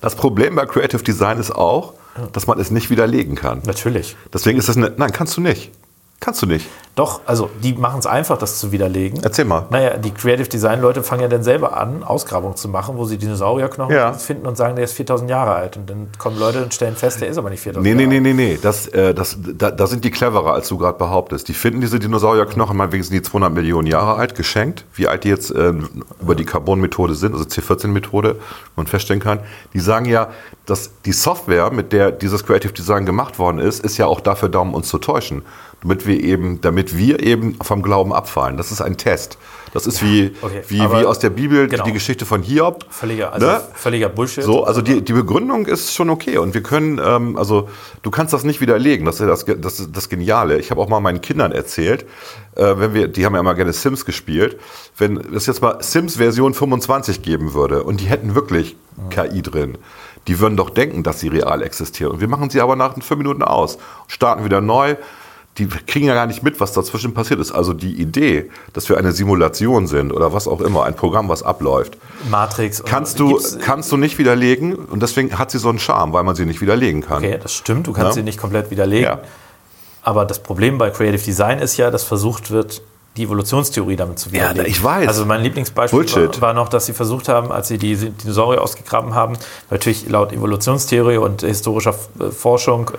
Speaker 2: das Problem bei Creative Design ist auch, dass man es nicht widerlegen kann.
Speaker 3: natürlich.
Speaker 2: Deswegen ist das eine. Nein, kannst du nicht. Kannst du nicht.
Speaker 3: Doch, also die machen es einfach, das zu widerlegen.
Speaker 2: Erzähl mal.
Speaker 3: Naja, die Creative Design Leute fangen ja dann selber an, Ausgrabungen zu machen, wo sie Dinosaurierknochen
Speaker 2: Ja.
Speaker 3: finden und sagen, der ist 4000 Jahre alt. Und dann kommen Leute und stellen fest, der ist aber nicht 4000
Speaker 2: Nee,
Speaker 3: Jahre
Speaker 2: nee,
Speaker 3: alt.
Speaker 2: nee, nee, nee. Das, äh, das, da, da sind die cleverer, als du gerade behauptest. Die finden diese Dinosaurierknochen, meinetwegen sind die 200 Millionen Jahre alt, geschenkt. Wie alt die jetzt äh, über die Carbon-Methode sind, also C14-Methode, man feststellen kann. Die sagen ja, dass die Software, mit der dieses Creative Design gemacht worden ist, ist ja auch dafür da, um uns zu täuschen. Damit wir eben, damit wir eben vom Glauben abfallen. Das ist ein Test. Das ist wie,
Speaker 3: okay,
Speaker 2: wie, wie aus der Bibel
Speaker 3: genau.
Speaker 2: die Geschichte von Hiob.
Speaker 3: Völliger, also
Speaker 2: Ne?
Speaker 3: völliger Bullshit.
Speaker 2: So, also die, die Begründung ist schon okay und wir können, ähm, also du kannst das nicht widerlegen, das ist das, das, ist das Geniale. Ich habe auch mal meinen Kindern erzählt, äh, wenn wir, die haben ja immer gerne Sims gespielt, wenn es jetzt mal Sims Version 25 geben würde und die hätten wirklich KI drin, die würden doch denken, dass sie real existieren. Und wir machen sie aber nach fünf Minuten aus, starten wieder neu. Die kriegen ja gar nicht mit, was dazwischen passiert ist. Also die Idee, dass wir eine Simulation sind oder was auch immer, ein Programm, was abläuft,
Speaker 3: Matrix.
Speaker 2: kannst du, kannst du nicht widerlegen und deswegen hat sie so einen Charme, weil man sie nicht widerlegen kann.
Speaker 3: Okay, das stimmt, du kannst
Speaker 2: Ja.
Speaker 3: sie nicht komplett widerlegen.
Speaker 2: Ja.
Speaker 3: Aber das Problem bei Creative Design ist ja, dass versucht wird, die Evolutionstheorie damit zu
Speaker 2: Ja,
Speaker 3: widerlegen.
Speaker 2: ich weiß.
Speaker 3: Also mein Lieblingsbeispiel war, war noch, dass sie versucht haben, als sie die Dinosaurier ausgegraben haben, natürlich laut Evolutionstheorie und historischer äh, Forschung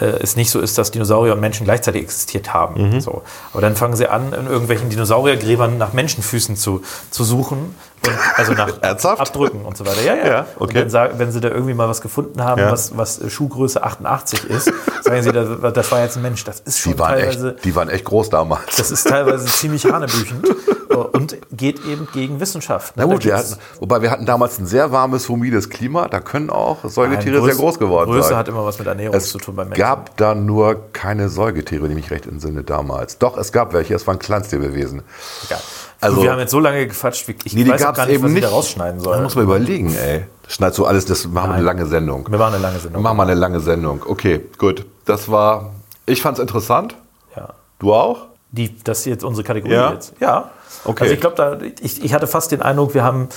Speaker 3: äh, es nicht so ist, dass Dinosaurier und Menschen gleichzeitig existiert haben.
Speaker 2: Mhm.
Speaker 3: So. Aber dann fangen sie an, in irgendwelchen Dinosauriergräbern nach Menschenfüßen zu, zu suchen. Und, also nach
Speaker 2: Ernsthaft?
Speaker 3: Abdrücken und so weiter. Ja, ja.
Speaker 2: Ja,
Speaker 3: Und
Speaker 2: okay.
Speaker 3: dann sagen, wenn sie da irgendwie mal was gefunden haben,
Speaker 2: Ja.
Speaker 3: was, was Schuhgröße 88 ist, sagen sie, das, das war jetzt ein Mensch. Das ist schon
Speaker 2: Die waren,
Speaker 3: teilweise,
Speaker 2: echt, die waren echt groß damals.
Speaker 3: das ist teilweise ziemlich hanebüchend und geht eben gegen Wissenschaft.
Speaker 2: Na
Speaker 3: Da
Speaker 2: gut, wir hatten, wobei wir hatten damals ein sehr warmes, humides Klima. Da können auch Säugetiere
Speaker 3: Nein,
Speaker 2: sehr
Speaker 3: Größe-
Speaker 2: groß geworden
Speaker 3: Größe
Speaker 2: sein.
Speaker 3: hat immer was mit Ernährung
Speaker 2: es
Speaker 3: zu tun beim Menschen.
Speaker 2: gab da nur keine Säugetiere, ich mich recht entsinne damals. Doch, es gab welche, es waren Kleinstlebewesen.
Speaker 3: Egal.
Speaker 2: Also-
Speaker 3: wir haben jetzt so lange gequatscht, wie- ich
Speaker 2: Nee, die
Speaker 3: weiß gar nicht,
Speaker 2: eben
Speaker 3: was ich
Speaker 2: nicht.
Speaker 3: da rausschneiden soll.
Speaker 2: Da muss man überlegen, ey. Schneidest du alles, das machen wir eine lange Sendung.
Speaker 3: Wir machen eine lange Sendung.
Speaker 2: Machen wir eine lange Sendung. Okay, gut. Das war, ich fand's interessant.
Speaker 3: Ja.
Speaker 2: Du auch?
Speaker 3: Die, das ist jetzt unsere Kategorie
Speaker 2: Ja?
Speaker 3: jetzt. Ja.
Speaker 2: Okay.
Speaker 3: Also ich glaube, da, ich, ich hatte fast den Eindruck, wir haben,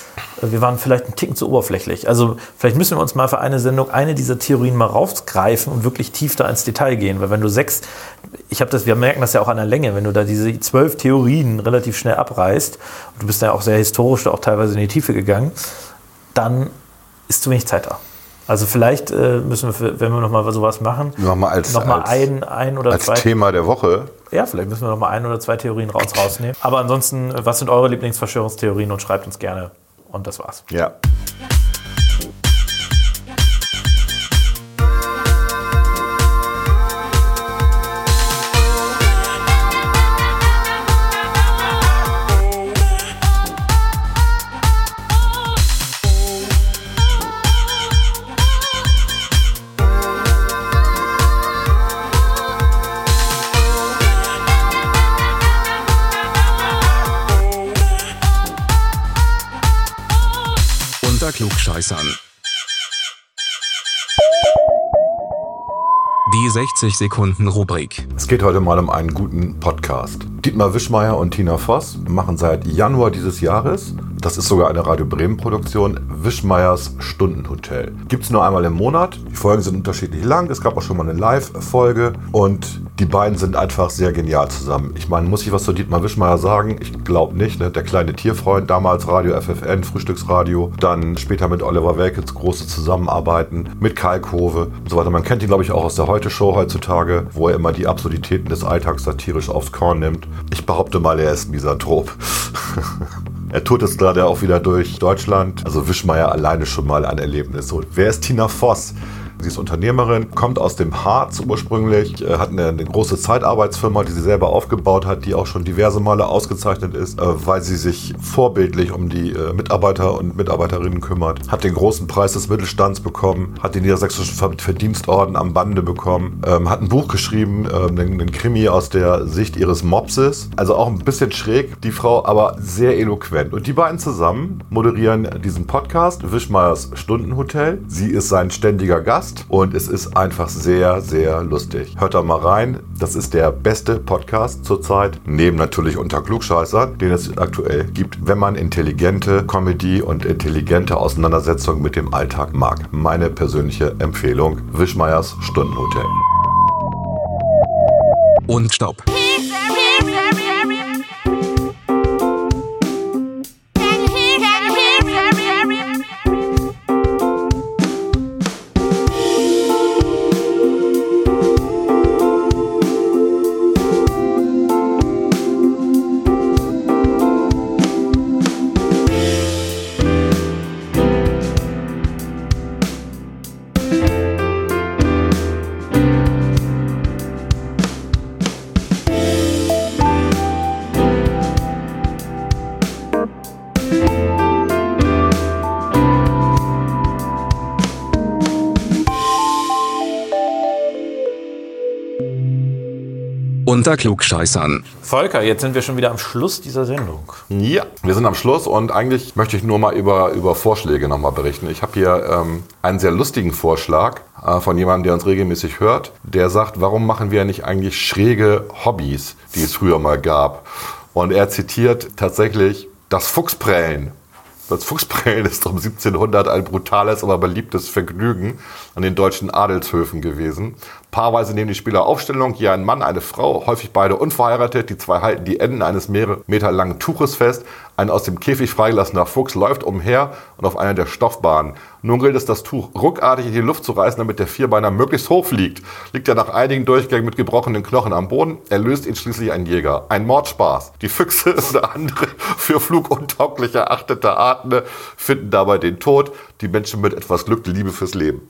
Speaker 3: wir waren vielleicht ein Ticken zu oberflächlich. Also vielleicht müssen wir uns mal für eine Sendung eine dieser Theorien mal rausgreifen und wirklich tief da ins Detail gehen. Weil wenn du sechs, ich habe das, wir merken das ja auch an der Länge, wenn du da diese zwölf Theorien relativ schnell abreißt, und du bist ja auch sehr historisch, auch teilweise in die Tiefe gegangen, dann ist zu wenig Zeit da. Also vielleicht äh, müssen wir, wenn wir nochmal sowas machen,
Speaker 2: Noch mal als-
Speaker 3: noch mal
Speaker 2: als-
Speaker 3: ein, ein oder
Speaker 2: Als
Speaker 3: zwei
Speaker 2: Thema der Woche.
Speaker 3: Ja, vielleicht müssen wir noch mal ein oder zwei Theorien raus rausnehmen. Aber ansonsten, was sind eure Lieblingsverschwörungstheorien und schreibt uns gerne. Und das war's.
Speaker 2: Ja.
Speaker 4: Die 60 Sekunden Rubrik.
Speaker 2: Es geht heute mal um einen guten Podcast. Dietmar Wischmeier und Tina Voss machen seit Januar dieses Jahres, das ist sogar eine Radio Bremen Produktion, Wischmeiers Stundenhotel. Gibt es nur einmal im Monat. Die Folgen sind unterschiedlich lang. Es gab auch schon mal eine Live-Folge und die beiden sind einfach sehr genial zusammen. Ich meine, muss ich was zu Dietmar Wischmeier sagen? Ich glaube nicht. Ne? Der kleine Tierfreund, damals Radio FFN, Frühstücksradio, dann später mit Oliver Welkens große Zusammenarbeiten, mit Kalkove und so weiter. Man kennt ihn, glaube ich, auch aus der Heute-Show heutzutage, wo er immer die Absurditäten des Alltags satirisch aufs Korn nimmt. Ich behaupte mal, er ist Misanthrop. Er tourt jetzt gerade auch wieder durch Deutschland. Also Wischmeier alleine schon mal ein Erlebnis. Und wer ist Tina Voss? Sie ist Unternehmerin, kommt aus dem Harz ursprünglich, äh, hat eine, eine, große Zeitarbeitsfirma, die sie selber aufgebaut hat, die auch schon diverse Male ausgezeichnet ist, äh, weil sie sich vorbildlich um die äh, Mitarbeiter und Mitarbeiterinnen kümmert. Hat den großen Preis des Mittelstands bekommen, hat den niedersächsischen Verdienstorden am Bande bekommen, ähm, hat ein Buch geschrieben, ähm, einen Krimi aus der Sicht ihres Mopses. Also auch ein bisschen schräg, die Frau, aber sehr eloquent. Und die beiden zusammen moderieren diesen Podcast, Wischmeiers Stundenhotel. Sie ist sein ständiger Gast. Podcast und es ist einfach sehr, sehr lustig. Hört da mal rein. Das ist der beste Podcast zurzeit, neben natürlich unter Klugscheißern, den es aktuell gibt, wenn man intelligente Comedy und intelligente Auseinandersetzung mit dem Alltag mag. Meine persönliche Empfehlung, Wischmeiers Stundenhotel.
Speaker 4: Und Stopp. Unter Klugscheißern.
Speaker 3: Volker, jetzt sind wir schon wieder am Schluss dieser Sendung.
Speaker 2: Ja, wir sind am Schluss und eigentlich möchte ich nur mal über, über Vorschläge nochmal berichten. Ich habe hier ähm, einen sehr lustigen Vorschlag äh, von jemandem, der uns regelmäßig hört. Der sagt, warum machen wir nicht eigentlich schräge Hobbys, die es früher mal gab? Und er zitiert tatsächlich das Fuchsprellen das Fuchsprellen ist um 1700 ein brutales, aber beliebtes Vergnügen an den deutschen Adelshöfen gewesen. Paarweise nehmen die Spieler Aufstellung, je ein Mann, eine Frau, häufig beide unverheiratet. Die zwei halten die Enden eines mehrere Meter langen Tuches fest. Ein aus dem Käfig freigelassener Fuchs läuft umher und auf einer der Stoffbahnen. Nun gilt es, das Tuch ruckartig in die Luft zu reißen, damit der Vierbeiner möglichst hoch fliegt. Liegt er nach einigen Durchgängen mit gebrochenen Knochen am Boden, erlöst ihn schließlich ein Jäger. Ein Mordspaß. Die Füchse oder andere für Flug untauglich erachtete Arten finden dabei den Tod. Die Menschen mit etwas Glück die Liebe fürs Leben.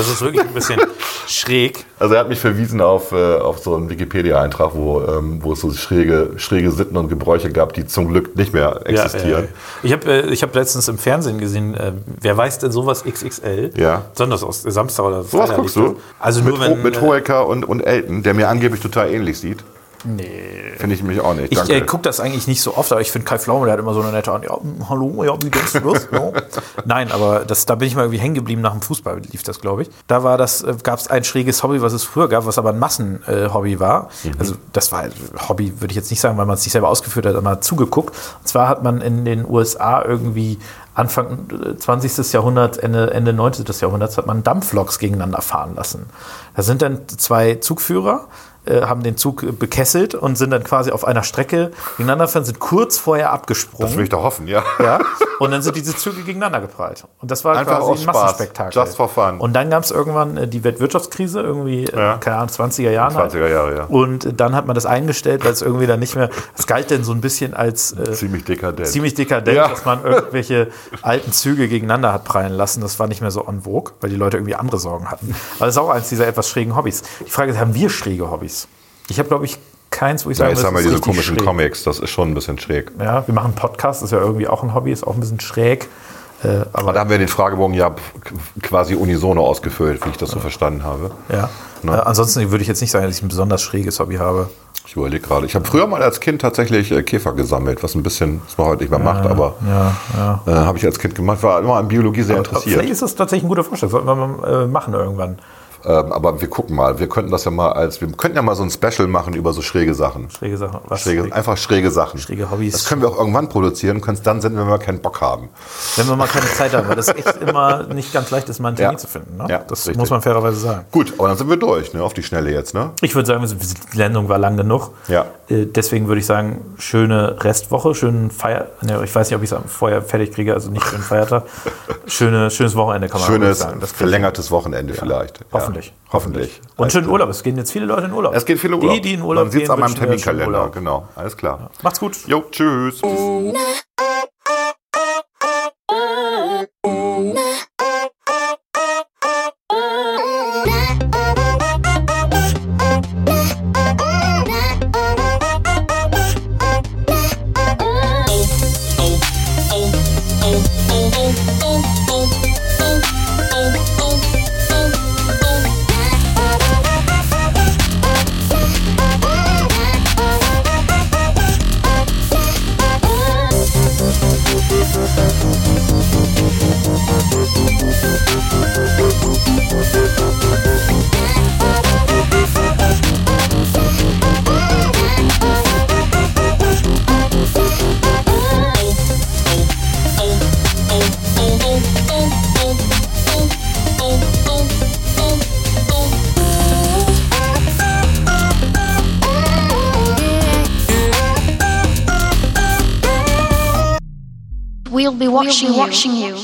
Speaker 3: Das ist wirklich ein bisschen schräg.
Speaker 2: Also er hat mich verwiesen auf, äh, auf so einen Wikipedia-Eintrag, wo, ähm, wo es so schräge, schräge Sitten und Gebräuche gab, die zum Glück nicht mehr existieren.
Speaker 3: Ja, äh, ich habe äh, hab letztens im Fernsehen gesehen, äh, wer weiß denn sowas XXL?
Speaker 2: Ja.
Speaker 3: Besonders aus Samstag oder
Speaker 2: Freitag. Sowas guckst du?
Speaker 3: Also
Speaker 2: nur
Speaker 3: mit,
Speaker 2: wenn, mit Hoeker und, und Elton, der mir angeblich total ähnlich sieht.
Speaker 3: Nee.
Speaker 2: Finde ich mich auch nicht.
Speaker 3: Ich äh, gucke das eigentlich nicht so oft, aber ich finde Kai Pflaume, der hat immer so eine nette Art. Ja, hm, hallo, ja, wie denkst du das? ja. Nein, aber das, da bin ich mal irgendwie hängen geblieben nach dem Fußball, lief das, glaube ich. Da war das, äh, gab es ein schräges Hobby, was es früher gab, was aber ein Massenhobby äh, war. Mhm. Also das war Hobby, würde ich jetzt nicht sagen, weil man es nicht selber ausgeführt hat, aber zugeguckt. Und zwar hat man in den USA irgendwie Anfang 20. Äh, Jahrhundert, Ende, Ende 19. Jahrhunderts hat man Dampfloks gegeneinander fahren lassen. Da sind dann zwei Zugführer äh, haben den Zug bekesselt und sind dann quasi auf einer Strecke gegeneinander gefahren, sind kurz vorher abgesprungen. Das
Speaker 2: will ich doch hoffen, ja.
Speaker 3: ja. Und dann sind diese Züge gegeneinander geprallt. Und das war
Speaker 2: Einfach
Speaker 3: quasi ein Massenspektakel.
Speaker 2: Just for fun.
Speaker 3: Und dann gab es irgendwann äh, die Weltwirtschaftskrise, irgendwie, äh, ja. keine Ahnung, 20er Jahre.
Speaker 2: 20er Jahre, ja.
Speaker 3: Und dann hat man das eingestellt, weil es irgendwie dann nicht mehr, es galt denn so ein bisschen als
Speaker 2: äh, ziemlich dekadent.
Speaker 3: Ziemlich dekadent, ja. dass man irgendwelche alten Züge gegeneinander hat prallen lassen. Das war nicht mehr so en vogue, weil die Leute irgendwie andere Sorgen hatten. Aber das ist auch eins dieser etwas schrägen Hobbys. Die Frage ist, haben wir schräge Hobbys? Ich habe, glaube ich, keins, wo ich sage,
Speaker 2: ja, ich sag mal, diese komischen schräg. Comics, das ist schon ein bisschen schräg.
Speaker 3: Ja, wir machen Podcast, ist ja irgendwie auch ein Hobby, ist auch ein bisschen schräg. Äh,
Speaker 2: aber da haben wir den Fragebogen ja quasi unisono ausgefüllt, wie ich das so verstanden habe.
Speaker 3: Ja. Ne? Äh, ansonsten würde ich jetzt nicht sagen, dass ich ein besonders schräges Hobby habe.
Speaker 2: Ich überlege gerade. Ich habe früher mal als Kind tatsächlich äh, Käfer gesammelt, was ein bisschen, was man heute nicht mehr macht, aber
Speaker 3: ja, ja.
Speaker 2: Äh, habe ich als Kind gemacht. War immer an Biologie sehr aber, interessiert.
Speaker 3: Vielleicht ist das tatsächlich ein guter Vorschlag. Sollten wir mal äh, machen irgendwann.
Speaker 2: Ähm, aber wir gucken mal. Wir könnten das ja mal als, wir könnten ja mal so ein Special machen über so schräge Sachen.
Speaker 3: Schräge Sachen.
Speaker 2: Was schräge, schräg? Einfach schräge Sachen.
Speaker 3: Schräge Hobbys.
Speaker 2: Das können wir auch irgendwann produzieren und können es dann senden, wenn wir keinen Bock haben.
Speaker 3: Wenn wir mal keine Zeit haben, weil das echt immer nicht ganz leicht ist, mal einen Termin
Speaker 2: ja.
Speaker 3: zu finden. Ne?
Speaker 2: Ja,
Speaker 3: das richtig. muss man fairerweise sagen.
Speaker 2: Gut, aber dann sind wir durch, ne? auf die Schnelle jetzt. Ne?
Speaker 3: Ich würde sagen, die Landung war lang genug.
Speaker 2: Ja.
Speaker 3: Äh, deswegen würde ich sagen, schöne Restwoche, schönen Feier. Ne, ich weiß nicht, ob ich es vorher fertig kriege, also nicht schönen Feiertag. Schöne, schönes Wochenende kann man
Speaker 2: Schönes,
Speaker 3: sagen. Das
Speaker 2: verlängertes Wochenende vielleicht.
Speaker 3: Hoffentlich.
Speaker 2: Ja, hoffentlich.
Speaker 3: Und schönen Urlaub. Es gehen jetzt viele Leute in Urlaub.
Speaker 2: Es geht viele Urlaub.
Speaker 3: Die, die in Urlaub
Speaker 2: Man sieht es
Speaker 3: gehen,
Speaker 2: an meinem Terminkalender. Genau, alles klar.
Speaker 3: Macht's gut.
Speaker 2: Jo, tschüss.
Speaker 6: Watching you.